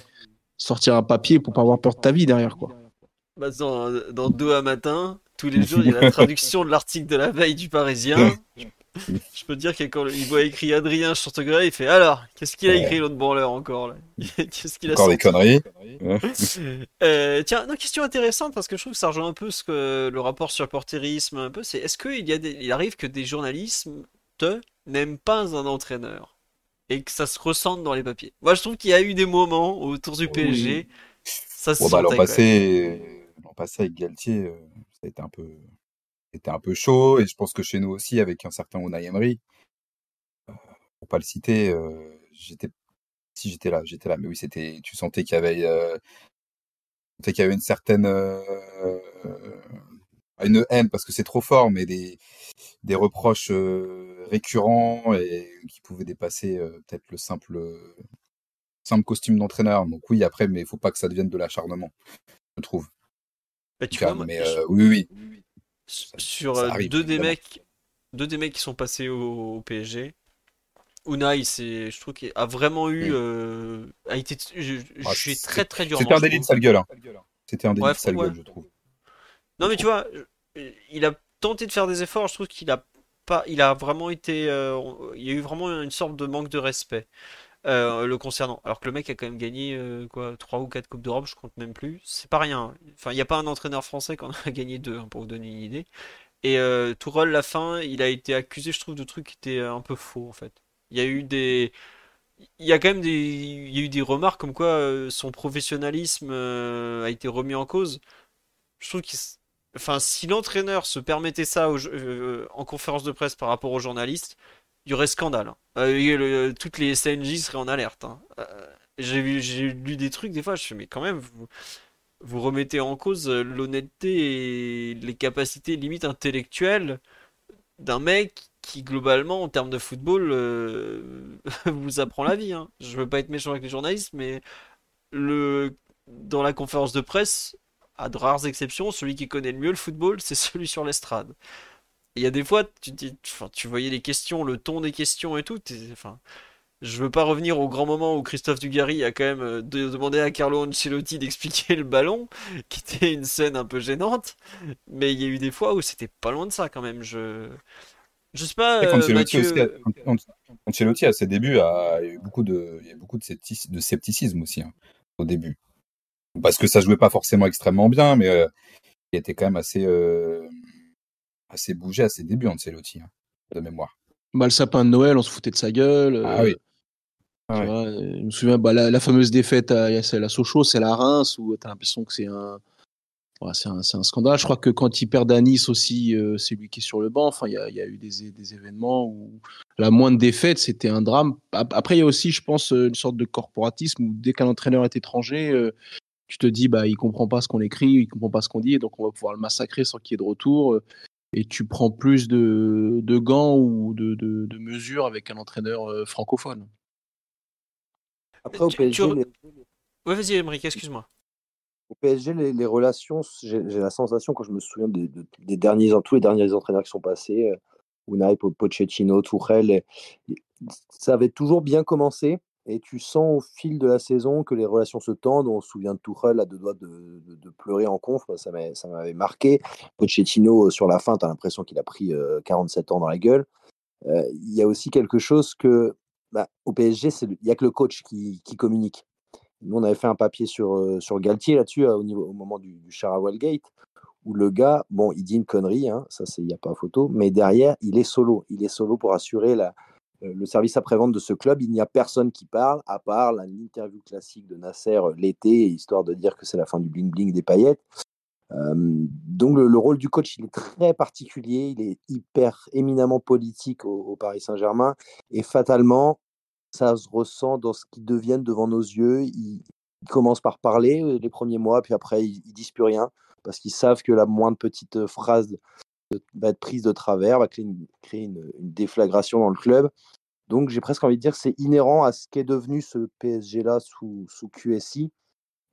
sortir un papier pour pas avoir peur de ta vie derrière, quoi. Bah, dans, dans deux à matin, tous les jours, il y a la traduction de l'article de la veille du Parisien. Je peux te dire que quand il voit écrit Adrien sur il fait alors, qu'est-ce qu'il a écrit l'autre branleur encore là? Qu'est-ce qu'il a Encore des conneries. euh, tiens, une question intéressante parce que je trouve que ça rejoint un peu ce que le rapport sur le portérisme un peu. C'est est-ce qu'il y a il arrive que des journalistes n'aiment pas un entraîneur? Et que ça se ressente dans les papiers? Moi, je trouve qu'il y a eu des moments autour du PSG. Ça se bah, l'an passé, passé avec Galtier, euh, ça a été un peu était un peu chaud et je pense que chez nous aussi avec un certain Unai Emery. Euh, pour pas le citer, euh, j'étais si j'étais là, j'étais là, mais oui, c'était tu sentais qu'il y avait euh, qu'il y avait une certaine une haine parce que c'est trop fort, mais des des reproches récurrents et qui pouvaient dépasser peut-être le simple simple costume d'entraîneur. Donc oui, après, mais il faut pas que ça devienne de l'acharnement, je trouve. Bah, tu vois, mais oui, oui sur euh, deux des mecs deux des mecs qui sont passés au, PSG Unai c'est je trouve qu'il a vraiment eu euh, a été ah, j'ai très très dur c'était un délit de sale gueule hein. c'était un délit de sale gueule je trouve. Non mais tu vois il a tenté de faire des efforts je trouve qu'il a pas il a vraiment été euh, il y a eu vraiment une sorte de manque de respect euh, le concernant. Alors que le mec a quand même gagné euh, quoi, 3 ou 4 Coupes d'Europe, je compte même plus. C'est pas rien. Enfin, il n'y a pas un entraîneur français qui en a gagné deux, hein, pour vous donner une idée. Et euh, la fin, il a été accusé, je trouve, de trucs qui étaient un peu faux, en fait. Il y a eu des. Il y a quand même des, il y a eu des remarques comme quoi son professionnalisme a été remis en cause. Je trouve qu'il Enfin, si l'entraîneur se permettait ça en conférence de presse par rapport aux journalistes, il y aurait scandale. Hein. Euh, toutes les CNJ seraient en alerte. Hein. Euh, j'ai lu des trucs des fois, mais quand même, vous, remettez en cause l'honnêteté et les capacités limite intellectuelles d'un mec qui globalement en termes de football euh, vous apprend la vie. Hein. Je veux pas être méchant avec les journalistes, mais le dans la conférence de presse, à de rares exceptions, celui qui connaît le mieux le football, c'est celui sur l'estrade il y a des fois, tu, tu voyais les questions, le ton des questions et tout. Enfin, je veux pas revenir au grand moment où Christophe Dugarry a quand même euh, demandé à Carlo Ancelotti d'expliquer le ballon, qui était une scène un peu gênante. Mais il y a eu des fois où c'était pas loin de ça quand même. Je, je sais pas. Euh, Ancelotti, à ses débuts, a, a eu beaucoup de, il y a beaucoup de scepticisme aussi hein, au début, parce que ça jouait pas forcément extrêmement bien, mais euh, il était quand même assez assez bougé à ses débuts, Ancelotti, hein, de mémoire. Bah, le sapin de Noël, on se foutait de sa gueule. Ah oui. Euh, ah je me souviens, bah, la, fameuse défaite à, à Sochaux, c'est la Reims, où tu as l'impression que c'est un, c'est un, un, scandale. Je crois que quand il perd à Nice aussi, euh, c'est lui qui est sur le banc. Enfin, il y a, y a, eu des, des, événements où la moindre défaite, c'était un drame. Après, il y a aussi, je pense, une sorte de corporatisme où dès qu'un entraîneur est étranger, euh, tu te dis, bah, il comprend pas ce qu'on écrit, il comprend pas ce qu'on dit, et donc on va pouvoir le massacrer sans qu'il y ait de retour et tu prends plus de, de gants ou de, de, de, mesures avec un entraîneur euh, francophone. Après, au PSG. Les... Ouais, vas-y, Emmerich, excuse-moi. Au PSG, les, les relations, j'ai la sensation, quand je me souviens des, des derniers, tous les derniers entraîneurs qui sont passés, euh, Unai, Pochettino, Tuchel, ça avait toujours bien commencé. Et tu sens au fil de la saison que les relations se tendent. On se souvient de Tuchel à deux doigts de, de, pleurer en conf. Ça m'avait marqué. Pochettino, sur la fin, tu as l'impression qu'il a pris 47 ans dans la gueule. Il y a aussi quelque chose que, bah, au PSG, il n'y a que le coach qui, qui communique. Nous, on avait fait un papier sur, euh, sur Galtier là-dessus, au, au moment du, du Charawell Gate, où le gars, bon, il dit une connerie, hein, ça, il n'y a pas photo, mais derrière, il est solo. Il est solo pour assurer la, euh, le service après-vente de ce club. Il n'y a personne qui parle, à part l'interview classique de Nasser euh, l'été, histoire de dire que c'est la fin du bling-bling des paillettes. donc le, rôle du coach, il est très particulier, il est hyper éminemment politique au, Paris Saint-Germain, et fatalement, ça se ressent dans ce qu'ils deviennent devant nos yeux. Ils, commencent par parler euh, les premiers mois, puis après, ils, ne disent plus rien parce qu'ils savent que la moindre petite euh, phrase va être prise de travers, va créer une, déflagration dans le club. Donc, j'ai presque envie de dire que c'est inhérent à ce qu'est devenu ce PSG-là sous, QSI.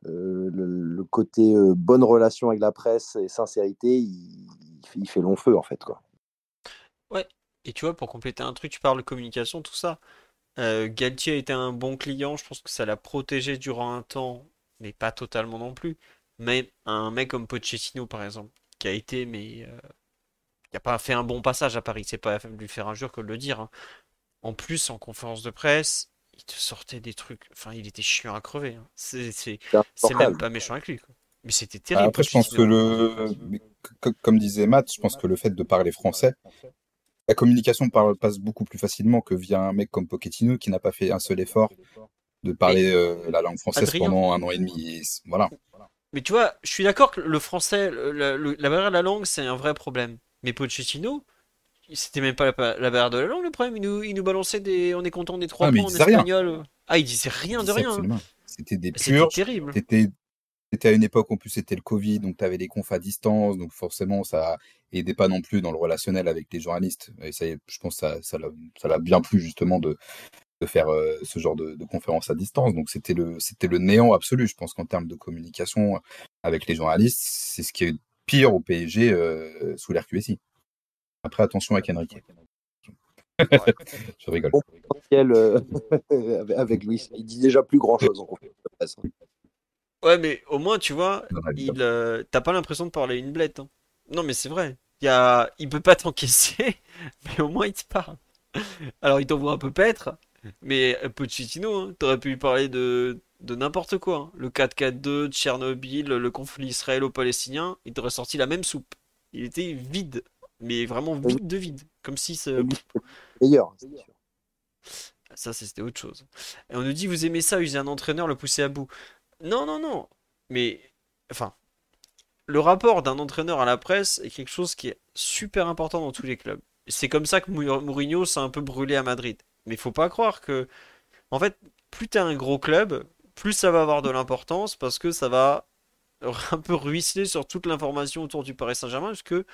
Euh, le, côté bonne relation avec la presse et sincérité, il, fait long feu en fait. Quoi. Ouais, et tu vois, pour compléter un truc, tu parles de communication, tout ça. Euh, Galtier a été un bon client, je pense que ça l'a protégé durant un temps, mais pas totalement non plus. Mais un mec comme Pochettino, par exemple, qui a été, mais euh, qui a pas fait un bon passage à Paris, c'est pas lui faire injure que de le dire. Hein. En plus, en conférence de presse, il te sortait des trucs, enfin, il était chiant à crever. Hein. C'est même pas méchant avec lui. Mais c'était terrible. Après, je pense que le, comme disait Matt, je pense que le fait de parler français, la communication passe beaucoup plus facilement que via un mec comme Pochettino qui n'a pas fait un seul effort de parler euh, la langue française pendant un an et demi. voilà. Mais tu vois, je suis d'accord que le français, la, barrière de la langue, c'est un vrai problème. Mais Pochettino, c'était même pas la, barrière de la langue le problème. Il nous, il nous balançait des. On est content des trois ah, points en espagnol. Ah, il disait rien de rien. C'était des purs. C'était terrible. C'était à une époque en plus c'était le Covid, donc tu avais des confs à distance, donc forcément ça aidait pas non plus dans le relationnel avec les journalistes. Et ça, je pense que ça, ça l'a bien plu justement de, de faire euh, ce genre de, de conférences à distance. Donc c'était le c'était le néant absolu. Je pense qu'en termes de communication avec les journalistes, c'est ce qui est pire au PSG euh, sous l'RQSI. Après attention avec Enrique. je rigole. Euh, avec Louis, il dit déjà plus grand chose en conférence. Hein. Ouais, mais au moins, tu vois, il, euh, t'as pas l'impression de parler une blette. Hein. Non, mais c'est vrai. Il, y a... il peut pas t'encaisser, mais au moins il te parle. Alors, il t'envoie un peu paître, mais un peu de Pochettino, hein, t'aurais pu lui parler de, de n'importe quoi. Hein. Le 4-4-2, de Tchernobyl, le conflit israélo-palestinien, il t'aurait sorti la même soupe. Il était vide, mais vraiment vide de vide. Comme si c'est. Meilleur, Ça, c'était autre chose. Et on nous dit, vous aimez ça, user un entraîneur, le pousser à bout. Non, non, non. Mais, enfin, le rapport d'un entraîneur à la presse est quelque chose qui est super important dans tous les clubs. C'est comme ça que Mourinho s'est un peu brûlé à Madrid. Mais il faut pas croire que, en fait, plus t'es un gros club, plus ça va avoir de l'importance parce que ça va un peu ruisseler sur toute l'information autour du Paris Saint-Germain, parce que,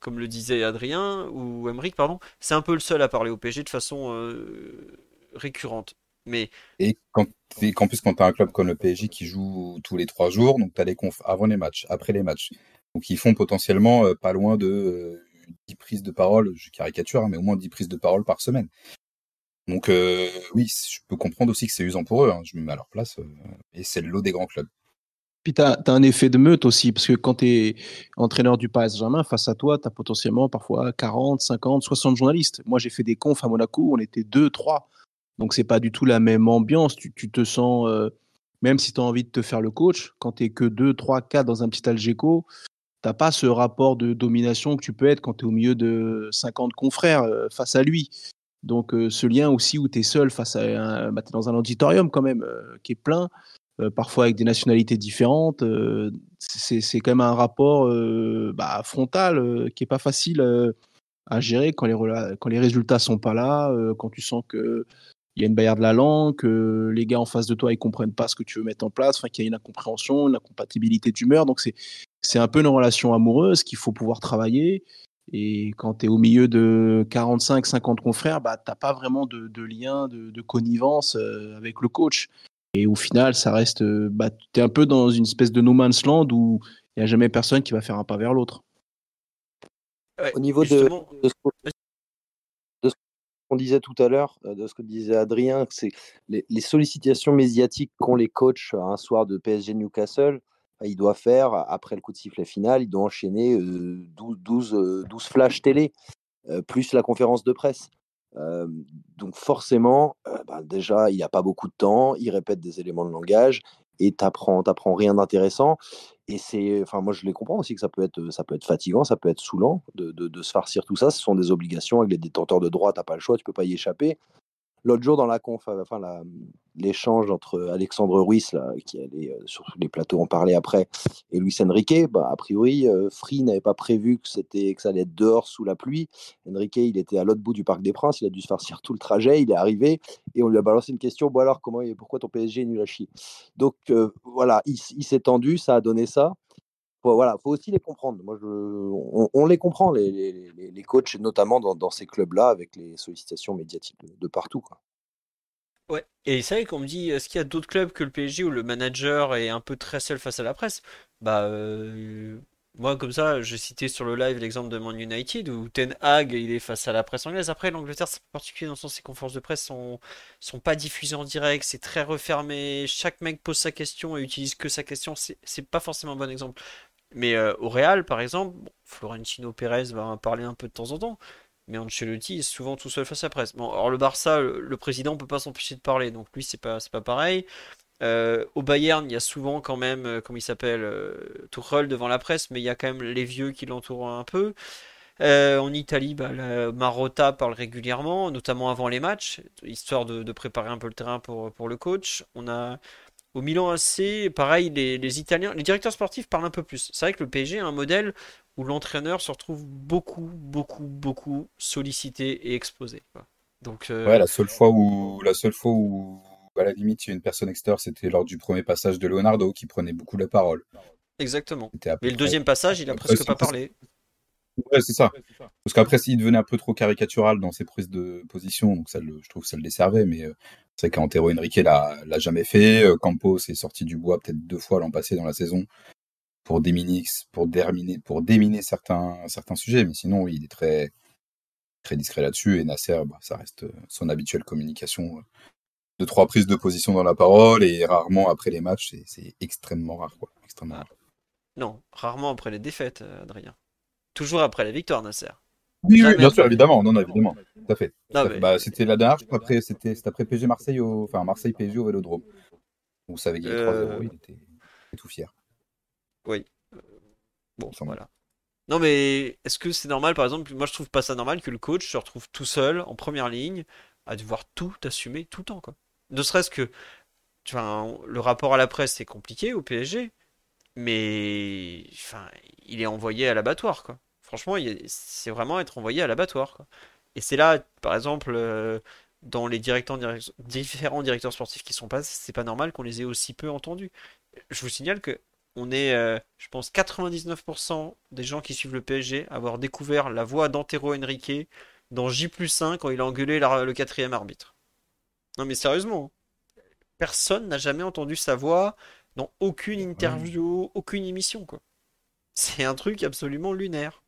comme le disait Adrien ou Emeric, pardon, c'est un peu le seul à parler au PSG de façon euh, récurrente. Mais... Et qu'en plus, quand tu as un club comme le PSG qui joue tous les trois jours, donc tu as les confs avant les matchs, après les matchs. Donc ils font potentiellement euh, pas loin de 10 euh, prises de parole, je caricature, hein, mais au moins 10 prises de parole par semaine. Donc euh, oui, je peux comprendre aussi que c'est usant pour eux, hein, je me mets à leur place, et c'est le lot des grands clubs. Puis tu as, un effet de meute aussi, parce que quand tu es entraîneur du Paris Saint-Germain, face à toi, tu as potentiellement parfois 40, 50, 60 journalistes. Moi, j'ai fait des confs à Monaco, on était 2, 3. Donc, c'est pas du tout la même ambiance. Tu, te sens, euh, même si tu as envie de te faire le coach, quand tu es que 2, 3, 4 dans un petit Algeco, tu n'as pas ce rapport de domination que tu peux être quand tu es au milieu de 50 confrères euh, face à lui. Donc, euh, ce lien aussi où tu es seul face à un, bah, dans un auditorium quand même qui est plein, parfois avec des nationalités différentes, c'est quand même un rapport bah, frontal qui est pas facile à gérer quand les, quand les résultats sont pas là, quand tu sens que il y a une barrière de la langue, que les gars en face de toi, ils comprennent pas ce que tu veux mettre en place, qu'il y a une incompréhension, une incompatibilité d'humeur. Donc, c'est, c'est un peu une relation amoureuse qu'il faut pouvoir travailler. Et quand tu es au milieu de 45, 50 confrères, bah, tu n'as pas vraiment de, de lien, de, connivence euh, avec le coach. Et au final, ça reste. Euh, bah, tu es un peu dans une espèce de no man's land où il n'y a jamais personne qui va faire un pas vers l'autre. au niveau de, qu'on disait tout à l'heure, de ce que disait Adrien, c'est les, les, sollicitations médiatiques qu'ont les coachs un soir de PSG Newcastle. Il doit faire, après le coup de sifflet final, il doit enchaîner 12, 12, 12 flashs télé, plus la conférence de presse. donc forcément, bah, déjà, il n'y a pas beaucoup de temps, il répète des éléments de langage, et tu n'apprends rien d'intéressant. Et c'est, enfin, moi je les comprends aussi que ça peut être, ça peut être fatigant, ça peut être saoulant de, de, se farcir tout ça. Ce sont des obligations avec les détenteurs de droit, tu n'as pas le choix, tu peux pas y échapper. L'autre jour, dans la conf, euh, enfin, l'échange entre Alexandre Ruiz, qui allait euh, sur les plateaux en parler après, et Luis Enrique, bah, a priori, euh, Free n'avait pas prévu que, c'était, que ça allait être dehors sous la pluie. Enrique, il était à l'autre bout du Parc des Princes, il a dû se farcir tout le trajet, il est arrivé, et on lui a balancé une question bon alors, comment, pourquoi ton PSG est nul à chier? Donc voilà, il, il s'est tendu, ça a donné ça faut, voilà, faut aussi les comprendre. Moi, je, on, les comprend, les, les, coachs, notamment dans, dans ces clubs-là, avec les sollicitations médiatiques de, partout. Quoi. Ouais, et c'est vrai qu'on me dit, est-ce qu'il y a d'autres clubs que le PSG où le manager est un peu très seul face à la presse? Bah, moi, comme ça, j'ai cité sur le live l'exemple de Man United où Ten Hag, il est face à la presse anglaise. Après, l'Angleterre, c'est particulier dans le sens ses conférences de presse sont, sont pas diffusées en direct, c'est très refermé. Chaque mec pose sa question et utilise que sa question. C'est pas forcément un bon exemple. Mais euh, au Real, par exemple, Florentino Pérez va en parler un peu de temps en temps, mais Ancelotti est souvent tout seul face à la presse. Bon, alors le Barça, le, président ne peut pas s'empêcher de parler, donc lui, c'est pas, pas pareil. Euh, au Bayern, il y a souvent quand même, euh, comment il s'appelle, Tuchel devant la presse, mais il y a quand même les vieux qui l'entourent un peu. en Italie, bah, Marotta parle régulièrement, notamment avant les matchs, histoire de, de, préparer un peu le terrain pour, pour le coach. On a au Milan AC, pareil, les, Italiens, les directeurs sportifs parlent un peu plus. C'est vrai que le PSG a un modèle où l'entraîneur se retrouve beaucoup, beaucoup, beaucoup sollicité et exposé. Donc, euh, ouais, la seule fois où, la seule fois où, à la limite, il y a une personne extérieure, c'était lors du premier passage de Leonardo qui prenait beaucoup la parole. Exactement. Mais le deuxième passage, il a presque pas parlé. Ouais, c'est ça. Parce qu'après, s'il devenait un peu trop caricatural dans ses prises de position, donc ça je trouve que ça le desservait, mais euh, c'est qu'Antero Henrique l'a, l'a jamais fait. Euh, Campos est sorti du bois peut-être deux fois l'an passé dans la saison pour déminer, pour déminer, pour déminer certains, certains sujets, mais sinon, il est très, très discret là-dessus. Et Nasser, bah, ça reste euh, son habituelle communication de trois prises de position dans la parole et rarement après les matchs. C'est, extrêmement rare, quoi. Extrêmement rare. Non, rarement après les défaites, Adrien. Toujours après la victoire, Nasser. Oui, bien sûr, évidemment, non, évidemment, tout à fait. Bah, c'était la dernière, après, c'était après PSG Marseille, au... enfin Marseille PSG au Vélodrome. Vous savez qu'il y a 3-0, il était... tout fier. Oui. Bon, voilà. Non, mais est-ce que c'est normal, par exemple, moi je trouve pas ça normal que le coach se retrouve tout seul en première ligne à devoir tout assumer tout le temps, quoi. Ne serait-ce que, tu vois, le rapport à la presse c'est compliqué au PSG, mais enfin, il est envoyé à l'abattoir, quoi. Franchement, c'est vraiment être envoyé à l'abattoir. Et c'est là, par exemple, euh, dans les directeurs, différents directeurs sportifs qui sont passés, c'est pas normal qu'on les ait aussi peu entendus. Je vous signale que on est, euh, je pense, 99% des gens qui suivent le PSG à avoir découvert la voix d'Antero Henrique dans J 1 quand il a engueulé le quatrième arbitre. Non mais sérieusement, personne n'a jamais entendu sa voix dans aucune interview, aucune émission quoi. C'est un truc absolument lunaire.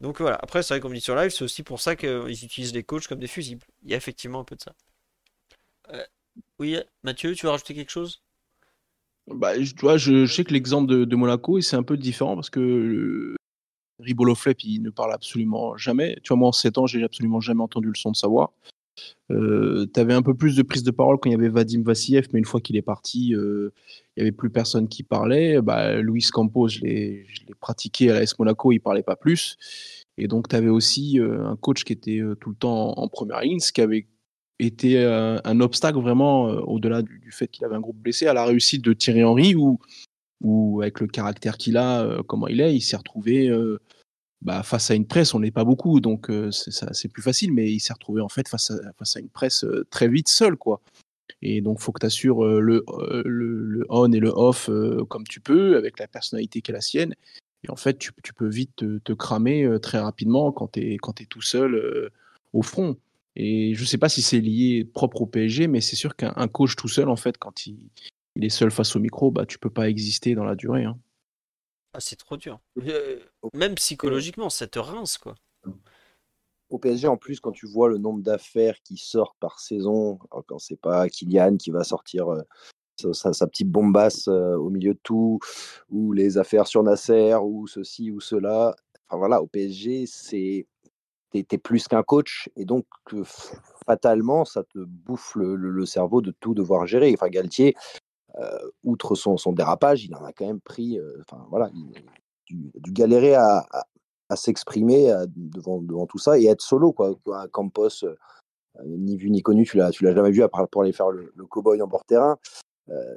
Donc voilà, après c'est vrai qu'on dit sur live, c'est aussi pour ça qu'ils utilisent les coachs comme des fusibles. Il y a effectivement un peu de ça. Euh, oui, Mathieu, tu veux rajouter quelque chose? Bah, je, vois, je, sais que l'exemple de, Monaco, c'est un peu différent parce que Ribolo Flep, il ne parle absolument jamais. Tu vois, moi en 7 ans, j'ai absolument jamais entendu le son de sa voix. Euh, tu avais un peu plus de prise de parole quand il y avait Vadim Vassiev, mais une fois qu'il est parti, euh, il n'y avait plus personne qui parlait. Bah, Luis Campos, je l'ai pratiqué à l'AS Monaco, il parlait pas plus. Et donc, tu avais aussi euh, un coach qui était tout le temps en, première ligne, ce qui avait été un obstacle vraiment, au-delà du, fait qu'il avait un groupe blessé, à la réussite de Thierry Henry, où, où avec le caractère qu'il a, comment il est, il s'est retrouvé bah, face à une presse, on n'est pas beaucoup, donc c'est plus facile, mais il s'est retrouvé en fait face à, une presse très vite seul, quoi. Et donc, faut que tu assures le, le, on et le off comme tu peux, avec la personnalité qui est la sienne. Et en fait, tu, peux vite te, cramer très rapidement quand tu es, tout seul au front. Et je sais pas si c'est lié propre au PSG, mais c'est sûr qu'un coach tout seul, en fait, quand il, il, est seul face au micro, bah, tu peux pas exister dans la durée. Hein. Ah, c'est trop dur. Euh, même psychologiquement, ça te rince, quoi. au PSG, en plus, quand tu vois le nombre d'affaires qui sortent par saison, quand c'est pas Kylian qui va sortir sa, petite bombasse au milieu de tout, ou les affaires sur Nasser, ou ceci ou cela. Enfin voilà, au PSG, c'est t'es es plus qu'un coach, et donc fatalement, ça te bouffe le, cerveau de tout devoir gérer. Enfin, Galtier, outre son, dérapage, il en a quand même pris. enfin voilà, dû, galérer à, à, s'exprimer devant, tout ça et être solo quoi. Campos, ni vu ni connu, tu l'as, l'as jamais vu à part pour aller faire le, le cow-boy en bord terrain. Euh,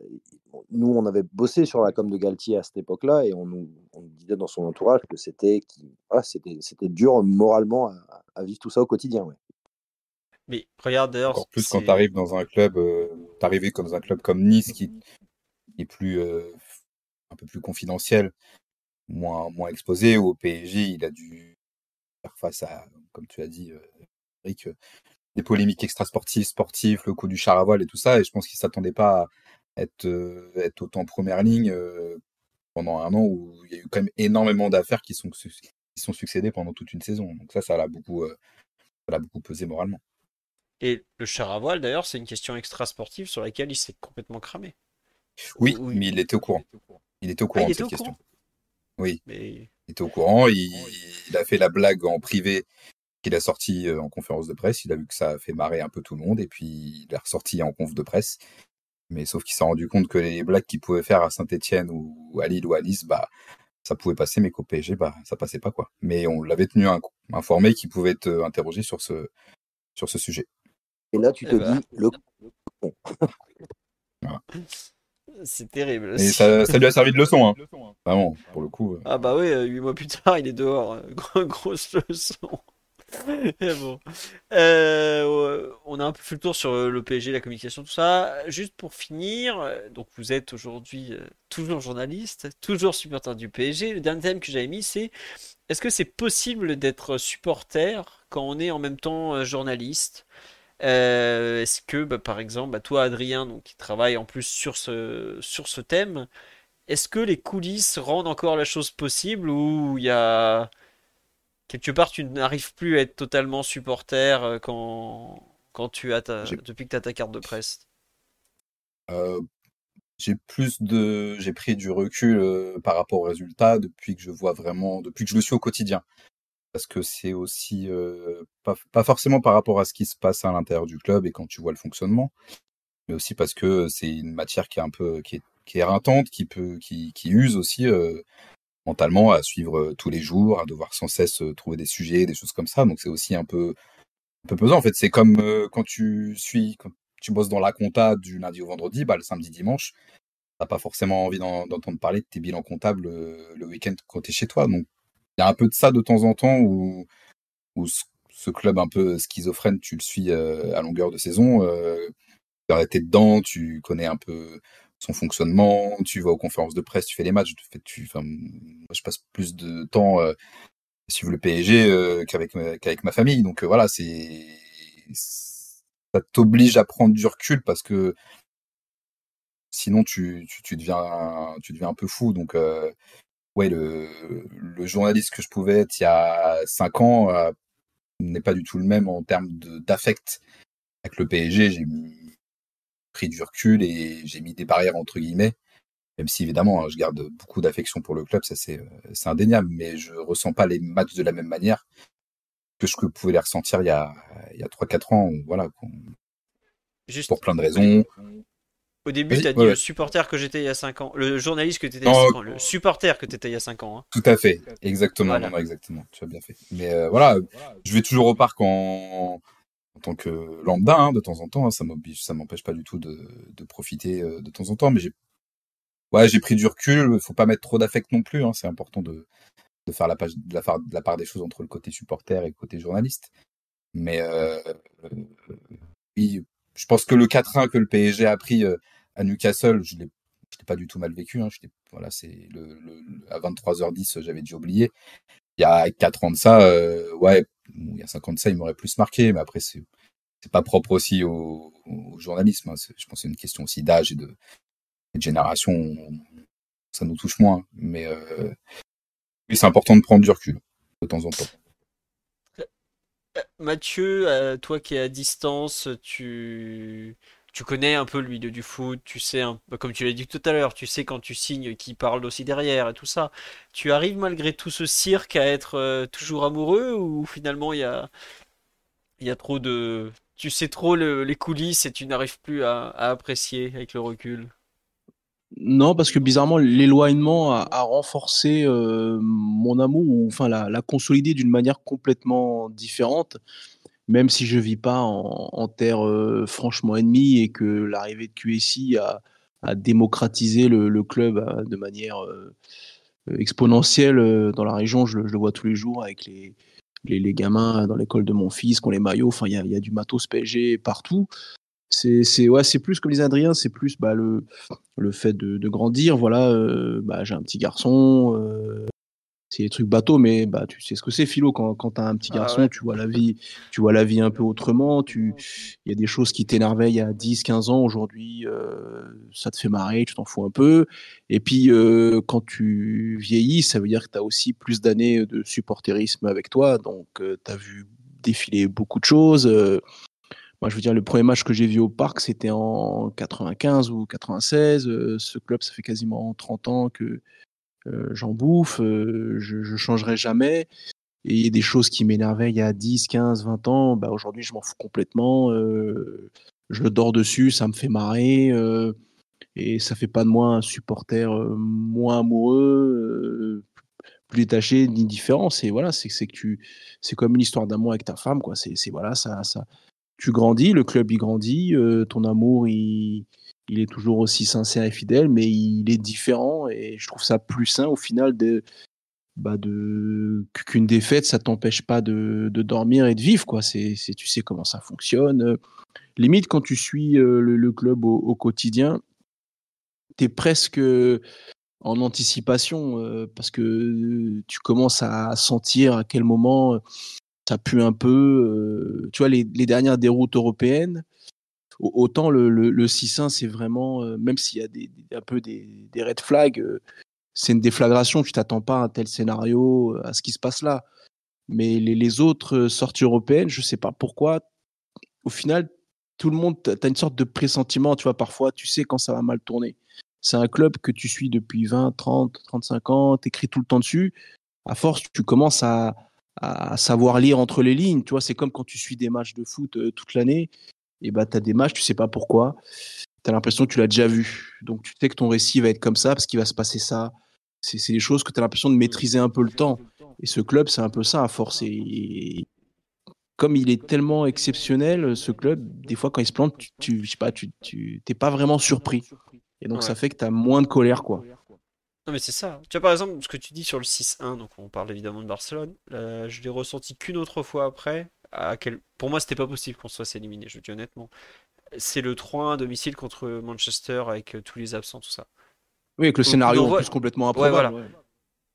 nous, on avait bossé sur la com de Galtier à cette époque-là et on nous, disait dans son entourage que c'était c'était dur moralement à, vivre tout ça au quotidien. Mais regarde d'ailleurs. Encore plus quand tu arrives dans un club, euh, t'arrives comme un club comme Nice qui, est plus euh, un peu plus confidentiel, moins moins exposé. Au PSG, il a dû faire face à, comme tu as dit, Eric, des polémiques extrasportives, sportives, le coup du char à voile et tout ça. Et je pense qu'il s'attendait pas à, être, euh, être autant première ligne euh, pendant un an où il y a eu quand même énormément d'affaires qui sont, qui sont succédées pendant toute une saison. Donc ça, ça l'a beaucoup, euh, ça beaucoup pesé moralement. Et le char à voile, d'ailleurs, c'est une question extra-sportive sur laquelle il s'est complètement cramé. Oui, mais il était au courant. Il était au courant de cette question. Oui. Il était au courant. Il, il, a fait la blague en privé qu'il a sorti en conférence de presse. Il a vu que ça a fait marrer un peu tout le monde et puis il est ressorti en conf de presse. Mais sauf qu'il s'est rendu compte que les blagues qu'il pouvait faire à Saint-Etienne ou à Lille ou à Nice, bah, ça pouvait passer, mais qu'au PSG, bah, ça passait pas, quoi. Mais on l'avait tenu informé qu'il pouvait être euh, interrogé sur ce, sur ce sujet. Et là, tu te eh ben. dis, le C'est terrible. Et ça, lui a servi de leçon, hein. Vraiment, pour le coup. Euh. Ah bah oui, euh, huit mois plus tard, il est dehors. Grosse leçon. bon. Euh, on a un peu fait le tour sur le PSG, la communication, tout ça. Juste pour finir, donc vous êtes aujourd'hui euh, toujours journaliste, toujours supporter du PSG. Le dernier thème que j'avais mis, c'est est-ce que c'est possible d'être supporter quand on est en même temps euh, Est-ce que, bah, par exemple, bah, toi, Adrien, donc, qui travaille en plus sur ce, sur ce thème, est-ce que les coulisses rendent encore la chose possible ou il y a quelque part, tu n'arrives plus à être totalement supporter euh, quand, quand tu as ta, depuis que tu as ta carte de presse? Euh, J'ai plus de, j'ai pris du recul euh, par rapport aux résultats depuis que je vois vraiment, depuis que je le suis au quotidien. Parce que c'est aussi pas, forcément par rapport à ce qui se passe à l'intérieur du club et quand tu vois le fonctionnement, mais aussi parce que c'est une matière qui est un peu, qui est, qui éreintante, qui peut, qui, use aussi mentalement à suivre tous les jours, à devoir sans cesse trouver des sujets, des choses comme ça. Donc c'est aussi un peu, peu pesant. En fait, c'est comme quand tu suis, quand tu bosses dans la compta du lundi au vendredi, bah, le samedi, dimanche, t'as pas forcément envie d'entendre parler de tes bilans comptables le week-end quand tu es chez toi. Donc a un peu de ça de temps en temps où, ce club un peu schizophrène, tu le suis à longueur de saison. Euh, tu es dedans, tu connais un peu son fonctionnement, tu vas aux conférences de presse, tu fais les matchs, enfin, je passe plus de temps euh, à suivre le PSG euh, qu'avec ma famille. Donc euh, voilà, c'est ça t'oblige à prendre du recul parce que sinon tu, tu, deviens tu deviens un peu fou. Donc ouais, le, le journaliste que je pouvais être il y a cinq ans n'est pas du tout le même en termes d'affect avec le PSG. J'ai pris du recul et j'ai mis des barrières entre guillemets. Même si évidemment, hein, je garde beaucoup d'affection pour le club, ça c'est euh, indéniable, mais je ressens pas les matchs de la même manière que je pouvais les ressentir il y a, il y a 3-4 ans. Voilà, Juste pour plein de raisons. Au début, tu as dit le supporter que j'étais il y a 5 ans, le journaliste que tu étais il y a 5 ans, le supporter que tu étais il y a 5 ans. Hein. Tout à fait, exactement, non, exactement, tu as bien fait. Mais euh, voilà, je vais toujours au parc en, en tant que lambda, hein, de temps en temps, hein, ça m'oblige, ça m'empêche pas du tout de, de profiter euh, de temps en temps, mais j'ai, ouais, j'ai pris du recul. Faut pas mettre trop d'affect non plus. C'est important de, de faire la, page, de, la, de la part des choses entre le côté supporter et le côté journaliste. Mais euh, oui, je pense que le 4-1 que le PSG a pris euh, à Newcastle, je l'ai, pas du tout mal vécu. Hein, voilà, c'est le, le, à 23h10, j'avais dû oublier. Il y a 4 ans de ça, euh, ouais, il y a 50 ça, il m'aurait plus marqué, mais après, c'est, c'est pas propre aussi au, journalisme. Hein. Je pense que c'est une question aussi d'âge et de, génération. Ça nous touche moins. Mais euh, c'est important de prendre du recul de temps en temps. Mathieu, euh, toi qui es à distance, tu, tu connais un peu le milieu du foot, tu sais, comme tu l'as dit tout à l'heure, tu sais quand tu signes qui parle aussi derrière et tout ça. Tu arrives malgré tout ce cirque à être euh, toujours amoureux ou finalement il y a, y a trop de... Tu sais trop le- les coulisses et tu n'arrives plus à apprécier avec le recul? Non, parce que bizarrement, l'éloignement a, renforcé euh, mon amour, ou enfin l'a, consolidé d'une manière complètement différente, même si je vis pas en, terre euh, franchement ennemie et que l'arrivée de QSI a, démocratisé le, club euh, de manière exponentielle dans la région. Je, le vois tous les jours avec les, gamins dans l'école de mon fils qui ont les maillots. Enfin, il y y a du matos PSG partout. C'est, c'est, ouais, c'est plus, comme disait Adrien, c'est plus bah, le, le fait de, de grandir. Voilà, euh, bah, j'ai un petit garçon. euh, c'est des trucs bateaux, mais bah, tu sais ce que c'est, Philo. Quand, quand tu as un petit Ah garçon, ouais. tu vois la vie, tu vois la vie un peu autrement. Tu, il y a des choses qui t'énervaient il y a 10, 15 ans. Aujourd'hui, euh, ça te fait marrer, tu t'en fous un peu. Et puis, euh, quand tu vieillis, ça veut dire que tu as aussi plus d'années de supporterisme avec toi. Donc, tu as vu défiler beaucoup de choses. Moi, je veux dire, le premier match que j'ai vu au parc, c'était en 95 ou 96. Euh, ce club, ça fait quasiment 30 ans que euh, j'en bouffe. Euh, je ne changerai jamais. Et des choses qui m'énervaient il y a 10, 15, 20 ans. Bah, Aujourd'hui, je m'en fous complètement. Je dors dessus, ça me fait marrer. et ça fait pas de moi un supporter moins amoureux, plus détaché, ni. C'est voilà, c'est comme une histoire d'amour avec ta femme. C'est voilà, ça, tu grandis, le club il grandit, euh, ton amour il, il est toujours aussi sincère et fidèle, mais il est différent et je trouve ça plus sain au final de, bah de qu'une défaite, ça t'empêche pas de, de dormir et de vivre quoi. C'est, tu sais comment ça fonctionne. Limite quand tu suis euh, le, club au, quotidien, t'es presque en anticipation euh, parce que tu commences à sentir à quel moment ça pue un peu. euh, tu vois, les, dernières déroutes européennes, au- autant le, le, le 6-1, c'est vraiment, euh, même s'il y a un peu des, red flags, euh, c'est une déflagration. Tu t'attends pas à tel scénario, à ce qui se passe là. Mais les, autres sorties européennes, je sais pas pourquoi, au final, tout le monde, tu as une sorte de pressentiment, tu vois, parfois, tu sais quand ça va mal tourner. C'est un club que tu suis depuis 20, 30, 35 ans, tu écris tout le temps dessus. À force, tu commences à, à savoir lire entre les lignes. Tu vois, c'est comme quand tu suis des matchs de foot euh, toute l'année. Et bah, tu as des matchs, tu sais pas pourquoi. Tu as l'impression que tu l'as déjà vu. Donc, tu sais que ton récit va être comme ça parce qu'il va se passer ça. C'est des choses que tu as l'impression de maîtriser un peu le temps. Et ce club, c'est un peu ça à force. Et comme il est tellement exceptionnel, ce club, des fois, quand il se plante, tu, tu, je sais pas, tu, tu t'es pas vraiment surpris. Et donc, ça fait que tu as moins de colère, quoi. Non mais c'est ça. Tu vois par exemple ce que tu dis sur le 6-1, donc on parle évidemment de Barcelone, euh, je l'ai ressenti qu'une autre fois après. À quel... Pour moi c'était pas possible qu'on se fasse éliminer, je le dis honnêtement. C'est le 3-1 à domicile contre Manchester avec euh, tous les absents, tout ça. Oui, avec le Au scénario en plus complètement Ouais, improbable. voilà. ouais.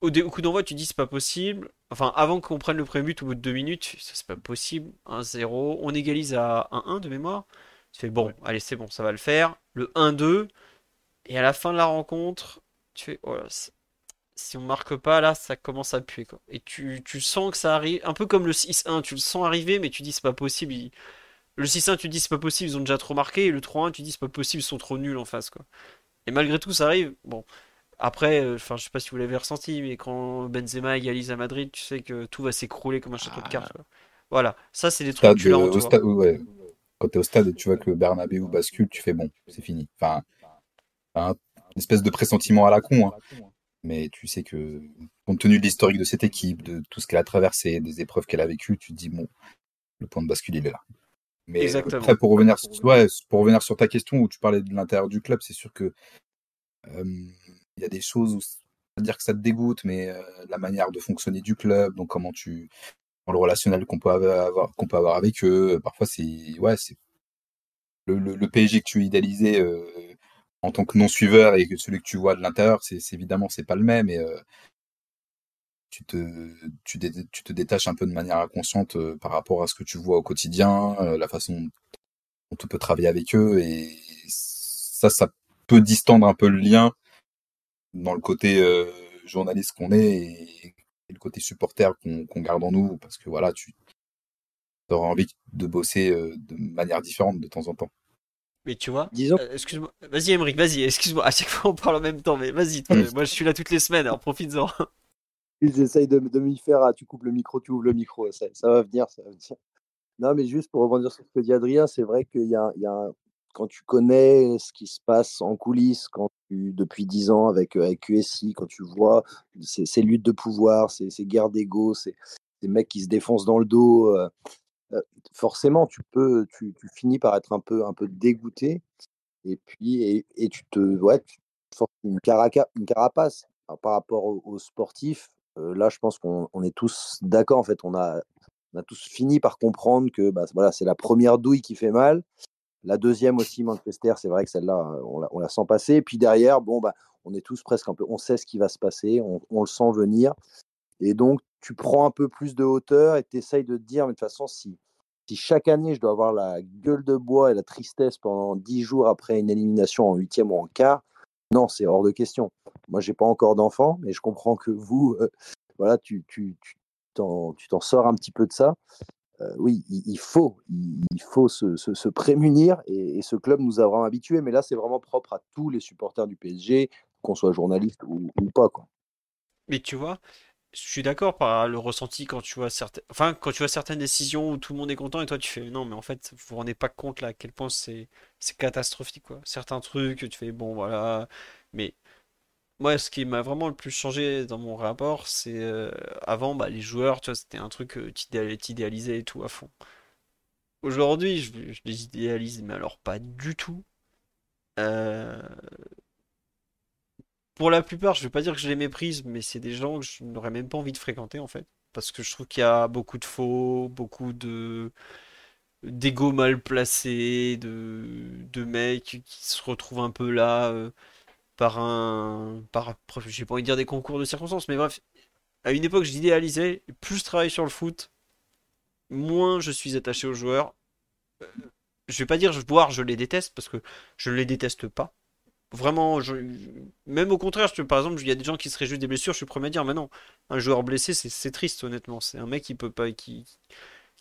Au, dé- au coup d'envoi tu dis c'est pas possible. Enfin avant qu'on prenne le premier but au bout de deux minutes, ça c'est pas possible. 1-0, on égalise à 1-1 de mémoire. Tu fais bon, allez c'est bon, ça va le faire. Le 1-2, et à la fin de la rencontre, tu oh là, si on marque pas là, ça commence à puer quoi. Et tu, tu sens que ça arrive, un peu comme le 6-1, tu le sens arriver, mais tu dis c'est pas possible. ils- Le 6-1, tu dis c'est pas possible, ils ont déjà trop marqué, et le 3-1, tu dis c'est pas possible, ils sont trop nuls en face quoi. Et malgré tout, ça arrive. Bon, après, euh, enfin, je sais pas si vous l'avez ressenti, mais quand Benzema égalise à Madrid, tu sais que tout va s'écrouler comme un château de cartes. quoi. Voilà, ça c'est des trucs tu l'as euh, en stade, ouais. Quand tu es au stade et tu vois que le Bernabeu bascule, tu fais bon, c'est fini. Enfin, une espèce de pressentiment à la con. hein. Mais tu sais que, compte tenu de l'historique de cette équipe, de tout ce qu'elle a traversé, des épreuves qu'elle a vécues, tu te dis, bon, le point de bascule, il est là. Mais euh, Exactement. après, pour revenir, sur- ouais, pour revenir sur ta question où tu parlais de l'intérieur du club, c'est sûr que euh, il y a des choses où à dire que ça te dégoûte, mais euh, la manière de fonctionner du club, donc comment tu dans le relationnel qu'on peut avoir qu'on peut avoir avec eux, parfois c'est ouais, c'est le, le, le PSG que tu idéalisais euh, en tant que non suiveur et que celui que tu vois de l'intérieur, c'est évidemment c'est pas le même euh, tu te détaches un peu de manière inconsciente euh, par rapport à ce que tu vois au quotidien, euh, la façon dont tu peux travailler avec eux et ça ça peut distendre un peu le lien dans le côté journaliste qu'on est et, le côté supporter qu'on qu'on garde en nous parce que voilà tu auras envie de bosser de manière différente de temps en temps. Mais tu vois, Disons, excuse-moi, vas-y Emric, vas-y, excuse-moi, à chaque fois on parle en même temps, mais vas-y, moi je suis là toutes les semaines, alors profites-en. ils essayent de, de m'y faire. ah, tu coupes le micro, tu ouvres le micro. Ça, ça va venir, ça va venir. Non, mais juste pour rebondir sur ce que dit Adrien, c'est vrai qu'il y a, il y a un- quand tu connais ce qui se passe en coulisses, quand tu, depuis 10 ans avec, euh, avec QSI, quand tu vois ces, ces luttes de pouvoir, ces, ces guerres d'ego, ces, ces mecs qui se défoncent dans le dos, euh, forcément, tu peux, tu, finis par être un peu, un peu dégoûté. Et puis, et, tu te, ouais, une, carapace. Par rapport aux, sportifs, là, je pense qu'on on est tous d'accord. En fait, on a, on a tous fini par comprendre que bah, voilà, c'est la première douille qui fait mal. La deuxième aussi, Manchester, c'est vrai que celle-là, on la, on la sent passer. Et puis derrière, bon, bah, on est tous presque un peu, on sait ce qui va se passer, on, on le sent venir. Et donc, tu prends un peu plus de hauteur et tu essayes de te dire, mais de toute façon, si, si chaque année, je dois avoir la gueule de bois et la tristesse pendant dix jours après une élimination en huitième ou en quart, non, c'est hors de question. Moi, j'ai pas encore d'enfant, mais je comprends que vous, euh, voilà, tu, tu, tu t'en, tu t'en sors un petit peu de ça. Euh, oui, il, faut, il, faut se, se- prémunir et, et ce club nous a vraiment habitués. Mais là, c'est vraiment propre à tous les supporters du PSG, qu'on soit journaliste ou, ou pas. Quoi. Mais tu vois, je suis d'accord par le ressenti quand tu vois certaines, enfin, quand tu vois certaines décisions où tout le monde est content et toi tu fais non, mais en fait, vous vous rendez pas compte là à quel point c'est catastrophique quoi. Certains trucs, tu fais bon voilà, mais moi, ce qui m'a vraiment le plus changé dans mon rapport, c'est euh, avant, bah, les joueurs, tu vois, c'était un truc t'idéal- t'idéalisais et tout à fond. Aujourd'hui, je, je les idéalise, mais alors pas du tout. Euh, pour la plupart, je vais pas dire que je les méprise, mais c'est des gens que je n'aurais même pas envie de fréquenter en fait. Parce que je trouve qu'il y a beaucoup de faux, beaucoup de d'ego mal placé, de, de mecs qui se retrouvent un peu là euh, par un... Par, j'ai pas envie de dire des concours de circonstances, mais bref, à une époque, j'idéalisais, plus je travaille sur le foot, moins je suis attaché aux joueurs. Je vais pas dire voire je les déteste, parce que je les déteste pas. Vraiment, même au contraire, par exemple, il y a des gens qui se réjouissent des blessures, je suis premier à dire, mais non, un joueur blessé, c'est triste, honnêtement. C'est un mec qui peut pas, qui,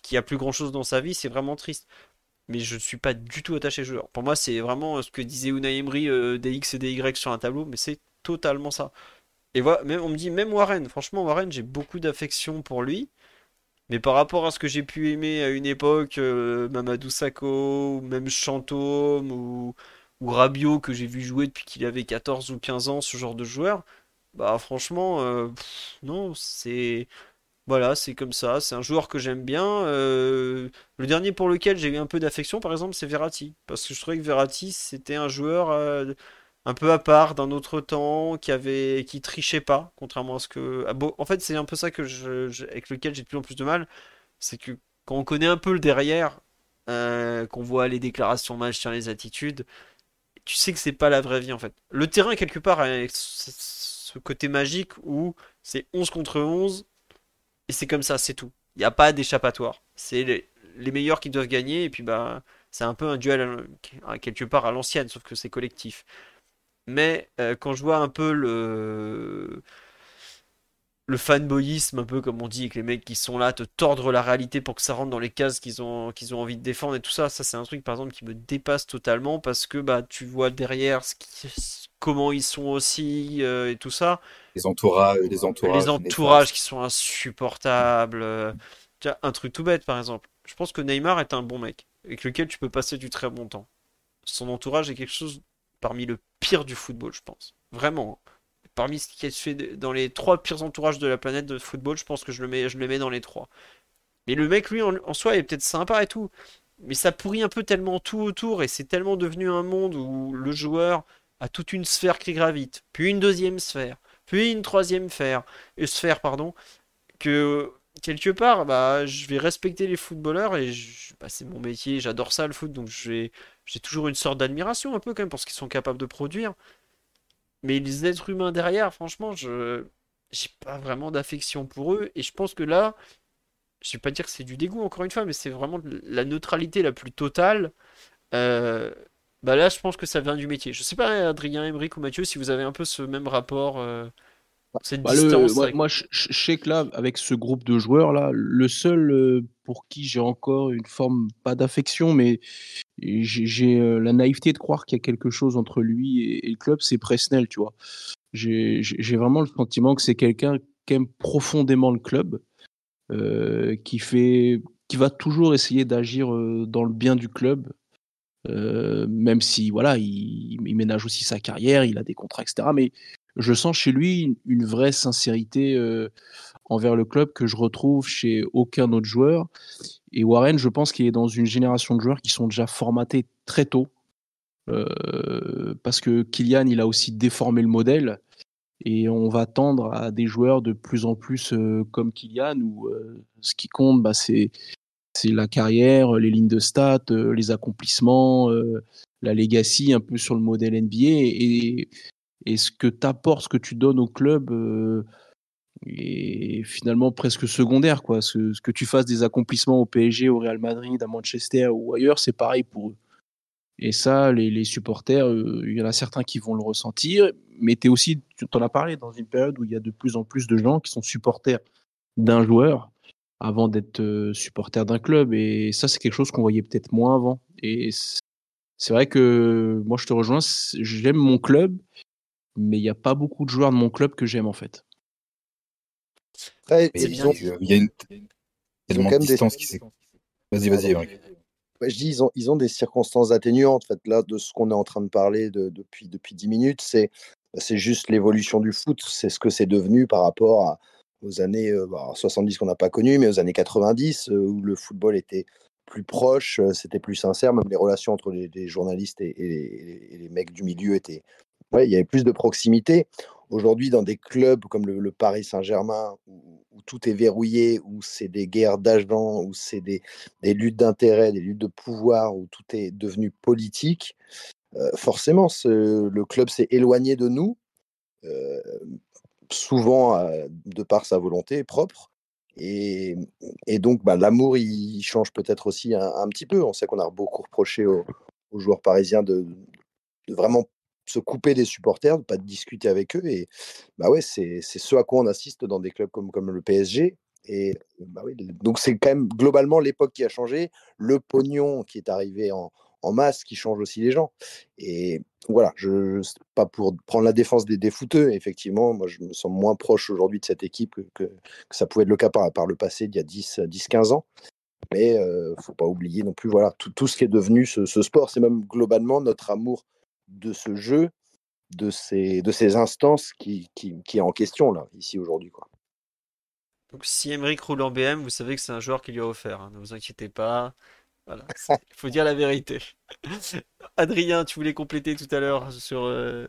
qui a plus grand-chose dans sa vie, c'est vraiment triste. Mais je ne suis pas du tout attaché au joueur. Pour moi, c'est vraiment ce que disait Unai Emery, euh, des X et des Y sur un tableau, mais c'est totalement ça. Et voilà, même, on me dit, même Warren, franchement, Warren, j'ai beaucoup d'affection pour lui. Mais par rapport à ce que j'ai pu aimer à une époque, euh, Mamadou Sakho, ou même Chantôme, ou, ou Rabiot, que j'ai vu jouer depuis qu'il avait 14 ou 15 ans, ce genre de joueur, bah franchement, euh, non, c'est... Voilà, c'est comme ça, c'est un joueur que j'aime bien. euh, le dernier pour lequel j'ai eu un peu d'affection, par exemple, c'est Verratti. Parce que je trouvais que Verratti, c'était un joueur euh, un peu à part, d'un autre temps, qui avait, qui trichait pas, contrairement à ce que... ah en fait, c'est un peu ça que je, avec lequel j'ai de plus en plus de mal. C'est que quand on connaît un peu le derrière, qu'on voit les déclarations match sur les attitudes, tu sais que c'est pas la vraie vie en fait. Le terrain, quelque part, a ce côté magique où c'est 11 contre 11 et c'est comme ça, c'est tout. Il n'y a pas d'échappatoire. C'est les, meilleurs qui doivent gagner et puis bah c'est un peu un duel à quelque part à l'ancienne, sauf que c'est collectif. Mais euh, quand je vois un peu le le fanboyisme, un peu comme on dit, avec les mecs qui sont là, te tordre la réalité pour que ça rentre dans les cases qu'ils ont, qu'ils ont envie de défendre et tout ça, ça c'est un truc par exemple qui me dépasse totalement parce que bah tu vois derrière ce qui- comment ils sont aussi euh, et tout ça. Les entourages, les entourages. Les entourages qui sont insupportables. euh, tu vois, un truc tout bête par exemple. Je pense que Neymar est un bon mec avec lequel tu peux passer du très bon temps. Son entourage est quelque chose parmi le pire du football, je pense. Vraiment. hein. Parmi ce qui est fait dans les trois pires entourages de la planète de football, je pense que je le mets, je le mets dans les trois. Mais le mec, lui, en, soi, est peut-être sympa et tout. Mais ça pourrit un peu tellement tout autour et c'est tellement devenu un monde où le joueur a toute une sphère qui gravite, puis une deuxième sphère, puis une troisième sphère, euh, sphère, pardon, que quelque part, bah, je vais respecter les footballeurs et bah, c'est mon métier, j'adore ça le foot, donc j'ai toujours une sorte d'admiration un peu quand même pour ce qu'ils sont capables de produire. Mais les êtres humains derrière, franchement, je j'ai pas vraiment d'affection pour eux et je pense que là, je vais pas dire que c'est du dégoût encore une fois, mais c'est vraiment la neutralité la plus totale. Euh, bah là, je pense que ça vient du métier. Je sais pas, Adrien, Emeric ou Mathieu, si vous avez un peu ce même rapport euh, Cette Bah, le- moi, avec- moi, je, je- sais que là, avec ce groupe de joueurs là, le seul euh, pour qui j'ai encore une forme, pas d'affection, mais j'ai euh, la naïveté de croire qu'il y a quelque chose entre lui et, et le club, c'est Presnel, tu vois. J'ai vraiment le sentiment que c'est quelqu'un qui aime profondément le club, euh, qui fait, qui va toujours essayer d'agir dans le bien du club, euh, même si voilà, il, il ménage aussi sa carrière, il a des contrats, etc. Mais je sens chez lui une, vraie sincérité euh, envers le club que je retrouve chez aucun autre joueur. Et Warren, je pense qu'il est dans une génération de joueurs qui sont déjà formatés très tôt. euh, parce que Kylian, il a aussi déformé le modèle. Et on va tendre à des joueurs de plus en plus euh, comme Kylian, où euh, ce qui compte, bah, c'est c'est la carrière, les lignes de stats, euh, les accomplissements, euh, la legacy, un peu sur le modèle NBA. Et, et ce que tu apportes, ce que tu donnes au club euh, est finalement presque secondaire. Quoi. Ce, que tu fasses des accomplissements au PSG, au Real Madrid, à Manchester ou ailleurs, c'est pareil pour eux. Et ça, les, supporters, euh, il y en a certains qui vont le ressentir, mais tu aussi, tu en as parlé, dans une période où il y a de plus en plus de gens qui sont supporters d'un joueur avant d'être euh, supporter d'un club. Et ça, c'est quelque chose qu'on voyait peut-être moins avant. Et c'est vrai que moi, je te rejoins, j'aime mon club, mais il n'y a pas beaucoup de joueurs de mon club que j'aime en fait. Il ils bien ont- y a- il y a une tellement quand de distance qui s'est. Vas-y, vas-y. Ouais, je dis, ils ont, ils ont des circonstances atténuantes. En fait, là, de ce qu'on est en train de parler de- depuis, depuis 10 minutes, c'est bah, c'est juste l'évolution du foot. C'est ce que c'est devenu par rapport à- aux années euh, bah, 70 qu'on n'a pas connues, mais aux années 90, euh, où le football était plus proche, euh, c'était plus sincère. Même les relations entre les, les journalistes et, et les, et les mecs du milieu étaient. Il y avait plus de proximité. Aujourd'hui, dans des clubs comme le, Paris Saint-Germain, où, tout est verrouillé, où c'est des guerres d'agents, où c'est des, luttes d'intérêt, des luttes de pouvoir, où tout est devenu politique, euh, forcément, le club s'est éloigné de nous, euh, souvent euh, de par sa volonté propre. Et, donc, bah, l'amour, il change peut-être aussi un, petit peu. On sait qu'on a beaucoup reproché aux, aux joueurs parisiens de, de vraiment se couper des supporters, de ne pas discuter avec eux. Et bah ouais, c'est ce à quoi on assiste dans des clubs comme, comme le PSG. Et bah oui, donc c'est quand même globalement l'époque qui a changé, le pognon qui est arrivé en, masse qui change aussi les gens. Et voilà, je, pas pour prendre la défense des, des footeux, effectivement, moi je me sens moins proche aujourd'hui de cette équipe que, que, ça pouvait être le cas par, par le passé d'il y a 10, 10 15 ans. Mais euh, faut pas oublier non plus voilà, tout, tout ce qui est devenu ce sport. C'est même globalement notre amour de ce jeu, de ces, de ces instances qui, qui, qui est en question là, ici aujourd'hui. quoi. Donc si Emeric roule en BM, vous savez que c'est un joueur qui lui a offert. hein, Ne vous inquiétez pas. Voilà, il faut dire la vérité. Adrien, tu voulais compléter tout à l'heure sur. euh,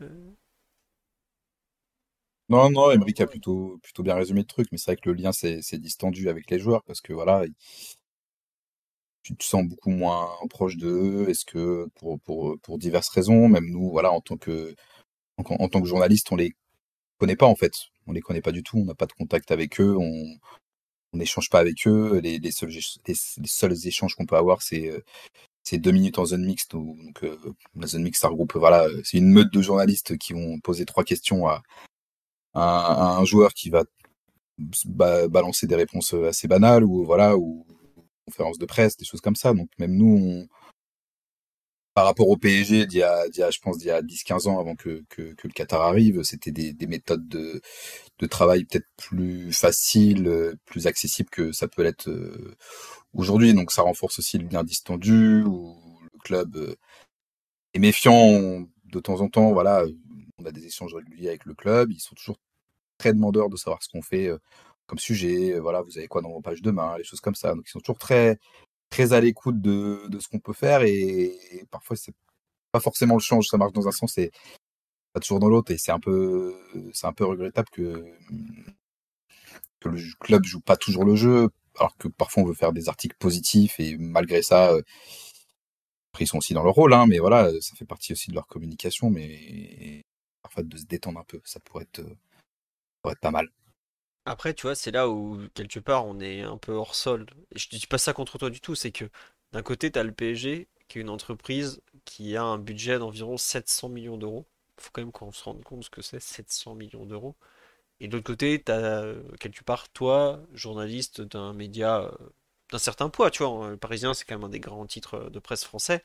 Non, non, Emeric a plutôt, plutôt bien résumé le truc, mais c'est vrai que le lien s'est s'est distendu avec les joueurs parce que voilà, il- tu te sens beaucoup moins proche d'eux? Est-ce que pour, pour, pour diverses raisons, même nous, voilà, en tant que, en, en tant que journaliste, on les connaît pas en fait. On les connaît pas du tout, on n'a pas de contact avec eux, on n'échange pas avec eux. Les, les, seuls, les, les seuls échanges qu'on peut avoir, c'est euh, deux minutes en zone mixte. où- euh, la zone mixte, ça regroupe, voilà, euh, c'est une meute de journalistes qui vont poser trois questions à, un joueur qui va ba- balancer des réponses assez banales ou voilà ou conférences de presse, des choses comme ça. Donc même nous, par rapport au PSG d'il y y a, je pense, d'il y a 10-15 ans avant que, le Qatar arrive, c'était des, des méthodes de, travail peut-être plus faciles, plus accessibles que ça peut l'être euh, aujourd'hui. Donc ça renforce aussi le lien distendu où le club euh, est méfiant de temps en temps. Voilà, on a des échanges réguliers avec le club. Ils sont toujours très demandeurs de savoir ce qu'on fait euh, comme sujet. Euh, Voilà, vous avez quoi dans vos pages demain, les choses comme ça. Donc ils sont toujours très très à l'écoute de, de ce qu'on peut faire et, parfois c'est pas forcément le change. Ça marche dans un sens et pas toujours dans l'autre. Et c'est un peu c'est un peu regrettable que que le club joue pas toujours le jeu, alors que parfois on veut faire des articles positifs et malgré ça, euh, après ils sont aussi dans leur rôle, hein, mais voilà, ça fait partie aussi de leur communication, mais parfois de se détendre un peu, ça pourrait être, euh, pourrait être pas mal. Après, tu vois, c'est là où, quelque part, on est un peu hors sol. Et je ne dis pas ça contre toi du tout, c'est que d'un côté, tu as le PSG, qui est une entreprise qui a un budget d'environ 700 millions d'euros. Il faut quand même qu'on se rende compte ce que c'est 700 millions d'euros. Et de l'autre côté, t'as quelque part, toi, journaliste d'un média euh, d'un certain poids, tu vois. Le Parisien, c'est quand même un des grands titres de presse français.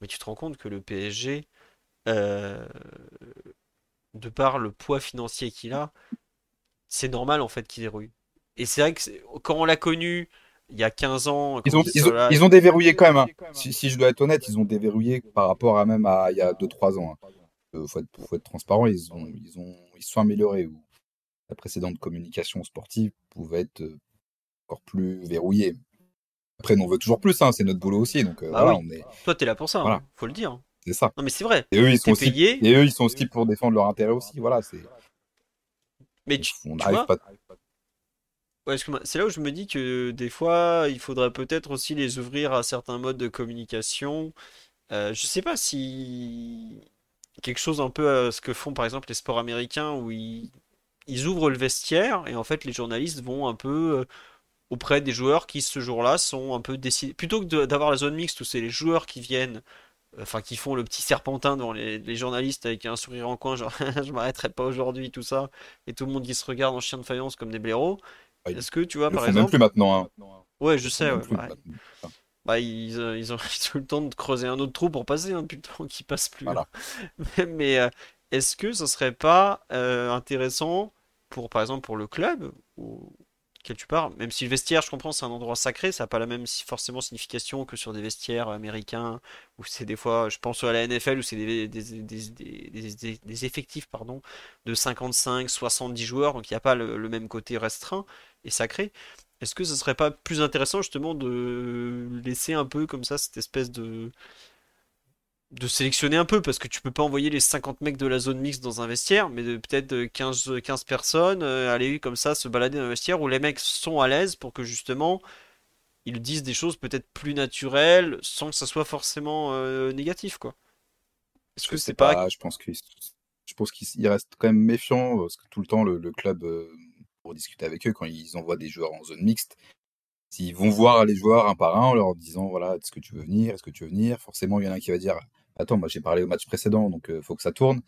Mais tu te rends compte que le PSG, euh, de par le poids financier qu'il a, c'est normal en fait qu'il dérouille. Et c'est vrai que quand on l'a connu il y a 15 ans, ils ont, ils, ont, déverrouillé quand même. Hein. Si, je dois être honnête, ils ont déverrouillé par rapport à même à il y a 2-3 ans. Il hein. faut, être, transparent, ils, ont, ils, ont, ils sont améliorés. La précédente communication sportive pouvait être euh, encore plus verrouillée. Après, on veut toujours plus, hein, c'est notre boulot aussi. Donc, euh, bah voilà, on est... Toi, t'es là pour ça, hein, faut le dire. C'est ça. Non, mais c'est vrai. Et eux, ils sont aussi... Et eux, ils sont aussi pour défendre leur intérêt aussi. Voilà, c'est. Mais tu, on n'arrive pas. Ouais, c'est là où je me dis que des fois, il faudrait peut-être aussi les ouvrir à certains modes de communication. Euh, je sais pas si quelque chose un peu à ce que font par exemple les sports américains où ils, ils ouvrent le vestiaire et en fait les journalistes vont un peu euh, auprès des joueurs qui ce jour-là sont un peu décidés. Plutôt que d'avoir la zone mixte où c'est les joueurs qui viennent, enfin qui font le petit serpentin devant les, journalistes avec un sourire en coin, genre je m'arrêterai pas aujourd'hui, tout ça, et tout le monde qui se regarde en chien de faïence comme des blaireaux. Est-ce que tu vois, par exemple. même plus maintenant. Hein. Ouais, je sais. Ouais, Bah, ils, euh, ils, ont, eu le temps de creuser un autre trou pour passer, hein, depuis le temps qu'ils passent plus. Voilà. mais, euh, est-ce que ce serait pas euh, intéressant pour, par exemple, pour le club, ou tu parles, même si le vestiaire, je comprends, c'est un endroit sacré, ça n'a pas la même forcément signification que sur des vestiaires américains, où c'est des fois, je pense à la NFL, où c'est des, effectifs pardon, de 55, 70 joueurs, donc il n'y a pas le, même côté restreint et sacré. Est-ce que ce serait pas plus intéressant justement de laisser un peu comme ça cette espèce de de sélectionner un peu parce que tu peux pas envoyer les 50 mecs de la zone mixte dans un vestiaire, mais peut-être 15, 15 personnes euh, aller comme ça se balader dans un vestiaire où les mecs sont à l'aise pour que justement ils disent des choses peut-être plus naturelles sans que ça soit forcément euh, négatif quoi. Est-ce que c'est pas... Je pense qu'il je pense qu'il reste quand même méfiant parce que tout le temps le, club euh, pour discuter avec eux quand ils envoient des joueurs en zone mixte S'ils vont voir les joueurs un par un en leur disant voilà, est-ce que tu veux venir, est-ce que tu veux venir, forcément il y en a un qui va dire attends, moi j'ai parlé au match précédent, donc il faut que ça tourne.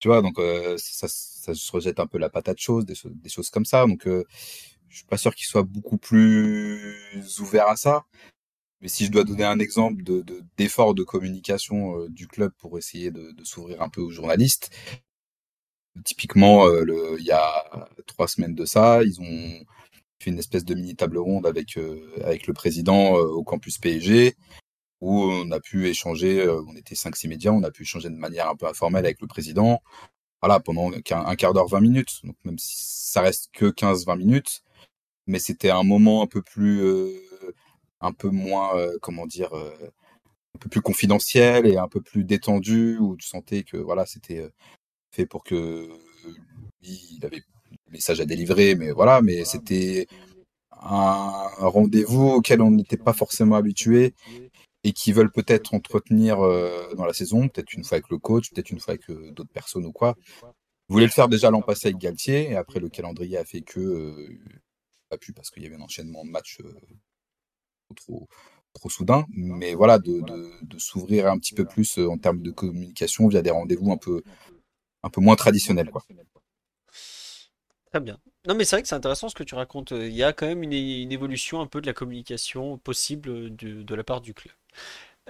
Tu vois, donc ça, ça, se rejette un peu la patate chaude, des, des choses comme ça. Donc je suis pas sûr qu'ils soient beaucoup plus ouverts à ça. Mais si je dois donner un exemple de, d'effort de, communication du club pour essayer de, s'ouvrir un peu aux journalistes, typiquement, il y a trois semaines de ça, ils ont fait une espèce de mini table ronde avec, avec le président au campus PSG où on a pu échanger, euh, on était 5-6 médias, on a pu échanger de manière un peu informelle avec le président, voilà, pendant un, quart d'heure, 20 minutes. Donc même si ça reste que 15-20 minutes, mais c'était un moment un peu plus, euh, un peu moins, euh, comment dire, un peu plus confidentiel et un peu plus détendu, où tu sentais que voilà, c'était fait pour que lui, il avait le message à délivrer, mais voilà, mais c'était un rendez-vous auquel on n'était pas forcément habitué et qui veulent peut-être entretenir euh, dans la saison, peut-être une fois avec le coach, peut-être une fois avec euh, d'autres personnes ou quoi. Vous voulez le faire déjà l'an passé avec Galtier, et après le calendrier a fait que euh, pas pu parce qu'il y avait un enchaînement de matchs trop, trop soudain. Mais voilà, de, s'ouvrir un petit peu plus en termes de communication via des rendez-vous un peu, un peu moins traditionnels. Très bien. Non, mais c'est vrai que c'est intéressant ce que tu racontes. Il y a quand même une, évolution un peu de la communication possible de la part du club.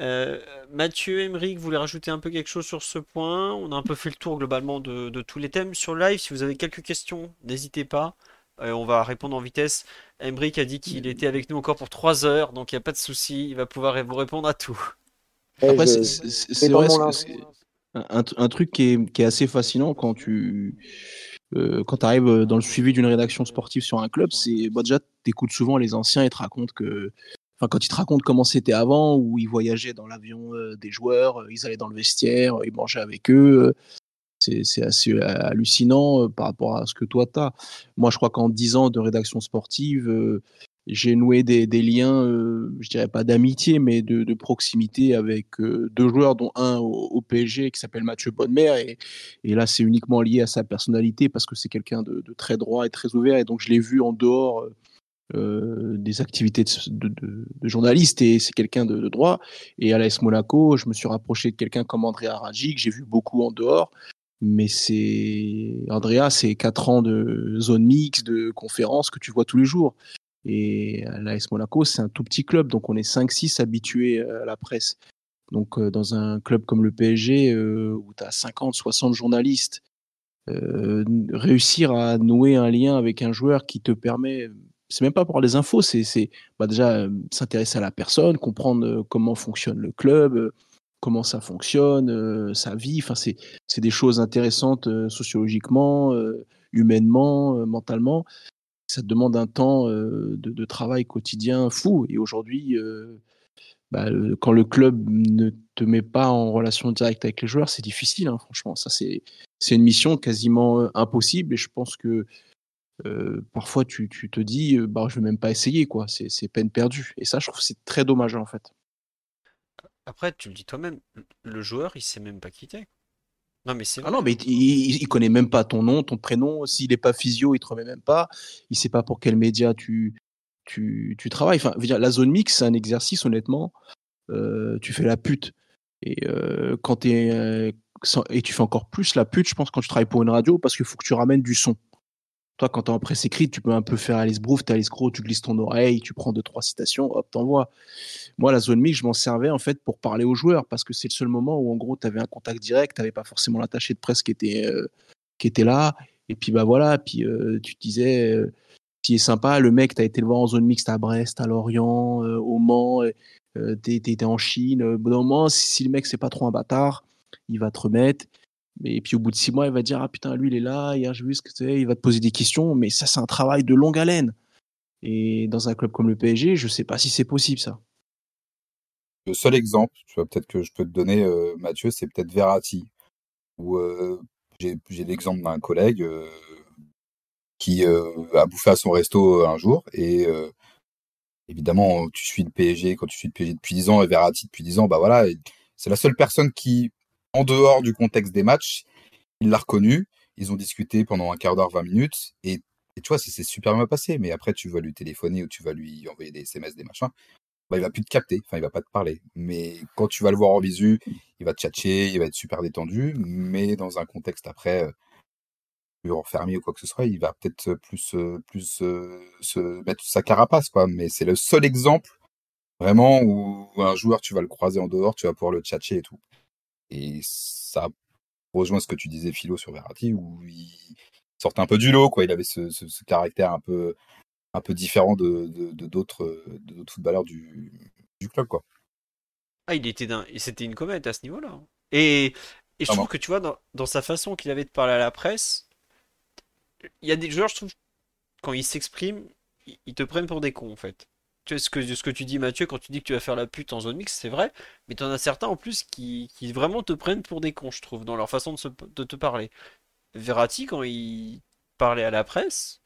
Euh, Mathieu, Emeric, vous voulez rajouter un peu quelque chose sur ce point? On a un peu fait le tour globalement de, tous les thèmes sur live. Si vous avez quelques questions, n'hésitez pas. Euh, on va répondre en vitesse. Emeric a dit qu'il était avec nous encore pour 3 heures, donc il n'y a pas de souci. Il va pouvoir vous répondre à tout. Après, c'est vrai, c'est un, truc qui est, assez fascinant quand tu euh, quand arrives dans le suivi d'une rédaction sportive sur un club, c'est bah, déjà tu écoutes souvent les anciens et te racontent que quand ils te racontent comment c'était avant, où ils voyageaient dans l'avion euh, des joueurs, euh, ils allaient dans le vestiaire, ils mangeaient avec eux. c'est assez hallucinant par rapport à ce que toi tu as. Moi, je crois qu'en 10 ans de rédaction sportive, j'ai noué des, liens, je dirais pas d'amitié, mais de, proximité avec deux joueurs, dont un au, PSG qui s'appelle Mathieu Bonnemer. Et, et là, c'est uniquement lié à sa personnalité parce que c'est quelqu'un de, très droit et très ouvert. Et donc, je l'ai vu en dehors euh, des activités de, journaliste et c'est quelqu'un de, droit. Et à l'AS Monaco, je me suis rapproché de quelqu'un comme André Araji, que j'ai vu beaucoup en dehors. Mais c'est Andrea, c'est quatre ans de zone mixte, de conférences que tu vois tous les jours. Et l'AS Monaco, c'est un tout petit club, donc on est 5-6 habitués à la presse. Donc dans un club comme le PSG, où tu as 50, 60 journalistes, réussir à nouer un lien avec un joueur qui te permet, c'est même pas pour les infos, c'est bah déjà s'intéresser à la personne, comprendre comment fonctionne le club, comment ça fonctionne, sa vie. Enfin, c'est des choses intéressantes sociologiquement, humainement, mentalement. Ça te demande un temps de, travail quotidien fou. Et aujourd'hui, bah, quand le club ne te met pas en relation directe avec les joueurs, c'est difficile. Hein, franchement, ça c'est une mission quasiment impossible. Et je pense que parfois tu, tu, te dis, bah, je vais même pas essayer, quoi. C'est peine perdue. Et ça, je trouve c'est très dommage en fait. Après, tu le dis toi-même, le joueur, il sait même pas quitter. Non, mais c'est ah non, mais il, il, connaît même pas ton nom, ton prénom. S'il n'est pas physio, il te remet même pas. Il sait pas pour quel média tu, tu, tu travailles. Enfin, la zone mix, c'est un exercice, honnêtement. Euh, tu fais la pute. Et euh, quand tu euh, et tu fais encore plus la pute, je pense, quand tu travailles pour une radio, parce qu'il faut que tu ramènes du son. Toi, quand tu es en presse écrite, tu peux un peu faire Alice Brouf, tu Alice Gros, tu glisses ton oreille, tu prends deux, trois citations, hop, t'envoies. Moi, la zone mix, je m'en servais en fait pour parler aux joueurs, parce que c'est le seul moment où, en gros, tu avais un contact direct, tu pas forcément l'attaché de presse qui était, qui était là. Et puis, bah voilà, puis tu te disais, qui est sympa. Le mec, tu as été le voir en zone mixte à Brest, à Lorient, euh, au Mans, euh, tu étais en Chine. Au bout d'un moment, si, le mec, c'est pas trop un bâtard, il va te remettre. Et puis au bout de six mois, il va dire Ah putain, lui, il est là, hier, j'ai vu ce que. Il va te poser des questions, mais ça, c'est un travail de longue haleine. Et dans un club comme le PSG, je sais pas si c'est possible, ça. Le seul exemple, tu vois, peut-être que je peux te donner, euh, Mathieu, c'est peut-être Verratti, où j'ai l'exemple d'un collègue qui euh, a bouffé à son resto euh, un jour et euh, évidemment tu suis le PSG quand tu suis le PSG depuis 10 ans et Verratti depuis 10 ans bah voilà c'est la seule personne qui en dehors du contexte des matchs il l'a reconnu ils ont discuté pendant un quart d'heure 20 minutes et, tu vois c'est super bien passé mais après tu vas lui téléphoner ou tu vas lui envoyer des SMS des machins bah, il va plus te capter, enfin il va pas te parler. Mais quand tu vas le voir en visu, il va te tchatcher, il va être super détendu, mais dans un contexte après, enfermé ou quoi que ce soit, il va peut-être plus, plus se mettre sa carapace, quoi. Mais c'est le seul exemple vraiment où un joueur, tu vas le croiser en dehors, tu vas pouvoir le tchatcher et tout. Et ça rejoint ce que tu disais, Philo, sur Verratti, où il sortait un peu du lot, quoi. Il avait ce, ce, caractère un peu, un peu différent de, d'autres, de, d'autres footballeurs du, du club, quoi. Ah, il était c'était une comète à ce niveau-là. Hein. Et, et je trouve que tu vois, dans, dans sa façon qu'il avait de parler à la presse, il y a des joueurs, je trouve, quand ils s'expriment, ils te prennent pour des cons en fait. Tu ce que, ce que tu dis Mathieu quand tu dis que tu vas faire la pute en zone mix, c'est vrai, mais tu en as certains en plus qui, qui, vraiment te prennent pour des cons, je trouve, dans leur façon de, te parler. Verratti, quand il parlait à la presse,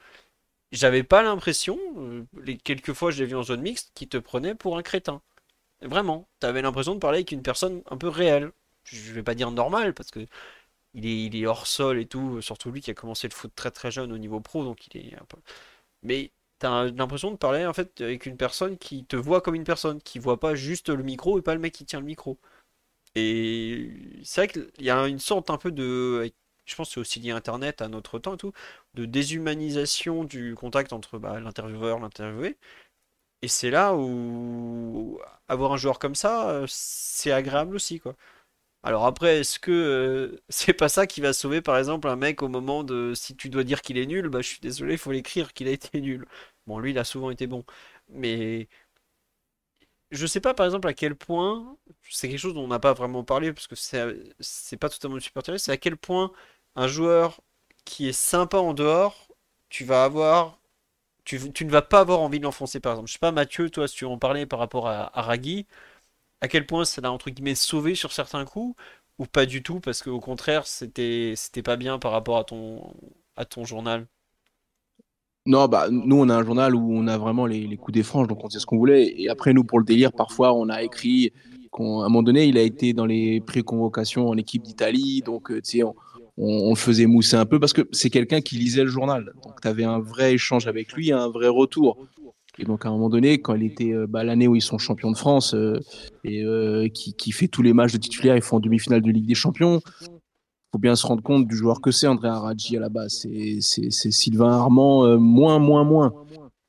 j'avais pas l'impression, euh, quelques fois je l'ai vu en zone mixte, qu'il te prenait pour un crétin. Vraiment, tu avais l'impression de parler avec une personne un peu réelle. Je vais pas dire normale, parce que il est, hors sol et tout, surtout lui qui a commencé le foot très très jeune au niveau pro, donc il est un peu. Mais t'as l'impression de parler en fait avec une personne qui te voit comme une personne, qui voit pas juste le micro et pas le mec qui tient le micro. Et c'est vrai qu'il y a une sorte un peu de. Je pense que c'est aussi lié à Internet, à notre temps et tout, de déshumanisation du contact entre bah, l'intervieweur, l'interviewé. Et c'est là où avoir un joueur comme ça, c'est agréable aussi, quoi. Alors après, est-ce que euh, c'est pas ça qui va sauver par exemple un mec au moment de si tu dois dire qu'il est nul, bah je suis désolé, il faut l'écrire qu'il a été nul. Bon, lui il a souvent été bon, mais je sais pas par exemple à quel point c'est quelque chose dont on n'a pas vraiment parlé parce que c'est pas totalement supporter, c'est à quel point un joueur qui est sympa en dehors, tu vas avoir tu, ne vas pas avoir envie de l'enfoncer par exemple. Je sais pas Mathieu, toi si tu en parlais par rapport à, à à quel point ça l'a entre guillemets sauvé sur certains coups ou pas du tout parce qu'au contraire c'était c'était pas bien par rapport à ton à ton journal? Non, bah, nous, on a un journal où on a vraiment les, coups des franges, donc on sait ce qu'on voulait. Et après, nous, pour le délire, parfois, on a écrit qu'à un moment donné, il a été dans les pré-convocations en équipe d'Italie. Donc, euh, tu sais, on, on, le faisait mousser un peu parce que c'est quelqu'un qui lisait le journal. Donc, tu avais un vrai échange avec lui, un vrai retour. Et donc à un moment donné, quand il était euh, bah, l'année où ils sont champions de France euh, et euh, qui, fait tous les matchs de titulaire, ils font en demi-finale de Ligue des Champions. faut bien se rendre compte du joueur que c'est André Aradji à la base. C'est Sylvain Armand moins, moins, moins.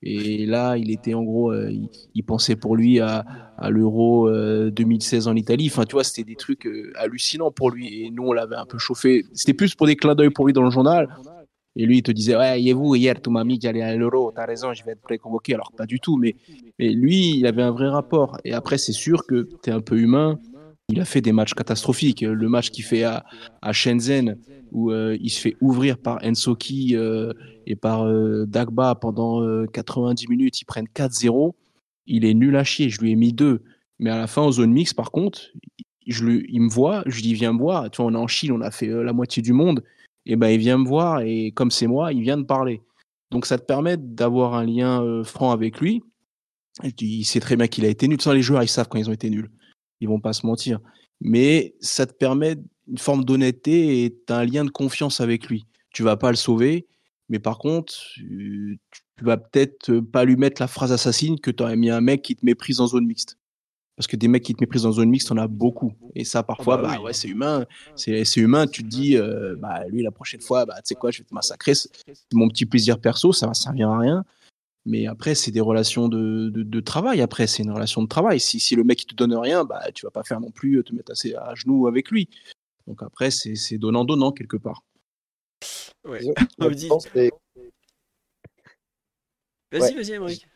Et là, il était en gros, il, pensait pour lui à l'Euro 2016 en Italie. Enfin, tu vois, c'était des trucs hallucinants pour lui. Et nous, on l'avait un peu chauffé. C'était plus pour des clins d'œil pour lui dans le journal. Et lui, il te disait, ouais, et vous, hier, tu m'as mis que j'allais à l'Euro, t'as raison, je vais être préconvoqué. Alors, pas du tout, mais, mais lui, il avait un vrai rapport. Et après, c'est sûr que tu es un peu humain. Il a fait des matchs catastrophiques. Le match qu'il fait à, à Shenzhen, où euh, il se fait ouvrir par Ensoki euh, et par euh, Dagba pendant 90 minutes, ils prennent 4-0. Il est nul à chier. Je lui ai mis deux. Mais à la fin, en zone mix, par contre, je lui, il me voit, je lui dis, viens me voir. Tu vois, on est en Chine, on a fait la moitié du monde et ben il vient me voir et comme c'est moi, il vient de parler. Donc ça te permet d'avoir un lien euh, franc avec lui. Il sait très bien qu'il a été nul. Sans les joueurs, ils savent quand ils ont été nuls. Ils vont pas se mentir. Mais ça te permet une forme d'honnêteté et as un lien de confiance avec lui. Tu vas pas le sauver, mais par contre, tu, tu vas peut-être pas lui mettre la phrase assassine que tu aurais mis un mec qui te méprise en zone mixte. Parce que des mecs qui te méprisent dans zone mixte, on a beaucoup. Et ça, parfois, ah bah, bah ouais, c'est humain. C'est humain. Tu te dis, euh, bah, lui, la prochaine fois, bah, tu sais quoi, je vais te massacrer. C'est mon petit plaisir perso, ça va servir à rien. Mais après, c'est des relations de, de, travail. Après, c'est une relation de travail. Si, si le mec, il te donne rien, bah, tu vas pas faire non plus te mettre assez à genoux avec lui. Donc après, c'est donnant-donnant quelque part. Ouais. Vas-y, vas-y, Émeric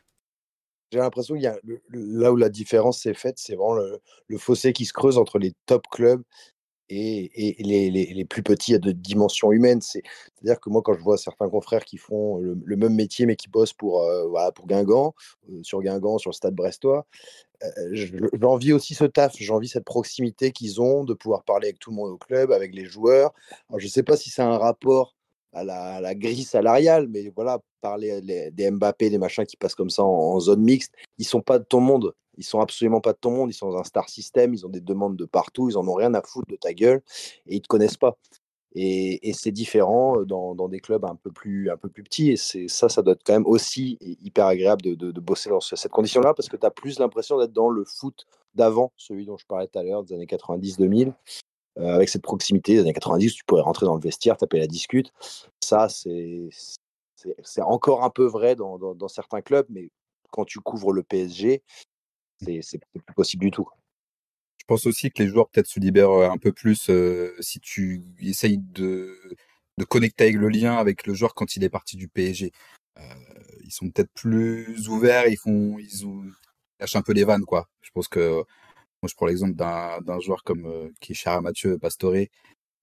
j'ai l'impression qu'il y a là où la différence s'est faite, c'est vraiment le, fossé qui se creuse entre les top clubs et, les, plus petits de dimension humaine. C'est-à-dire que moi, quand je vois certains confrères qui font le, même métier mais qui bossent pour, euh, pour Guingamp, euh, sur Guingamp, sur le stade brestois, euh, j'envie aussi ce taf, j'envie cette proximité qu'ils ont de pouvoir parler avec tout le monde au club, avec les joueurs. Je ne sais pas si c'est un rapport à la, grille salariale, mais voilà, parler des Mbappé, des machins qui passent comme ça en, zone mixte, ils sont pas de ton monde. Ils sont absolument pas de ton monde. Ils sont dans un star system. Ils ont des demandes de partout. Ils en ont rien à foutre de ta gueule et ils te connaissent pas. Et, c'est différent euh, dans, des clubs un peu plus, un peu plus petits. Et c'est ça, ça doit être quand même aussi hyper agréable de, de bosser dans cette condition-là parce que tu as plus l'impression d'être dans le foot d'avant, celui dont je parlais tout à l'heure, des années 90-2000, euh, avec cette proximité des années 90, tu pourrais rentrer dans le vestiaire, taper la discute. Ça, c'est encore un peu vrai dans, dans, certains clubs, mais quand tu couvres le PSG, c'est plus possible du tout. Je pense aussi que les joueurs peut-être se libèrent euh, un peu plus euh, si tu essayes de, de connecter avec le lien avec le joueur quand il est parti du PSG. ils sont peut-être plus ouverts, ils font, ils, lâchent un peu les vannes, quoi. Je pense que moi, je prends l'exemple d'un joueur comme euh, qui est cher à Mathieu Pastore.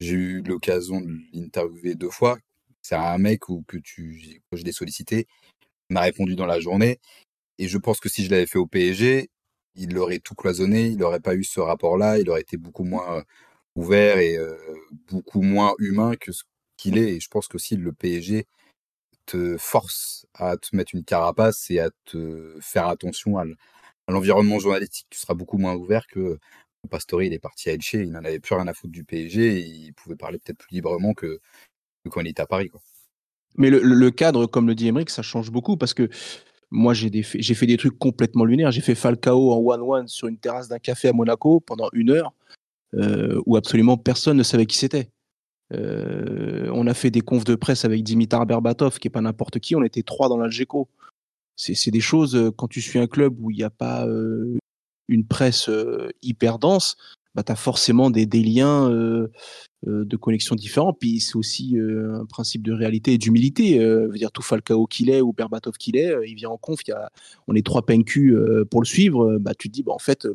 J'ai eu l'occasion de l'interviewer deux fois. C'est un mec où que tu, je l'ai sollicité, m'a répondu dans la journée. Et je pense que si je l'avais fait au PSG, il aurait tout cloisonné, il n'aurait pas eu ce rapport-là, il aurait été beaucoup moins euh, ouvert et euh, beaucoup moins humain que ce qu'il est. Et je pense que si le PSG te force à te mettre une carapace et à te faire attention à, l'environnement journalistique tu seras beaucoup moins ouvert que Pastore, il est parti à Elche, il n'en avait plus rien à foutre du PSG il pouvait parler peut-être plus librement que, quand il était à Paris. Mais le, cadre, comme le dit Emmerich, ça change beaucoup parce que moi, j'ai, j'ai fait des trucs complètement lunaires. J'ai fait Falcao en one-one sur une terrasse d'un café à Monaco pendant une heure euh, où absolument personne ne savait qui c'était. Euh, on a fait des confs de presse avec Dimitar Berbatov, qui est pas n'importe qui. On était trois dans l'Algeco c'est des choses, euh, quand tu suis un club où il n'y a pas euh, une presse euh, hyper dense, bah, tu as forcément des, liens de connexion différents. Puis c'est aussi un principe de réalité et d'humilité. Euh, dire tout Falcao qu'il est ou Berbatov qu'il est, il vient en conf, y a, on est trois PNQ pour le suivre. Bah, tu te dis, bah, en fait,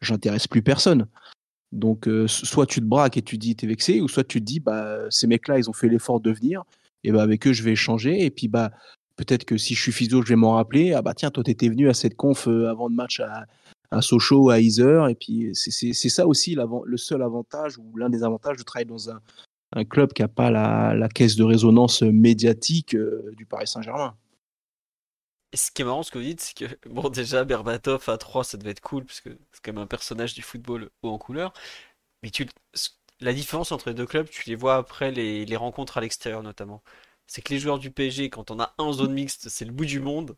j'intéresse plus personne. Donc, soit tu te braques et tu dis, t'es vexé, ou soit tu te dis, bah, ces mecs-là, ils ont fait l'effort de venir, et bah, avec eux, je vais échanger. Et puis, bah, peut-être que si je suis physio, je vais m'en rappeler. Ah bah tiens, toi, tu étais venu à cette conf euh, avant le match à, à Sochaux, à Iser. Et puis, c'est ça aussi le seul avantage ou l'un des avantages de travailler dans un, club qui n'a pas la, caisse de résonance médiatique euh, du Paris Saint-Germain. Ce qui est marrant, ce que vous dites, c'est que, bon, déjà, Berbatov à 3, ça devait être cool, parce que c'est quand même un personnage du football haut en couleur. Mais tu, la différence entre les deux clubs, tu les vois après les rencontres à l'extérieur, notamment c'est que les joueurs du PSG, quand on a un zone mixte, c'est le bout du monde.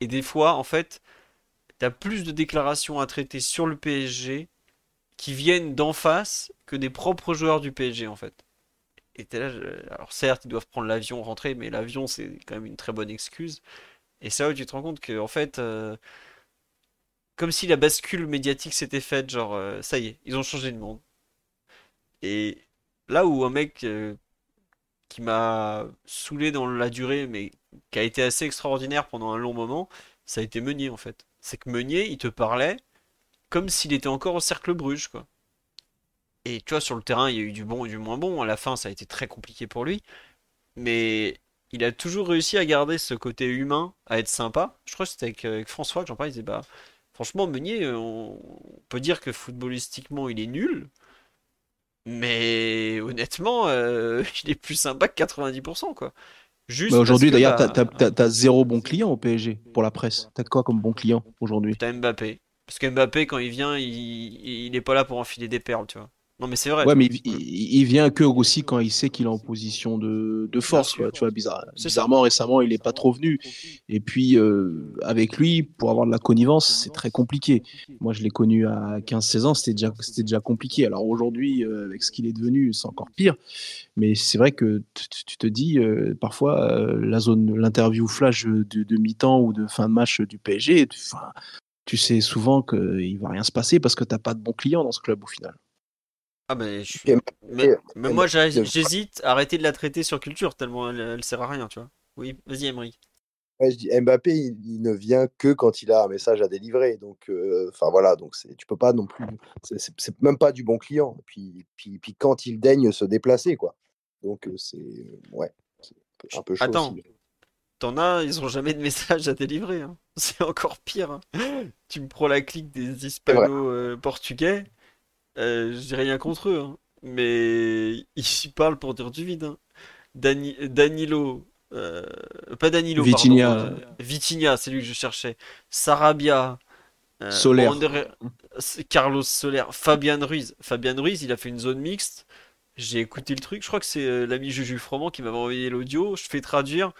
Et des fois, en fait, tu as plus de déclarations à traiter sur le PSG qui viennent d'en face que des propres joueurs du PSG en fait. Et alors certes, ils doivent prendre l'avion, rentrer, mais l'avion c'est quand même une très bonne excuse. Et c'est là où tu te rends compte que en fait, euh, comme si la bascule médiatique s'était faite, genre euh, ça y est, ils ont changé de monde. Et là où un mec euh, qui m'a saoulé dans la durée, mais qui a été assez extraordinaire pendant un long moment, ça a été Meunier en fait. C'est que Meunier, il te parlait comme s'il était encore au cercle Bruges, quoi. Et tu vois, sur le terrain, il y a eu du bon et du moins bon. À la fin, ça a été très compliqué pour lui. Mais il a toujours réussi à garder ce côté humain, à être sympa. Je crois que c'était avec, François que j'en parlais. Il disait, bah, franchement, Meunier, on, peut dire que footballistiquement, il est nul. Mais honnêtement, euh, il est plus sympa que 90%, quoi. Juste bah, aujourd'hui, d'ailleurs, bah, t'as, zéro bon client au PSG pour la presse. T'as quoi comme bon client aujourd'hui? T'as Mbappé. Parce que Mbappé, quand il vient, il, il est pas là pour enfiler des perles, tu vois. Non, mais c'est vrai. Ouais, mais il, vient que aussi quand il sait qu'il est en position de, de force. Tu vois, bizarre, bizarrement, récemment, il n'est pas trop venu. Et puis, euh, avec lui, pour avoir de la connivence, c'est très compliqué. Moi, je l'ai connu à 15-16 ans, c'était déjà, c'était déjà compliqué. Alors aujourd'hui, euh, avec ce qu'il est devenu, c'est encore pire. Mais c'est vrai que tu te dis, euh, parfois, la zone, l'interview flash de, de mi-temps ou de fin de match du PSG, tu sais souvent qu'il va rien se passer parce que tu n'as pas de bons clients dans ce club au final. Ah ben, je mais, moi j'hésite à arrêter de la traiter sur culture tellement elle, sert à rien, tu vois. Oui, vas-y Emery. Ouais, je dis Mbappé, il, ne vient que quand il a un message à délivrer. Donc, euh, enfin voilà, donc tu peux pas non plus. C'est même pas du bon client. Puis, puis, puis quand il daigne se déplacer, quoi. Donc euh, c'est ouais, un peu chaud. Attends, t'en as, ils ont jamais de message à délivrer. Hein. C'est encore pire. Hein. Tu me prends la clique des hispano-portugais. Euh, J'ai rien contre eux, hein. mais ils parlent pour dire du vide. Hein. Danilo, euh, pas Danilo, Vitinha, pardon, Vitinha, c'est lui que je cherchais. Sarabia, euh, Soler, Carlos Soler, Fabian Ruiz. Fabian Ruiz, il a fait une zone mixte. J'ai écouté le truc. Je crois que c'est euh, l'ami Juju Froment qui m'avait envoyé l'audio. Je fais traduire.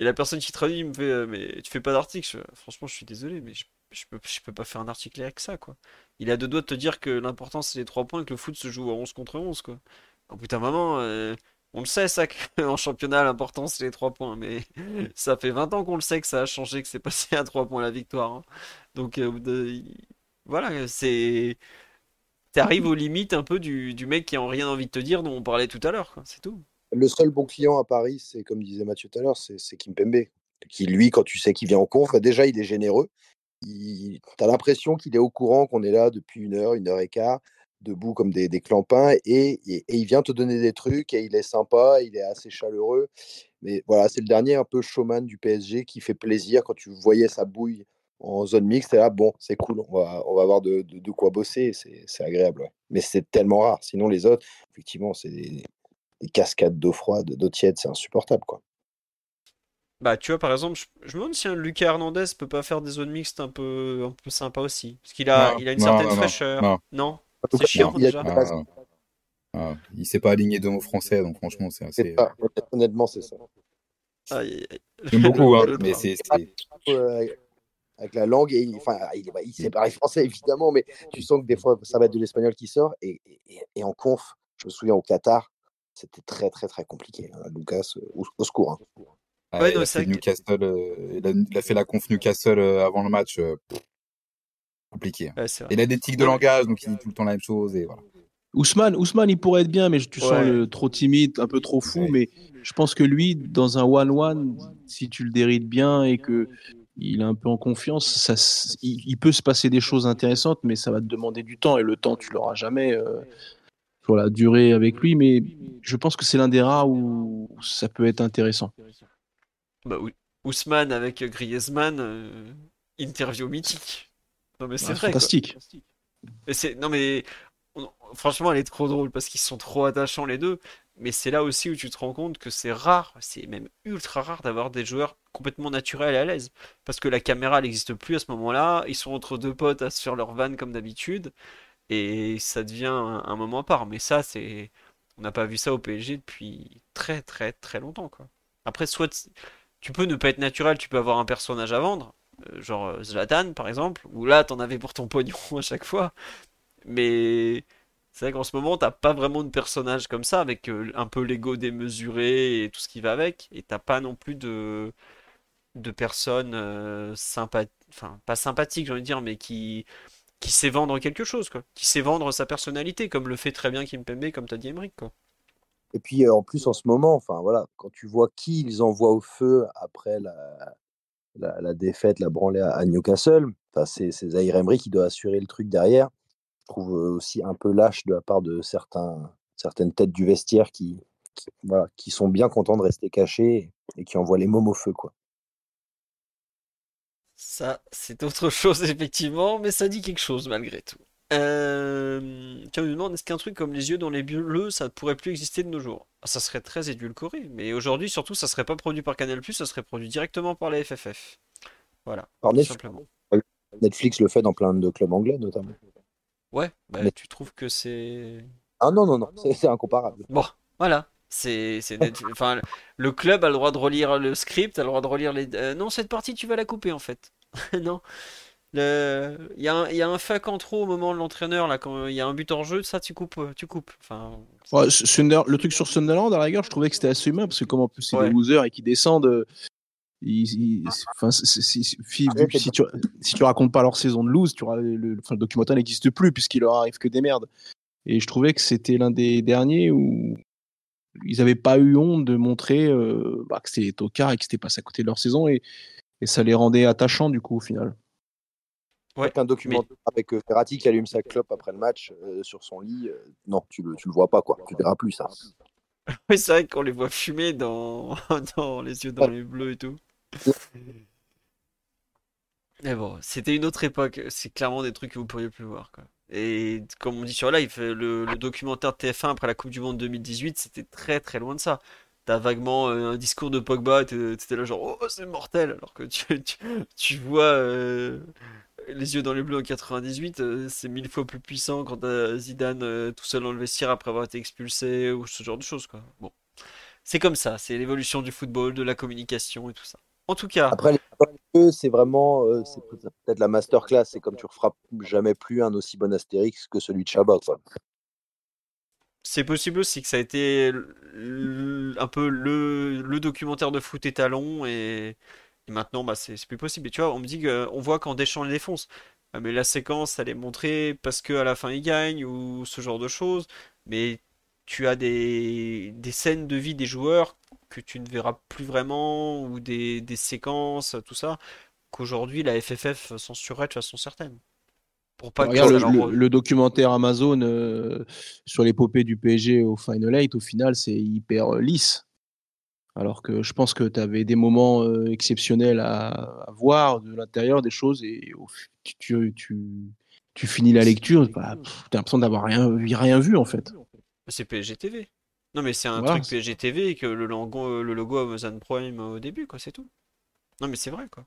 Et la personne qui traduit me fait Mais tu fais pas d'article. Franchement, je suis désolé, mais je je peux, je peux pas faire un article avec ça, quoi. Il a deux doigts de te dire que l'important c'est les trois points et que le foot se joue à 11 contre 11, quoi. D'un moment, euh, on le sait, ça, qu'en championnat, l'important c'est les trois points, mais ça fait 20 ans qu'on le sait que ça a changé, que c'est passé à trois points la victoire. Hein. Donc, euh, voilà, c'est. T'arrives aux limites un peu du, mec qui a rien envie de te dire dont on parlait tout à l'heure, c'est tout. Le seul bon client à Paris, c'est comme disait Mathieu tout à l'heure, c'est Kim Pembe qui lui, quand tu sais qu'il vient en conf, déjà il est généreux, tu as l'impression qu'il est au courant qu'on est là depuis une heure, une heure et quart, debout comme des, clampins, et, il vient te donner des trucs, et il est sympa, il est assez chaleureux. Mais voilà, c'est le dernier un peu showman du PSG qui fait plaisir quand tu voyais sa bouille en zone mixte. Et là, bon, c'est cool, on va, avoir de, de, quoi bosser, c'est agréable. Mais c'est tellement rare. Sinon, les autres, effectivement, c'est des, des, cascades d'eau froide, d'eau tiède, c'est insupportable. quoi. Bah, tu vois, par exemple, je, me demande si un Lucas Hernandez peut pas faire des zones mixtes un peu, un peu sympa aussi. Parce qu'il a, il a une certaine fraîcheur. Non, c'est chiant déjà? Ah, il s'est pas aligné de mots français, donc franchement, c'est assez. Honnêtement, c'est ça. J'aime beaucoup, hein, mais c'est. Euh, avec la langue, et, enfin, il, il sait parler français évidemment, mais tu sens que des fois, ça va être de l'espagnol qui sort. Et, et, en conf, je me souviens au Qatar, c'était très, très, très compliqué. Hein, Lucas, au, secours. Hein. Ah, il, a fait Newcastle, euh, il, a, fait la conf Newcastle euh, avant le match. Euh, compliqué. Hein. il a des tics de langage, donc il dit tout le temps la même chose. Et voilà. Ousmane, Ousmane, il pourrait être bien, mais tu sens le trop timide, un peu trop fou. Mais je pense que lui, dans un one-one, si tu le dérides bien et que il est un peu en confiance, ça, il, peut se passer des choses intéressantes, mais ça va te demander du temps. Et le temps, tu l'auras jamais euh, sur la durée avec lui. Mais je pense que c'est l'un des rares où ça peut être intéressant. Bah, Ousmane avec Griezmann, euh, interview mythique. Non mais c'est vrai. Fantastique. Mais c'est non mais franchement elle est trop drôle parce qu'ils sont trop attachants les deux. Mais c'est là aussi où tu te rends compte que c'est rare, c'est même ultra rare d'avoir des joueurs complètement naturels et à l'aise. Parce que la caméra n'existe plus à ce moment-là, ils sont entre deux potes à se faire leur van comme d'habitude, et ça devient un, un, moment à part. Mais ça, c'est. On n'a pas vu ça au PSG depuis très très très longtemps. Quoi. Après, soit tu peux ne pas être naturel, tu peux avoir un personnage à vendre, euh, genre euh, Zlatan par exemple, où là t'en avais pour ton pognon à chaque fois. Mais c'est vrai qu'en ce moment, t'as pas vraiment de personnage comme ça, avec euh, un peu l'ego démesuré et tout ce qui va avec, et t'as pas non plus de, de personnes enfin, pas sympathiques, j'ai envie de dire, mais qui, qui sait vendre quelque chose, quoi. Qui sait vendre sa personnalité, comme le fait très bien Kimpembe, comme t'as dit Emmerich, quoi. Et puis en plus en ce moment, enfin voilà, quand tu vois qui ils envoient au feu après la, la, défaite, la branlée à, à Newcastle, c'est Zaire Emery qui doit assurer le truc derrière. Je trouve aussi un peu lâche de la part de certains, certaines têtes du vestiaire qui, qui, voilà, qui sont bien contents de rester cachés et qui envoient les mômes au feu. Quoi. Ça, c'est autre chose, effectivement, mais ça dit quelque chose malgré tout. Euh... Tiens, on me demande, est-ce qu'un truc comme les yeux dans les bleus, ça ne pourrait plus exister de nos jours? Ah, ça serait très édulcoré, mais aujourd'hui, surtout, ça serait pas produit par Canal+, ça serait produit directement par la FFF. Voilà, tout Netflix, simplement. Netflix le fait dans plein de clubs anglais notamment. Ouais, bah, Mais- tu trouves que c'est... Ah non, non, non, c'est incomparable. Bon, voilà. C'est, c'est net- Enfin, le club a le droit de relire le script, a le droit de relire les... euh, non, cette partie, tu vas la couper, en fait. Non. Le... Il y a un, il y a un fuck en trop au moment de l'entraîneur, là, quand il y a un but en jeu, ça, tu coupes, euh, tu coupes. Enfin, Ouais, Sunder- le truc sur Sunderland, à la rigueur, je trouvais que c'était assez humain parce que comme en plus c'est Ouais. des losers et qui descendent, ils, enfin, si tu si tu racontes pas leur saison de lose, tu auras le, le- enfin, le documentaire n'existe plus puisqu'il leur arrive que des merdes. Et je trouvais que c'était l'un des derniers où ils avaient pas eu honte de montrer euh, bah, que c'était des tocards et que c'était passé à côté de leur saison et, et ça les rendait attachants du coup au final. Ouais. Un documentaire avec euh, Ferrati qui allume sa clope après le match euh, sur son lit, euh, non, tu le, tu le vois pas, quoi. Tu verras plus ça. Oui, c'est vrai qu'on les voit fumer dans... dans les yeux dans les bleus et tout. Mais bon, c'était une autre époque. C'est clairement des trucs que vous pourriez plus voir, quoi. Et comme on dit sur live, le, le documentaire de TF1 après la Coupe du Monde 2018, c'était très très loin de ça. T'as vaguement euh, un discours de Pogba, t'étais là genre oh c'est mortel, alors que tu, vois euh, les yeux dans les bleus en 98, euh, c'est mille fois plus puissant quand t'as Zidane tout seul dans le vestiaire après avoir été expulsé ou ce genre de choses quoi. Bon, c'est comme ça, c'est l'évolution du football, de la communication et tout ça. En tout cas, Après, les c'est vraiment, c'est peut-être la masterclass. C'est comme tu referas jamais plus un aussi bon Astérix que celui de Chabat, quoi. C'est possible aussi que ça a été un peu le, documentaire de foot étalon et, et maintenant bah c'est plus possible. Tu vois, on me dit que on voit quand Deschamps les défonce. Ah, mais la séquence, elle est montrée parce que à la fin il gagne ou ce genre de choses. Mais tu as des, des scènes de vie des joueurs que tu ne verras plus vraiment ou des, des séquences, tout ça, qu'aujourd'hui la FFF censurerait de façon certaine. Pour pas que Regarde le, le- le documentaire Amazon euh, sur l'épopée du PSG au Final 8, au final, c'est hyper euh, lisse. Alors que je pense que tu avais des moments euh, exceptionnels à, à voir de l'intérieur, des choses, et fi- tu, tu, tu, tu finis la lecture, bah, tu as l'impression d'avoir rien, rien vu en fait. C'est PSG TV. Non, mais c'est un Voilà, truc PSG TV et que le logo, le logo Amazon Prime au début, quoi, c'est tout. Non, mais c'est vrai, quoi.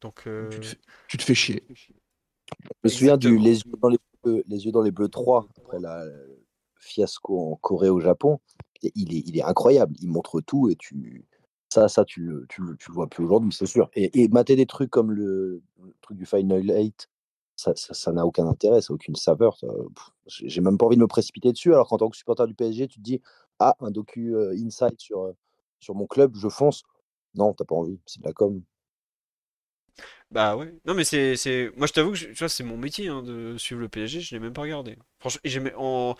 Donc, euh, Tu, te fais, tu te fais chier. Je me souviens du les yeux dans les bleus, les yeux dans les bleus 3 après la le fiasco en Corée au Japon. Il est, il est incroyable. Il montre tout et tu ça, ça tu le, tu le, tu le vois plus aujourd'hui, c'est sûr. Et, et mater des trucs comme le, le truc du Final 8, ça ça ça n'a aucun intérêt, ça n'a aucune saveur. ça. J'ai même pas envie de me précipiter dessus. Alors qu'en tant que supporter du PSG, tu te dis ah un docu euh, inside sur euh, sur mon club, je fonce. Non, t'as pas envie, c'est de la com. Bah ouais. Non, mais c'est, c'est... Moi, je t'avoue que je- tu vois, c'est mon métier hein, de suivre le PSG, je l'ai même pas regardé. Franchement, j'ai même- en...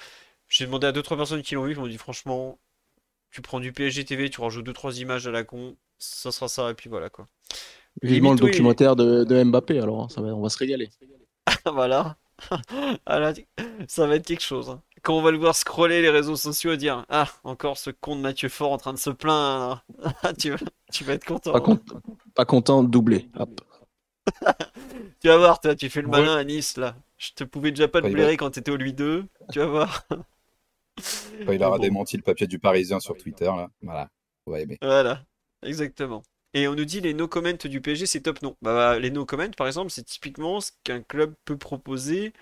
j'ai demandé à deux trois personnes qui l'ont vu, qui m'ont dit franchement, tu prends du PSG TV, tu rajoutes deux trois images à la con, ça sera ça, et puis voilà, quoi. Vivement le Limite, oui. documentaire de, de Mbappé, alors hein, ça va, on va se régaler. Voilà. Ah là, ça va être quelque chose. hein. Quand on va le voir scroller les réseaux sociaux et dire Ah, encore ce con de Mathieu Fort en train de se plaindre. tu, vas, tu vas être content. Pas, con- pas content, doublé. Hop. Tu vas voir, toi, tu fais le Ouais. malin à Nice là. Je te pouvais déjà pas te blairer quand t'étais au Louis 2. Tu vas voir. Il aura Bon. démenti le papier du Parisien sur Twitter, là. Voilà. On va aimer. Voilà, exactement. Et on nous dit les no comment du PSG c'est top non. Bah, les no comment par exemple c'est typiquement ce qu'un club peut proposer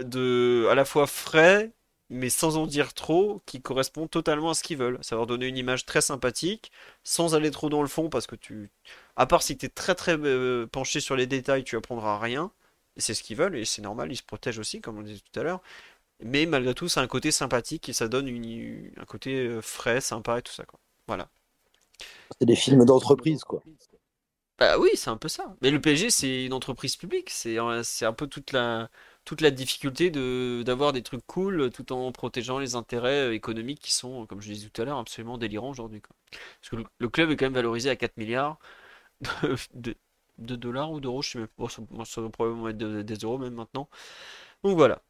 de à la fois frais mais sans en dire trop qui correspond totalement à ce qu'ils veulent. Ça leur donner une image très sympathique sans aller trop dans le fond parce que tu à part si tu es très très euh, penché sur les détails tu apprendras rien c'est ce qu'ils veulent, et c'est normal, ils se protègent aussi, comme on disait tout à l'heure. Mais malgré tout, c'est un côté sympathique et ça donne une, un côté euh, frais, sympa et tout ça. Quoi. Voilà. C'est des films d'entreprise, quoi. Bah oui, c'est un peu ça. Mais le PSG, c'est une entreprise publique. C'est un, c'est un peu toute la, toute la difficulté de, d'avoir des trucs cool tout en protégeant les intérêts euh, économiques qui sont, comme je disais tout à l'heure, absolument délirants aujourd'hui. Parce que le, club est quand même valorisé à 4 milliards de, dollars ou d'euros, je sais même pas. Ça, doit probablement être de- des euros même maintenant. Donc voilà.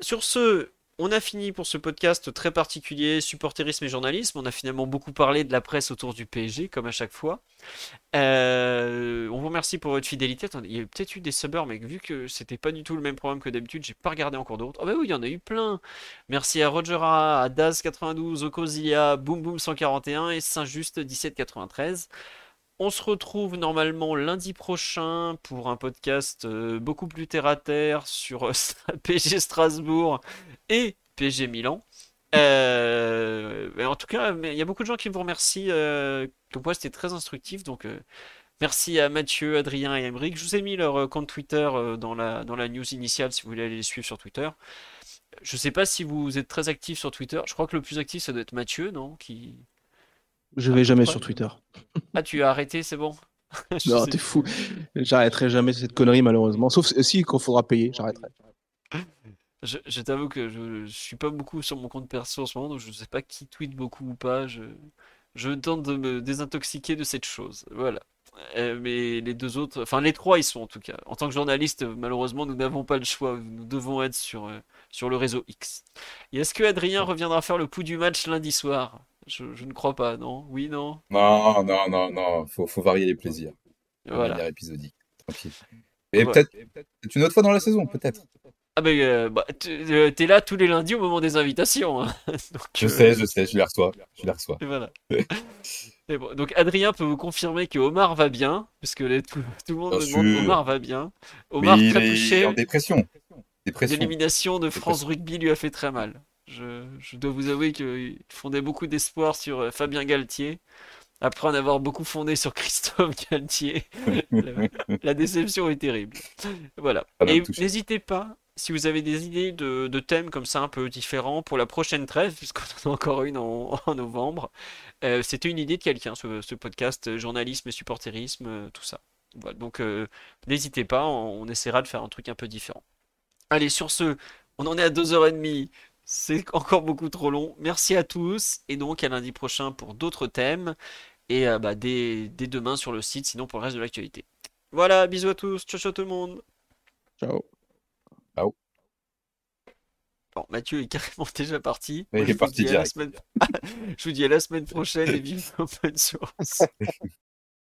Sur ce, on a fini pour ce podcast très particulier, supporterisme et journalisme. On a finalement beaucoup parlé de la presse autour du PSG, comme à chaque fois. Euh, on vous remercie pour votre fidélité. Il y a peut-être eu des subbers, mais vu que c'était pas du tout le même programme que d'habitude, j'ai pas regardé en cours de route. Oh bah oui, il y en a eu plein. Merci à Rogera, à Daz92, Okozia, Boom Boom 141 et Saint-Just 1793. On se retrouve normalement lundi prochain pour un podcast euh, beaucoup plus terre à terre sur euh, PG Strasbourg et PG Milan. Euh, en tout cas, il y a beaucoup de gens qui vous remercient. C'était très instructif. Donc, merci à Mathieu, Adrien et Emeric. Je vous ai mis leur compte Twitter dans la, news initiale si vous voulez aller les suivre sur Twitter. Je sais pas si vous êtes très actif sur Twitter. Je crois que le plus actif, ça doit être Mathieu, non? Je vais jamais sur Twitter. Ah, tu as arrêté, c'est bon? Non, t'es fou. J'arrêterai jamais cette connerie, malheureusement. Sauf si si, quand faudra payer, j'arrêterai. Je, je t'avoue que je, je suis pas beaucoup sur mon compte perso en ce moment, donc je sais pas qui tweet beaucoup ou pas. Je, je tente de me désintoxiquer de cette chose. Voilà. Euh, mais les deux autres, enfin les trois, ils sont en tout cas. En tant que journaliste, malheureusement, nous n'avons pas le choix. Nous devons être sur, euh, sur le réseau X. Et est-ce que Adrien reviendra faire le pouls du match lundi soir? Je, je ne crois pas, non? Oui, non? Non, non, non, non, faut, faut varier les plaisirs. Voilà. manière épisodique, tranquille. Et Ouais. peut-être une autre fois dans la saison, peut-être. Ah ben, euh, bah, euh, t'es là tous les lundis au moment des invitations. hein. Donc, Je euh, sais, je sais, je les reçois. Je les reçois. Et voilà. Et bon, donc Adrien peut vous confirmer que Omar va bien, puisque les- tout, tout le monde Bien demande sûr. Omar va bien. Omar Mais très est touché, en dépression. Dépression. l'élimination de France Dépression. Rugby lui a fait très mal. Je, je dois vous avouer qu'il fondait beaucoup d'espoir sur euh, Fabien Galtier, après en avoir beaucoup fondé sur Christophe Galtier. La, la déception est terrible. Voilà. Et n'hésitez pas, si vous avez des idées de, de thèmes comme ça un peu différents pour la prochaine trêve, puisqu'on en a encore une en, en novembre. Euh, c'était une idée de quelqu'un, ce, ce podcast, euh, journalisme et supporterisme, tout ça. Voilà, donc euh, n'hésitez pas, on, on essaiera de faire un truc un peu différent. Allez, sur ce, on en est à 2h30. C'est encore beaucoup trop long. Merci à tous et donc à lundi prochain pour d'autres thèmes et euh, bah, dès, dès demain sur le site, sinon pour le reste de l'actualité. Voilà, bisous à tous, ciao ciao tout le monde. Ciao. Bon, Mathieu est carrément déjà parti. Il Moi, est parti direct. semaine- je vous dis à la semaine prochaine et vive open source.